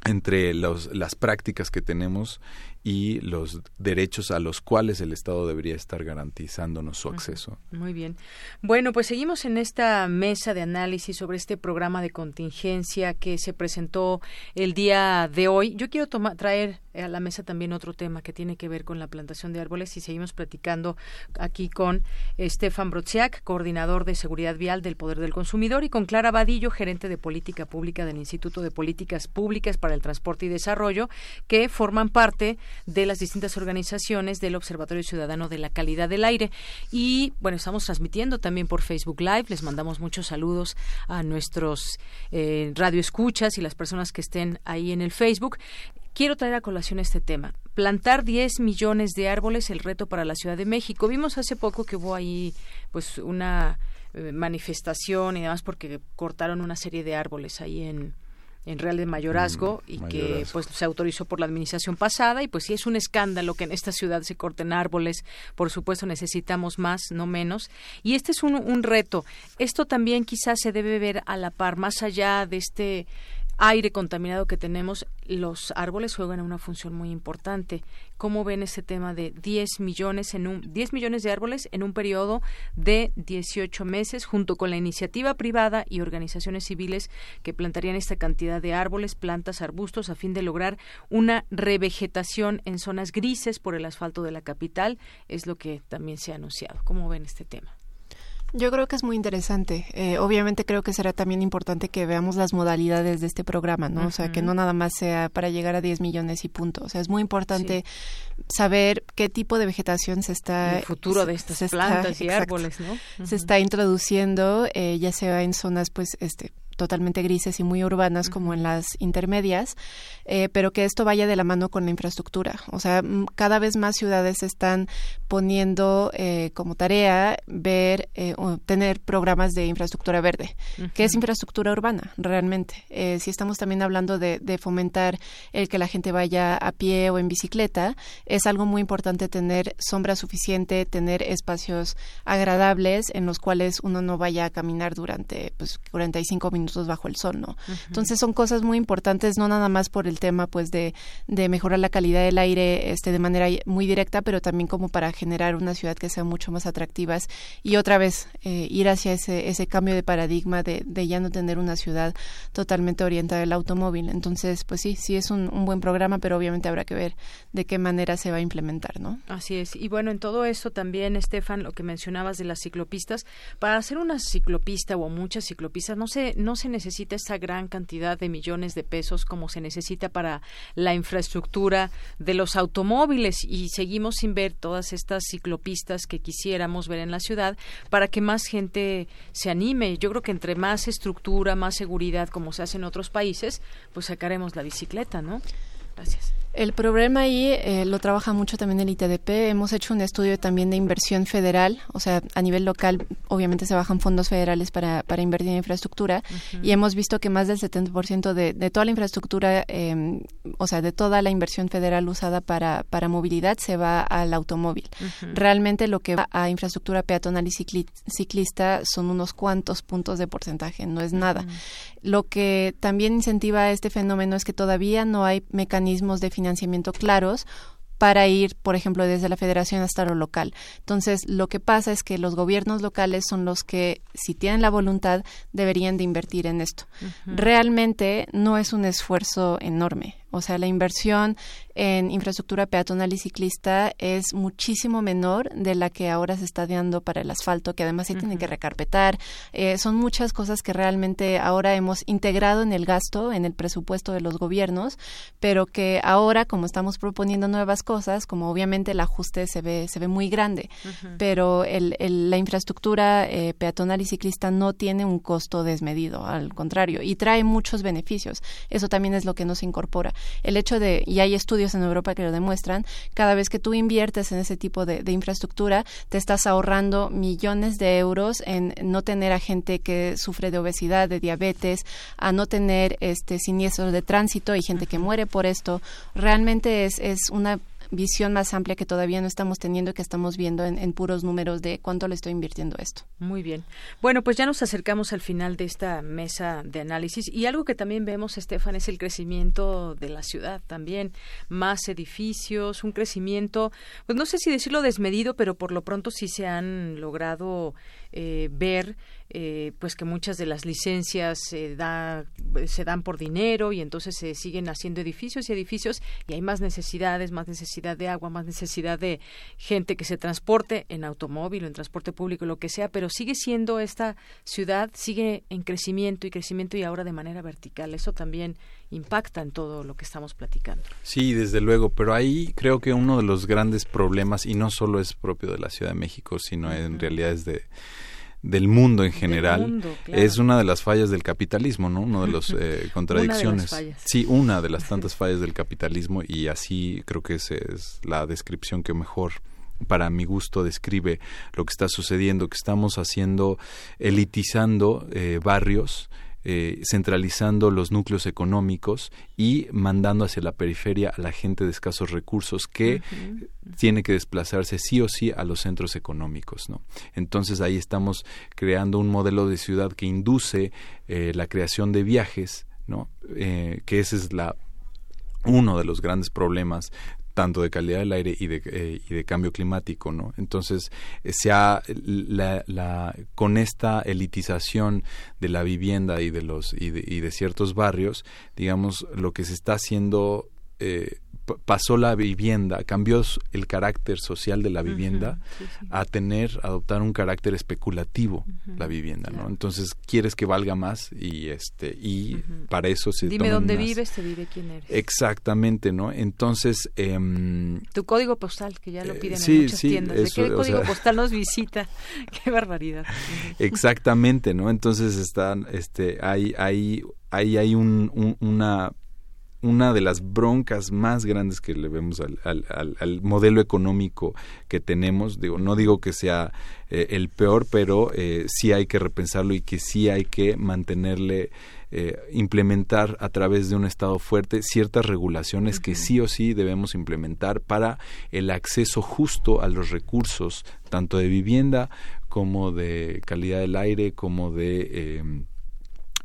entre los, las prácticas que tenemos y los derechos a los cuales el Estado debería estar garantizándonos su acceso. Muy bien. Bueno, pues seguimos en esta mesa de análisis sobre este programa de contingencia que se presentó el día de hoy. Yo quiero traer a la mesa también otro tema que tiene que ver con la plantación de árboles y seguimos platicando aquí con Stefan Brodziak, coordinador de seguridad vial del Poder del Consumidor, y con Clara Vadillo, gerente de política pública del Instituto de Políticas Públicas para el Transporte y Desarrollo, que forman parte de las distintas organizaciones del Observatorio Ciudadano de la Calidad del Aire. Y bueno, estamos transmitiendo también por Facebook Live. Les mandamos muchos saludos a nuestros eh, radioescuchas y las personas que estén ahí en el Facebook. Quiero traer a colación este tema. Plantar 10 millones de árboles, el reto para la Ciudad de México. Vimos hace poco que hubo ahí pues una eh, manifestación y demás porque cortaron una serie de árboles ahí en, en Real de Mayorazgo mm, y que pues se autorizó por la administración pasada y pues sí es un escándalo que en esta ciudad se corten árboles, por supuesto necesitamos más, no menos, y este es un, un reto. Esto también quizás se debe ver a la par, más allá de este aire contaminado que tenemos, los árboles juegan una función muy importante. ¿Cómo ven ese tema de 10 millones en un 10 millones de árboles en un periodo de 18 meses junto con la iniciativa privada y organizaciones civiles que plantarían esta cantidad de árboles, plantas, arbustos a fin de lograr una revegetación en zonas grises por el asfalto de la capital? Es lo que también se ha anunciado. ¿Cómo ven este tema? Yo creo que es muy interesante. Eh, obviamente creo que será también importante que veamos las modalidades de este programa, ¿no? O sea, que no nada más sea para llegar a 10 millones y punto. O sea, es muy importante saber qué tipo de vegetación se está... El futuro de estas plantas y árboles, ¿no? Se está introduciendo, eh, ya sea en zonas, pues, este totalmente grises y muy urbanas como en las intermedias, eh, pero que esto vaya de la mano con la infraestructura. O sea, cada vez más ciudades están poniendo eh, como tarea ver eh, o tener programas de infraestructura verde, que es infraestructura urbana realmente. si estamos también hablando de, de, fomentar el que la gente vaya a pie o en bicicleta, es algo muy importante tener sombra suficiente, tener espacios agradables en los cuales uno no vaya a caminar durante pues 45 minutos bajo el sol, ¿no? Entonces son cosas muy importantes, no nada más por el tema pues de, de mejorar la calidad del aire este de manera muy directa, pero también como para generar una ciudad que sea mucho más atractivas y otra vez eh, ir hacia ese, ese cambio de paradigma de, de, ya no tener una ciudad totalmente orientada al automóvil. Entonces, pues sí, sí es un, un buen programa, pero obviamente habrá que ver de qué manera se va a implementar, ¿no? Así es. Y bueno, en todo esto también, Estefan, lo que mencionabas de las ciclopistas, para hacer una ciclopista o muchas ciclopistas, no sé, no se necesita esa gran cantidad de millones de pesos como se necesita para la infraestructura de los automóviles y seguimos sin ver todas estas ciclopistas que quisiéramos ver en la ciudad para que más gente se anime. Yo creo que entre más estructura, más seguridad, como se hace en otros países, pues sacaremos la bicicleta, ¿no? Gracias. El problema ahí eh, lo trabaja mucho también el ITDP. Hemos hecho un estudio también de inversión federal, o sea, a nivel local, obviamente se bajan fondos federales para, para invertir en infraestructura y hemos visto que más del 70% de, de toda la infraestructura, em, o sea, de toda la inversión federal usada para, para movilidad se va al automóvil. Realmente lo que va a infraestructura peatonal y ciclista son unos cuantos puntos de porcentaje, no es nada. Lo que también incentiva este fenómeno es que todavía no hay mecanismos de financiamiento claros para ir, por ejemplo, desde la federación hasta lo local. Entonces, lo que pasa es que los gobiernos locales son los que, si tienen la voluntad, deberían de invertir en esto. Realmente no es un esfuerzo enorme. O sea, la inversión en infraestructura peatonal y ciclista es muchísimo menor de la que ahora se está dando para el asfalto, que además se tiene que recarpetar. Eh, son muchas cosas que realmente ahora hemos integrado en el gasto, en el presupuesto de los gobiernos, pero que ahora, como estamos proponiendo nuevas cosas, como obviamente el ajuste se ve, se ve muy grande, pero el, la infraestructura eh, peatonal y ciclista no tiene un costo desmedido, al contrario, y trae muchos beneficios. Eso también es lo que nos incorpora el hecho de, y hay estudios en Europa que lo demuestran, cada vez que tú inviertes en ese tipo de, infraestructura, te estás ahorrando millones de euros en no tener a gente que sufre de obesidad, de diabetes, a no tener este siniestros de tránsito y gente que muere por esto. Realmente es, es una visión más amplia que todavía no estamos teniendo y que estamos viendo en, puros números de cuánto le estoy invirtiendo esto. Muy bien. Bueno, pues ya nos acercamos al final de esta mesa de análisis y algo que también vemos, Estefan, es el crecimiento de la ciudad también. Más edificios, un crecimiento, pues no sé si decirlo desmedido, pero por lo pronto sí se han logrado eh, ver eh, pues que muchas de las licencias se, da, se dan por dinero y entonces se siguen haciendo edificios y edificios y hay más necesidades, más necesidad de agua, más necesidad de gente que se transporte en automóvil o en transporte público, lo que sea, pero sigue siendo esta ciudad, sigue en crecimiento y crecimiento y ahora de manera vertical. Eso también impacta en todo lo que estamos platicando. Sí, desde luego, pero ahí creo que uno de los grandes problemas, y no solo es propio de la Ciudad de México, sino en realidad es de del mundo en general es una de las fallas del capitalismo, ¿no? Una de las eh, contradicciones. sí, una de las tantas fallas del capitalismo y así creo que esa es la descripción que mejor para mi gusto describe lo que está sucediendo, que estamos haciendo, elitizando eh, barrios, eh, centralizando los núcleos económicos y mandando hacia la periferia a la gente de escasos recursos que tiene que desplazarse sí o sí a los centros económicos. ¿no? Entonces ahí estamos creando un modelo de ciudad que induce eh, la creación de viajes, ¿no? Eh, que ese es la uno de los grandes problemas tanto de calidad del aire y de, eh, y de cambio climático, ¿no? Entonces, eh, la, la, con esta elitización de la vivienda y de los y de, y de ciertos barrios, digamos, lo que se está haciendo eh, pasó la vivienda, cambió el carácter social de la vivienda a tener, adoptar un carácter especulativo la vivienda, ¿no? Entonces quieres que valga más y este y para eso se dime dónde vives, te diré quién eres. Exactamente, ¿no? Entonces em, tu código postal que ya lo eh, piden en muchas tiendas. ¿De qué código postal nos visita? qué barbaridad. Exactamente, ¿no? Entonces están, este, hay, hay, hay, hay un, una una de las broncas más grandes que le vemos al, al, modelo económico que tenemos. Digo, no digo que sea eh, el peor, pero eh, sí hay que repensarlo y que sí hay que mantenerle, eh, implementar a través de un Estado fuerte ciertas regulaciones que sí o sí debemos implementar para el acceso justo a los recursos, tanto de vivienda como de calidad del aire, como de eh,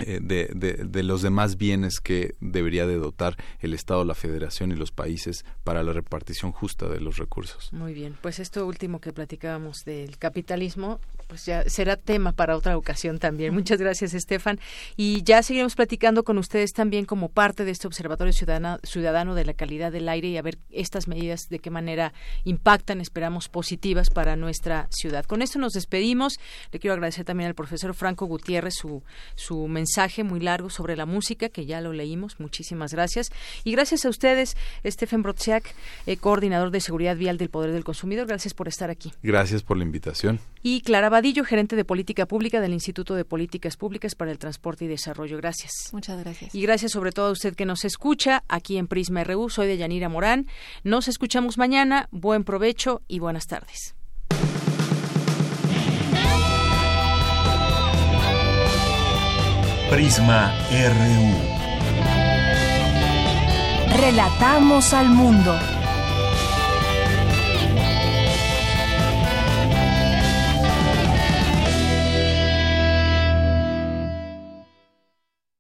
de, de, los demás bienes que debería de dotar el Estado, la Federación y los países para la repartición justa de los recursos. Muy bien, pues esto último que platicábamos del capitalismo, pues ya será tema para otra ocasión también. Muchas gracias, Estefan. Y ya seguiremos platicando con ustedes también como parte de este Observatorio Ciudadano, Ciudadano de la Calidad del Aire y a ver estas medidas de qué manera impactan, esperamos, positivas para nuestra ciudad. Con esto nos despedimos. Le quiero agradecer también al profesor Franco Gutiérrez su, su mensaje muy largo sobre la música, que ya lo leímos. Muchísimas gracias. Y gracias a ustedes, Stephen Brodziak, eh, coordinador de seguridad vial del Poder del Consumidor. Gracias por estar aquí. Gracias por la invitación. Y Clara Vadillo, gerente de política pública del Instituto de Políticas Públicas para el Transporte y Desarrollo. Gracias. Muchas gracias. Y gracias sobre todo a usted que nos escucha aquí en Prisma RU. Soy de Yanira Morán. Nos escuchamos mañana. Buen provecho y buenas tardes. Prisma RU. Relatamos al mundo.